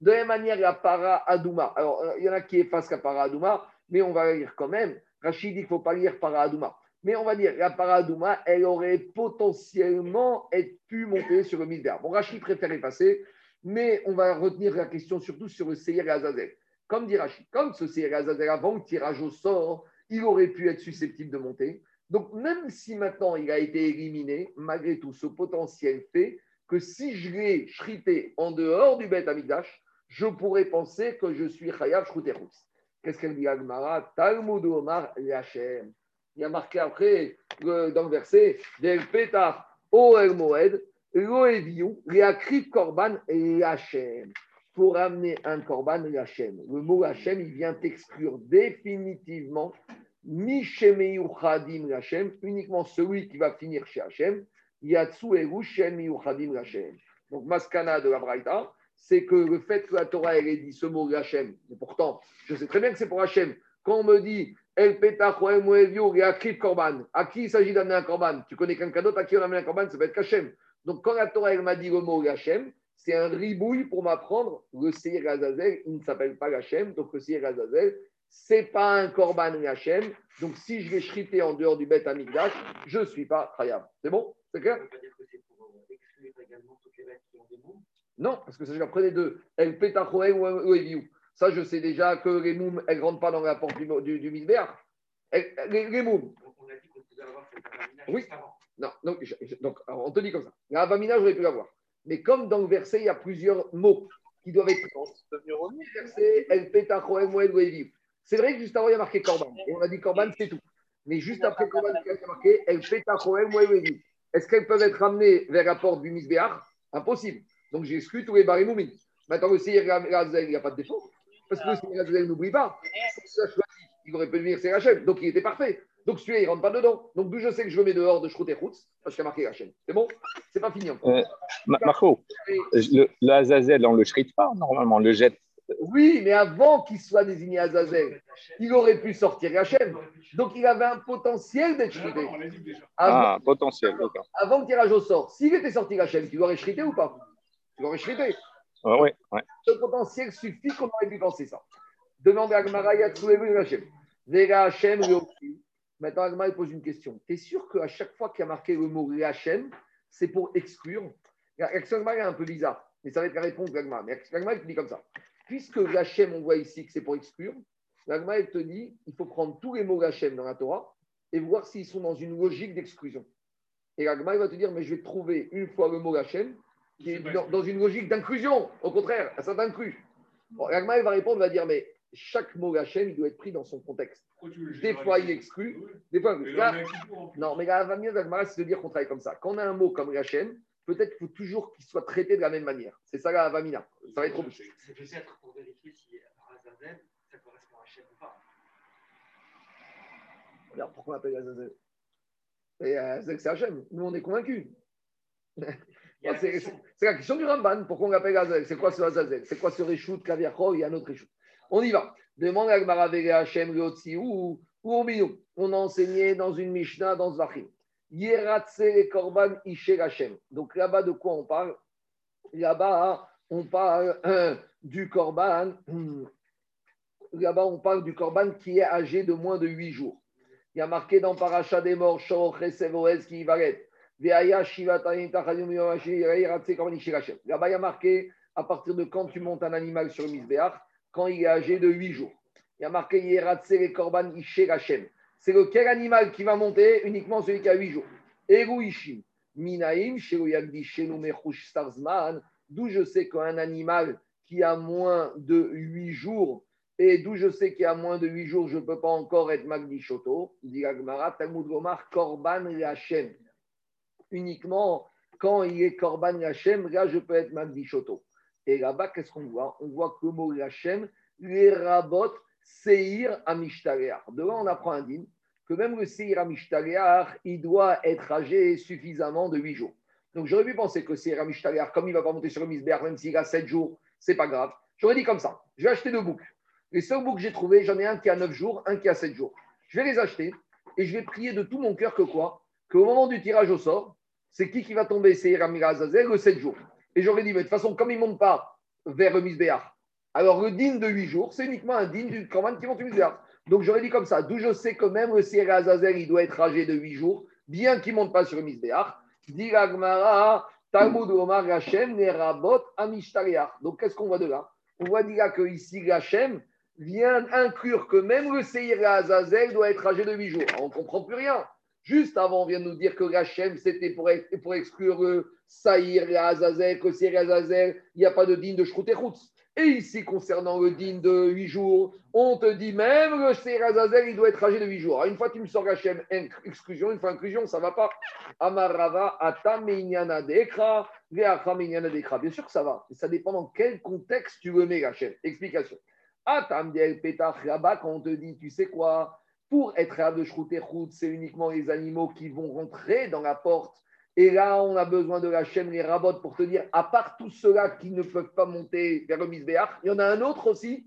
[SPEAKER 1] De la même manière, la para Adouma. Alors, euh, il y en a qui effacent la para Adouma, mais on va lire quand même. Rachid dit qu'il ne faut pas lire para Adouma. Mais on va dire, la para Adouma, elle aurait potentiellement pu monter sur le Midbar. Bon, Rachid préfère effacer, mais on va retenir la question surtout sur le Seir et Azazel. Comme dit Rachid, comme ce Seir et Azazel, avant le tirage au sort, il aurait pu être susceptible de monter. Donc, même si maintenant il a été éliminé, malgré tout, ce potentiel fait que si je l'ai shrité en dehors du Beth Amigdash, je pourrais penser que je suis Chayav Shruterus. Qu'est-ce qu'elle dit Agmara? Talmud Omar Yachem. Il y a marqué après, dans le verset, Del Petach O El Moed, Lo Eviu, Korban Yachem. Pour amener un Korban Yachem. Le mot Yachem, il vient exclure définitivement Mishemeu Chadim Yachem, uniquement celui qui va finir chez Hachem, Yatsu Donc, Maskana de la Braïta, c'est que le fait que la Torah ait dit ce mot Hachem, et pourtant, je sais très bien que c'est pour Hachem. Quand on me dit El Petach El Korban, à qui il s'agit d'amener un Korban? Tu connais quelqu'un d'autre à qui on amène un Korban, ça va être Hachem. Donc, quand la Torah elle m'a dit le mot Hachem, c'est un ribouille pour m'apprendre le Seir Azazel, il ne s'appelle pas Hachem, donc le Seir Azazel, c'est pas un Korban Hachem. Donc si je vais shriter en dehors du Beth Amikdash, je ne suis pas Khayab. C'est bon? C'est clair? Non, parce que ça, je apprenais de El Petachoel ou Eviou. Ça, je sais déjà que les moums, elles ne rentrent pas dans la porte du, du, du misbéar. Les, les moums.
[SPEAKER 3] On a dit qu'on pouvait avoir cette avamina
[SPEAKER 1] Oui.
[SPEAKER 3] avant.
[SPEAKER 1] Non, donc, je- je- donc alors, on te dit comme ça. La Avamina, j'aurais pu l'avoir. Mais comme dans le verset, il y a plusieurs mots qui doivent être dans le verset, El Petachoel ou Eviou. C'est vrai que juste avant, il y a marqué Korban. Et on a dit Korban, c'est tout. Mais juste après Korban, il y a marqué El Petachoel ou Eviou. Est-ce qu'elles peuvent être ramenées vers la porte du misbéar Impossible. Donc j'ai exclu tous les barimoumis. Maintenant, le Seir il n'y a pas de défaut. Parce que le Seir n'oublie pas. Ça choisi. Il aurait pu devenir Seir Hachem. Donc il était parfait. Donc celui-là, il ne rentre pas dedans. Donc d'où je sais que je le mets dehors de Shrut et Chutz, parce qu'il y a marqué Hachem. C'est bon? C'est pas fini encore.
[SPEAKER 6] Euh, Ma- Marco, le, le Azazel, on le shrite pas normalement, on le jette.
[SPEAKER 1] Oui, mais avant qu'il soit désigné Azazel, il aurait pu sortir Hachem. Donc il avait un potentiel d'être
[SPEAKER 4] déjà.
[SPEAKER 1] Avant,
[SPEAKER 6] Ah, potentiel, d'accord.
[SPEAKER 1] avant le tirage au sort, s'il était sorti Hachem, tu l'aurais shrité ou pas? Tu l'aurais shrité.
[SPEAKER 6] Ah, ouais, ouais.
[SPEAKER 1] Ce potentiel suffit qu'on aurait pu penser ça. Demande à Agmara Yatsuevu Hachem? Vera Hachem. Maintenant, Agmara il pose une question. Tu es sûr qu'à chaque fois qu'il y a marqué le mot Hachem, c'est pour exclure? L'action Agmara est un peu bizarre, mais ça va être la réponse d'Agmara. Mais Agmara il te dit comme ça. Puisque Hachem, on voit ici que c'est pour exclure, l'Agmara il te dit il faut prendre tous les mots Hachem dans la Torah et voir s'ils sont dans une logique d'exclusion. Et l'Agmara il va te dire mais je vais trouver une fois le mot Hachem qui est dans, dans une logique d'inclusion. Au contraire, ça t'inclut. Bon, l'Agmara il va répondre, il va dire, mais chaque mot Hachem, il doit être pris dans son contexte.
[SPEAKER 4] Le
[SPEAKER 1] Des fois, il exclut,
[SPEAKER 4] Oui.
[SPEAKER 1] des fois, là,
[SPEAKER 4] là,
[SPEAKER 1] non, mais la mieux d'Agmara, c'est de dire qu'on travaille comme ça. Quand on a un mot comme Hachem, peut-être qu'il faut toujours qu'il soit traité de la même manière. C'est ça la Avamina. Ça va être trop
[SPEAKER 3] C'est peut-être pour vérifier si Azazel, ça correspond à Hachem ou pas.
[SPEAKER 1] Regarde, pourquoi on appelle Azazel Et Azazel, c'est Hachem. Nous, on est convaincus. C'est la question du Ramban. Pourquoi on l'appelle Azazel C'est quoi ce Azazel C'est quoi ce Réchout, y a un autre Réchout. On y va. Demande à Gmara Vega Hachem Leotzi ou ou au Minou. On a enseigné dans une Mishnah, dans Zvachim. Korban. Donc là-bas, de quoi on parle? Là-bas, on parle euh, du Korban. Là-bas, on parle du Korban qui est âgé de moins de 8 jours. Il y a marqué dans Paracha des morts, qui. Là-bas, il y a marqué à partir de quand tu montes un animal sur Misbéach, quand il est âgé de 8 jours. Il y a marqué Yeratse Korban Hachem. C'est lequel animal qui va monter Uniquement celui qui a 8 jours. Eru Ishim. Minaim, Shelo Yagdi, Shelo Mechush Starzman. D'où je sais qu'un animal qui a moins de 8 jours, et d'où je sais qu'il y a moins de 8 jours, je ne peux pas encore être Magdi Shoto. Dit Agmara, Talmud Gomar, Korban Hachem. Uniquement quand il est Korban Hachem, là je peux être Magdi Shoto. Et là-bas, qu'est-ce qu'on voit? On voit que le mot Hachem, les rabots, Seir Amishtareach. De là, on apprend un dîme que même le Seir Amishtareach, il doit être âgé suffisamment de 8 jours. Donc j'aurais pu penser que Seir Amishtareach, comme il ne va pas monter sur le Misber, même s'il a 7 jours, c'est pas grave. J'aurais dit comme ça je vais acheter deux boucs. Les seuls boucs que j'ai trouvés, j'en ai un qui a 9 jours, un qui a 7 jours. Je vais les acheter et je vais prier de tout mon cœur que quoi? Qu'au moment du tirage au sort, c'est qui qui va tomber Seir Amirazazel le 7 jours. Et j'aurais dit, mais de toute façon, comme il ne monte pas vers le Misbéach, alors le din de 8 jours, c'est uniquement un din du Korban qui monte au Misbéach. Donc j'aurais dit comme ça, d'où je sais que même le Seir Azazel, il doit être âgé de 8 jours, bien qu'il ne monte pas sur le Misbéach. Dit Talmud Omar Nerabot, Amishtariach. Donc qu'est-ce qu'on voit de là? On voit dire que ici, Hachem vient inclure que même le Seir Azazel doit être âgé de 8 jours. Alors, on ne comprend plus rien. Juste avant, on vient de nous dire que Hachem, c'était pour, pour exclure le Saïr Azazel, que et Azazel, il n'y a pas de digne de Shrout et ici, concernant le digne de 8 jours, on te dit même le Seir Azazel, il doit être âgé de 8 jours. Une fois, tu me sors Hachem, exclusion, une fois inclusion, ça ne va pas. Amarava, Dekra, Dekra. Bien sûr que ça va. Ça dépend dans quel contexte tu le mets, Hachem. Explication. Atam, Petach, là-bas, quand on te dit, tu sais quoi pour être à de Shrout et Chutz, c'est uniquement les animaux qui vont rentrer dans la porte. Et là, on a besoin de la chaîne, les rabots, pour te dire, à part tous ceux-là qui ne peuvent pas monter vers le Misbéach, il y en a un autre aussi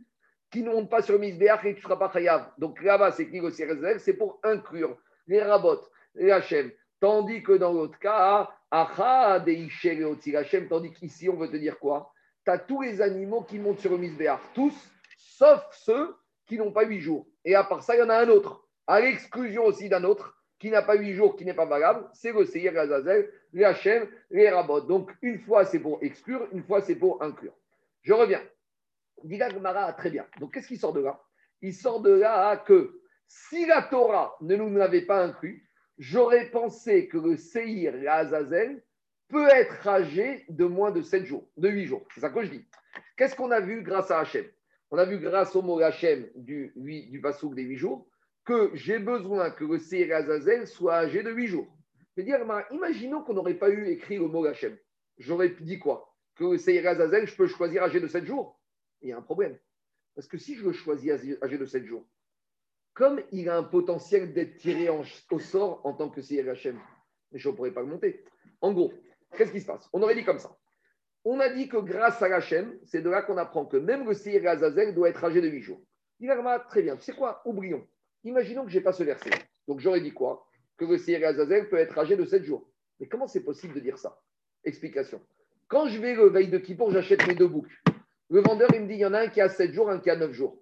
[SPEAKER 1] qui ne monte pas sur le Misbéach et tu ne seras pas chayav. Donc là-bas, c'est le CRSL C'est pour inclure les rabots, les Hachem, Tandis que dans l'autre cas, Acha de tandis qu'ici, on veut te dire quoi? Tu as tous les animaux qui montent sur le misbéar, tous, sauf ceux qui n'ont pas huit jours. Et à part ça, il y en a un autre, à l'exclusion aussi d'un autre, qui n'a pas huit jours, qui n'est pas valable, c'est le Seir, Azazel, les Hachem, les Rabot. Donc, une fois, c'est pour exclure, une fois, c'est pour inclure. Je reviens. Diga Gmara, très bien. Donc, qu'est-ce qui sort de là? Il sort de là que si la Torah ne nous l'avait pas inclus, j'aurais pensé que le Seir, Azazel, peut être âgé de moins de 7 jours, de 8 jours. C'est ça que je dis. Qu'est-ce qu'on a vu grâce à Hachem? On a vu grâce au mot Hachem du, du Vasouk des 8 jours que j'ai besoin que le Seir Azazel soit âgé de 8 jours. Je veux dire, imaginons qu'on n'aurait pas eu écrit le mot Hachem. J'aurais dit quoi? Que le Seir Azazel, je peux choisir âgé de 7 jours Il y a un problème. Parce que si je le choisis âgé de 7 jours, comme il a un potentiel d'être tiré au sort en tant que Seir Hachem, je ne pourrais pas le monter. En gros, qu'est-ce qui se passe? On aurait dit comme ça. On a dit que grâce à Hachem, c'est de là qu'on apprend que même le Seir Azazel doit être âgé de 8 jours. Il très bien. Tu sais quoi? Oublions. Imaginons que je n'ai pas ce verset. Donc j'aurais dit quoi? Que le Seir Azazel peut être âgé de 7 jours. Mais comment c'est possible de dire ça? Explication. Quand je vais le veille de Kippour, j'achète mes deux boucs. Le vendeur, il me dit il y en a un qui a 7 jours, un qui a 9 jours.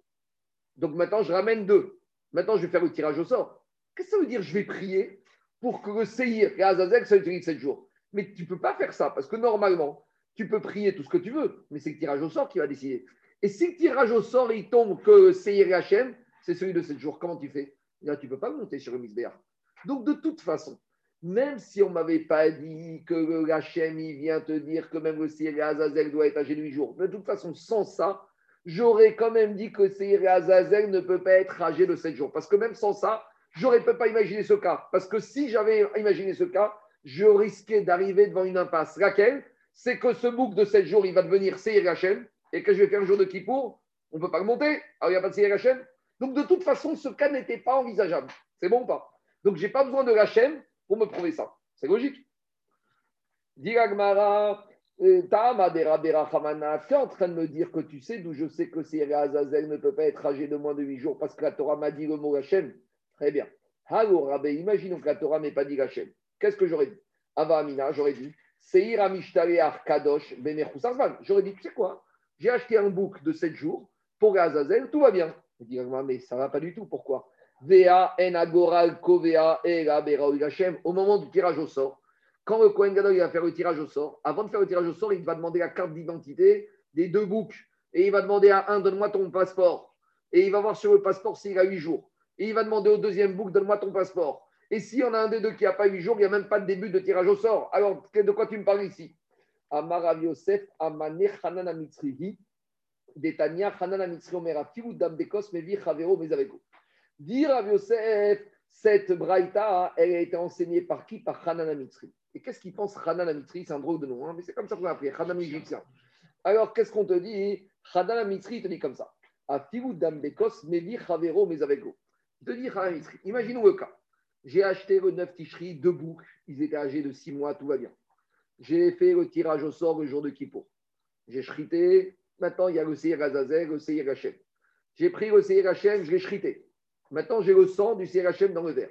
[SPEAKER 1] Donc maintenant, je ramène deux. Maintenant, je vais faire le tirage au sort. Qu'est-ce que ça veut dire Je vais prier pour que le Seir Azazel, ça utilise 7 jours? Mais tu ne peux pas faire ça parce que normalement, tu peux prier tout ce que tu veux, mais c'est le tirage au sort qui va décider. Et si le tirage au sort, il tombe que Seir et Hachem, c'est celui de 7 jours. Comment tu fais? Là, tu ne peux pas monter sur le misbéar. Donc, de toute façon, même si on ne m'avait pas dit que Hachem, vient te dire que même le Seir Azazel doit être âgé de 8 jours, de toute façon, sans ça, j'aurais quand même dit que Seir Azazel ne peut pas être âgé de 7 jours. Parce que même sans ça, j'aurais ne peux pas imaginer ce cas. Parce que si j'avais imaginé ce cas, je risquais d'arriver devant une impasse. Laquelle? C'est que ce bouc de 7 jours, il va devenir Seir Hachem et que je vais faire un jour de Kippour, on ne peut pas le monter. Alors il n'y a pas de Seir Hachem? Donc, de toute façon, ce cas n'était pas envisageable. C'est bon ou pas? Donc, je n'ai pas besoin de Hachem pour me prouver ça. C'est logique. Diragmara, euh, Tama tu es en train de me dire que tu sais d'où je sais que c'est Azazel ne peut pas être âgé de moins de 8 jours parce que la Torah m'a dit le mot Hachem. Très bien. Alors, Rabbi, imaginons que la Torah m'ait pas dit Hachem. Qu'est-ce que j'aurais dit? Ava Amina, j'aurais dit Seir Amishtare Kadosh J'aurais dit, tu sais quoi? J'ai acheté un bouc de 7 jours pour Azazel, tout va bien. Je dis, mais ça va pas du tout. Pourquoi? Au moment du tirage au sort, quand le Kohen Gadol va faire le tirage au sort, avant de faire le tirage au sort, il va demander la carte d'identité des deux boucs. Et il va demander à un, donne-moi ton passeport. Et il va voir sur le passeport s'il a 8 jours. Et il va demander au deuxième bouc, donne-moi ton passeport. Et si on a un des deux qui n'a pas 8 jours, il n'y a même pas de début de tirage au sort. Alors, de quoi tu me parles ici? Amarav Yosef, Amane Hanan Detania, Hanan Amitzri Omera, Fiou Dam Bekos, Mevi Chavero, Mezaveko. Dire Rav Yosef, cette braïta, elle a été enseignée par qui? Par Hanan Amitzri. Et qu'est-ce qu'il pense Hanan Amitzri? C'est un drôle de nom, hein, mais c'est comme ça qu'on a appris, Hanan Égyptien. Alors, qu'est-ce qu'on te dit? Hanan Amitzri, il te dit comme ça. A Fiou Dam Bekos, Mevi Chavero, Mezaveko. Il te dit Hanan Amitzri. Imaginons le cas. J'ai acheté le 9 ticheries, deux boucs, ils étaient âgés de 6 mois, tout va bien. J'ai fait le tirage au sort le jour de Kippour. J'ai chrité, Maintenant, il y a le Seir Azazel, le Seir. J'ai pris le Seir Hachem, je l'ai chrité. Maintenant, j'ai le sang du Seir Hachem dans le verre.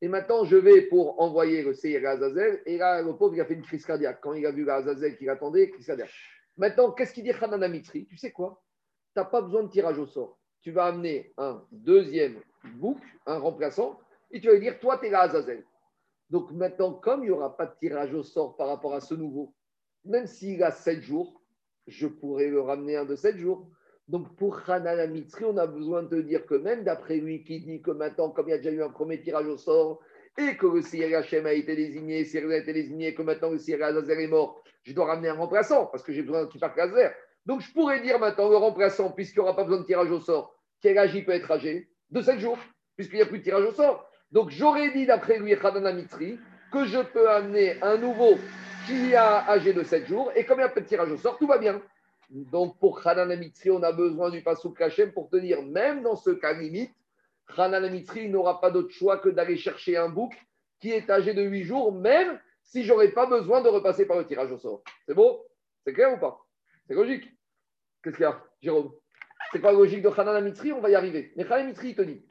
[SPEAKER 1] Et maintenant, je vais pour envoyer le Seir Azazel. Et là, le pauvre, il a fait une crise cardiaque. Quand il a vu l'Azazel qu'il attendait, crise cardiaque. Maintenant, qu'est-ce qu'il dit Hanan Amitri? Tu sais quoi? Tu n'as pas besoin de tirage au sort. Tu vas amener un deuxième bouc, un remplaçant, et tu vas lui dire Toi, tu es l'Azazel. Donc maintenant, comme il n'y aura pas de tirage au sort par rapport à ce nouveau, même s'il a sept jours, je pourrais le ramener un de sept jours. Donc pour Hanan Mitri, on a besoin de dire que même d'après lui qui dit que maintenant, comme il y a déjà eu un premier tirage au sort, et que le Hachem a été désigné, Sierra a été désigné, que maintenant le Azazer est mort, je dois ramener un remplaçant parce que j'ai besoin d'un part Azazer. Donc je pourrais dire maintenant le remplaçant, puisqu'il n'y aura pas besoin de tirage au sort, quel il peut être âgé? De 7 jours, puisqu'il n'y a plus de tirage au sort. Donc j'aurais dit d'après lui, Hanan Mitri, que je peux amener un nouveau qui a âgé de 7 jours, et comme il y a pas de tirage au sort, tout va bien. Donc pour Hanan Amitri, on a besoin du Passouk Kachem pour tenir, même dans ce cas limite, Hanan Amitri n'aura pas d'autre choix que d'aller chercher un bouc qui est âgé de 8 jours, même si j'aurais pas besoin de repasser par le tirage au sort. C'est beau C'est clair ou pas? C'est logique? Qu'est-ce qu'il y a, Jérôme? C'est pas logique de Hanan Amitri On va y arriver. Mais Hanan Amitri, il te dit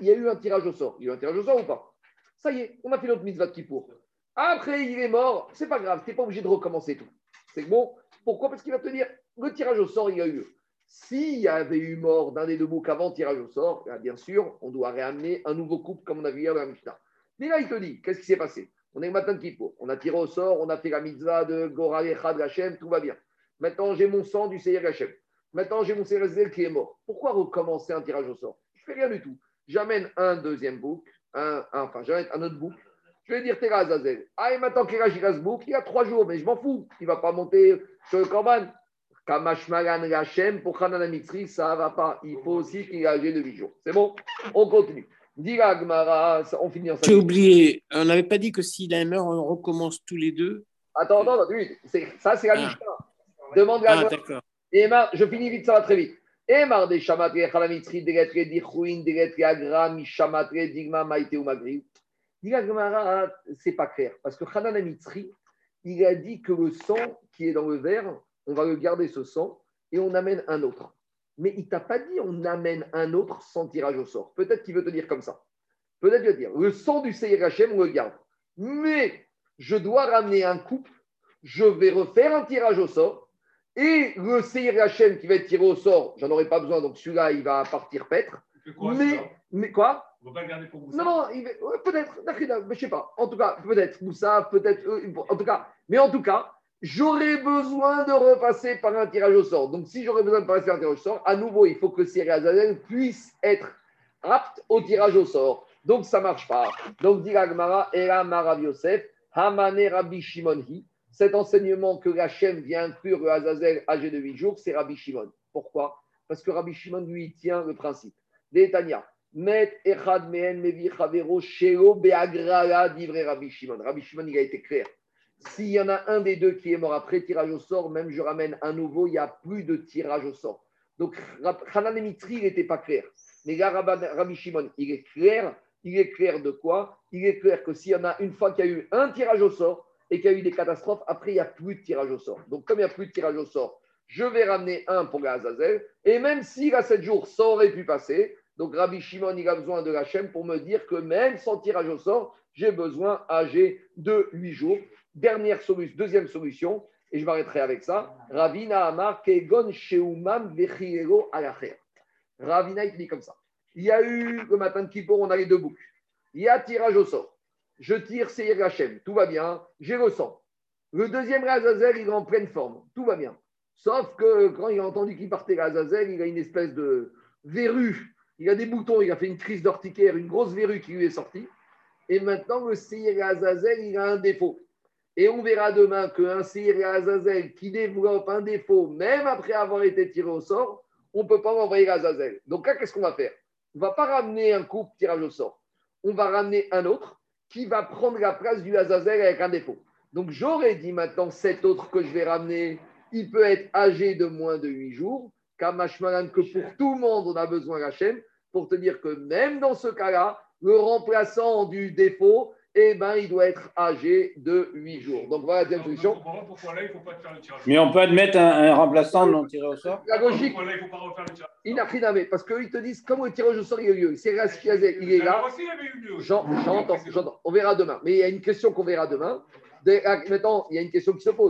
[SPEAKER 1] il y a eu un tirage au sort. Il y a eu un tirage au sort ou pas? Ça y est, on a fait notre mitzvah de Kippour. Après, il est mort, c'est pas grave, tu n'es pas obligé de recommencer tout. C'est bon. Pourquoi? Parce qu'il va te dire, le tirage au sort, il a eu. S'il y avait eu mort d'un des deux boucs avant tirage au sort, bien sûr, on doit réamener un nouveau couple comme on a vu hier dans la Mishnah. Mais là, il te dit, qu'est-ce qui s'est passé? On est le matin de Kippo, on a tiré au sort, on a fait la mitzvah de Goral Echad Hachem, tout va bien. Maintenant, j'ai mon sang du Seyer Hachem. Maintenant, j'ai mon Seyer qui est mort. Pourquoi recommencer un tirage au sort? Je fais rien du tout. J'amène un deuxième bouc, enfin, j'amène un autre bouc. Je vais dire Terra Azazel. Ah, et maintenant qu'il a ce bouc, il y a trois jours, mais je m'en fous. Il ne va pas monter sur le Korban. Kamashmagan Hachem, pour Hanan Mitri, ça ne va pas. Il faut aussi qu'il ait âgé de 8 jours. C'est bon? On continue. Dira Gmara, on finit en
[SPEAKER 5] J'ai oublié, on n'avait pas dit que s'il a un meurt, on recommence tous les deux
[SPEAKER 1] Attends, attends, attends ça c'est la ah. Mishnah. Demande la ah, d'accord. Et je finis vite, ça va très vite. Et mar de chamatre chalamitri de lettre dichouin de lettre agra mi chamatre digma maite ou magri. Gmara, c'est pas clair parce que Hanan Amitri, il a dit que le sang qui est dans le verre, on va le garder ce sang et on amène un autre. Mais il t'a pas dit on amène un autre sans tirage au sort. Peut-être qu'il veut te dire comme ça. Peut-être qu'il veut dire le sang du Seir Hachem, on le garde. Mais je dois ramener un couple, je vais refaire un tirage au sort. Et le Seir Hachem qui va être tiré au sort, j'en aurai pas besoin, donc celui-là, il va partir paître. mais, mais quoi? Non, non, peut-être, je sais pas. En tout cas, peut-être Moussa, peut-être. En tout cas, mais en tout cas, j'aurais besoin de repasser par un tirage au sort. Donc, si j'aurais besoin de passer par un tirage au sort, à nouveau, il faut que Siri Azazel puisse être apte au tirage au sort. Donc, ça ne marche pas. Donc, dit Agmara, Era Marav Yosef, Hamane Rabbi Shimonhi. Cet enseignement que la chaîne vient inclure Azazel âgé de 8 jours, c'est Rabbi Shimon. Pourquoi? Parce que Rabbi Shimon, lui, tient le principe. Détania. Met Echad Mehen Mevi Chavero Beagrala d'Ivre Rabbi Shimon. Rabbi Shimon, il a été clair. S'il y en a un des deux qui est mort après tirage au sort, même je ramène un nouveau, il n'y a plus de tirage au sort. Donc, Hanan Mitri, il n'était pas clair. Mais là, Rabbi Shimon, il est clair. Il est clair de quoi? Il est clair que s'il y en a une fois qu'il y a eu un tirage au sort et qu'il y a eu des catastrophes, après, il n'y a plus de tirage au sort. Donc, comme il n'y a plus de tirage au sort, je vais ramener un pour Gazazel. Et même s'il a 7 jours, ça aurait pu passer. Donc, Rabbi Shimon, il a besoin de la chaîne pour me dire que même sans tirage au sort, j'ai besoin âgé de 8 jours. Dernière solution, deuxième solution, et je m'arrêterai avec ça. Ravina Amar Kegon Sheumam Vechiero Alacher. Ravina, il dit comme ça. Il y a eu le matin de Kippour, on a les deux boucles. Il y a tirage au sort. Je tire Seir Hachem, tout va bien, j'ai le sang. Le deuxième Razazel, il est en pleine forme, tout va bien. Sauf que quand il a entendu qu'il partait Razazel, il a une espèce de verrue. Il a des boutons, il a fait une crise d'orticaire, une grosse verrue qui lui est sortie. Et maintenant, le Seir Azazel, il a un défaut. Et on verra demain qu'un Sir Azazel qui développe un défaut, même après avoir été tiré au sort, on ne peut pas envoyer Azazel. Donc là, qu'est-ce qu'on va faire? On ne va pas ramener un couple tirage au sort. On va ramener un autre qui va prendre la place du Azazel avec un défaut. Donc j'aurais dit maintenant, cet autre que je vais ramener, il peut être âgé de moins de 8 jours, Kamashmalan, que pour tout le monde, on a besoin de la chaîne, pour te dire que même dans ce cas-là, le remplaçant du défaut, eh ben, il doit être âgé de 8 jours. Donc voilà la deuxième solution.
[SPEAKER 2] Mais on peut admettre un, remplaçant non tiré au sort
[SPEAKER 1] La logique. Il n'a rien à parce qu'ils te disent comment le tirage au sort il a eu lieu. C'est il est là. J'entends, j'entends. On verra demain. Mais il y a une question qu'on verra demain. Maintenant, il y a une question qui se pose.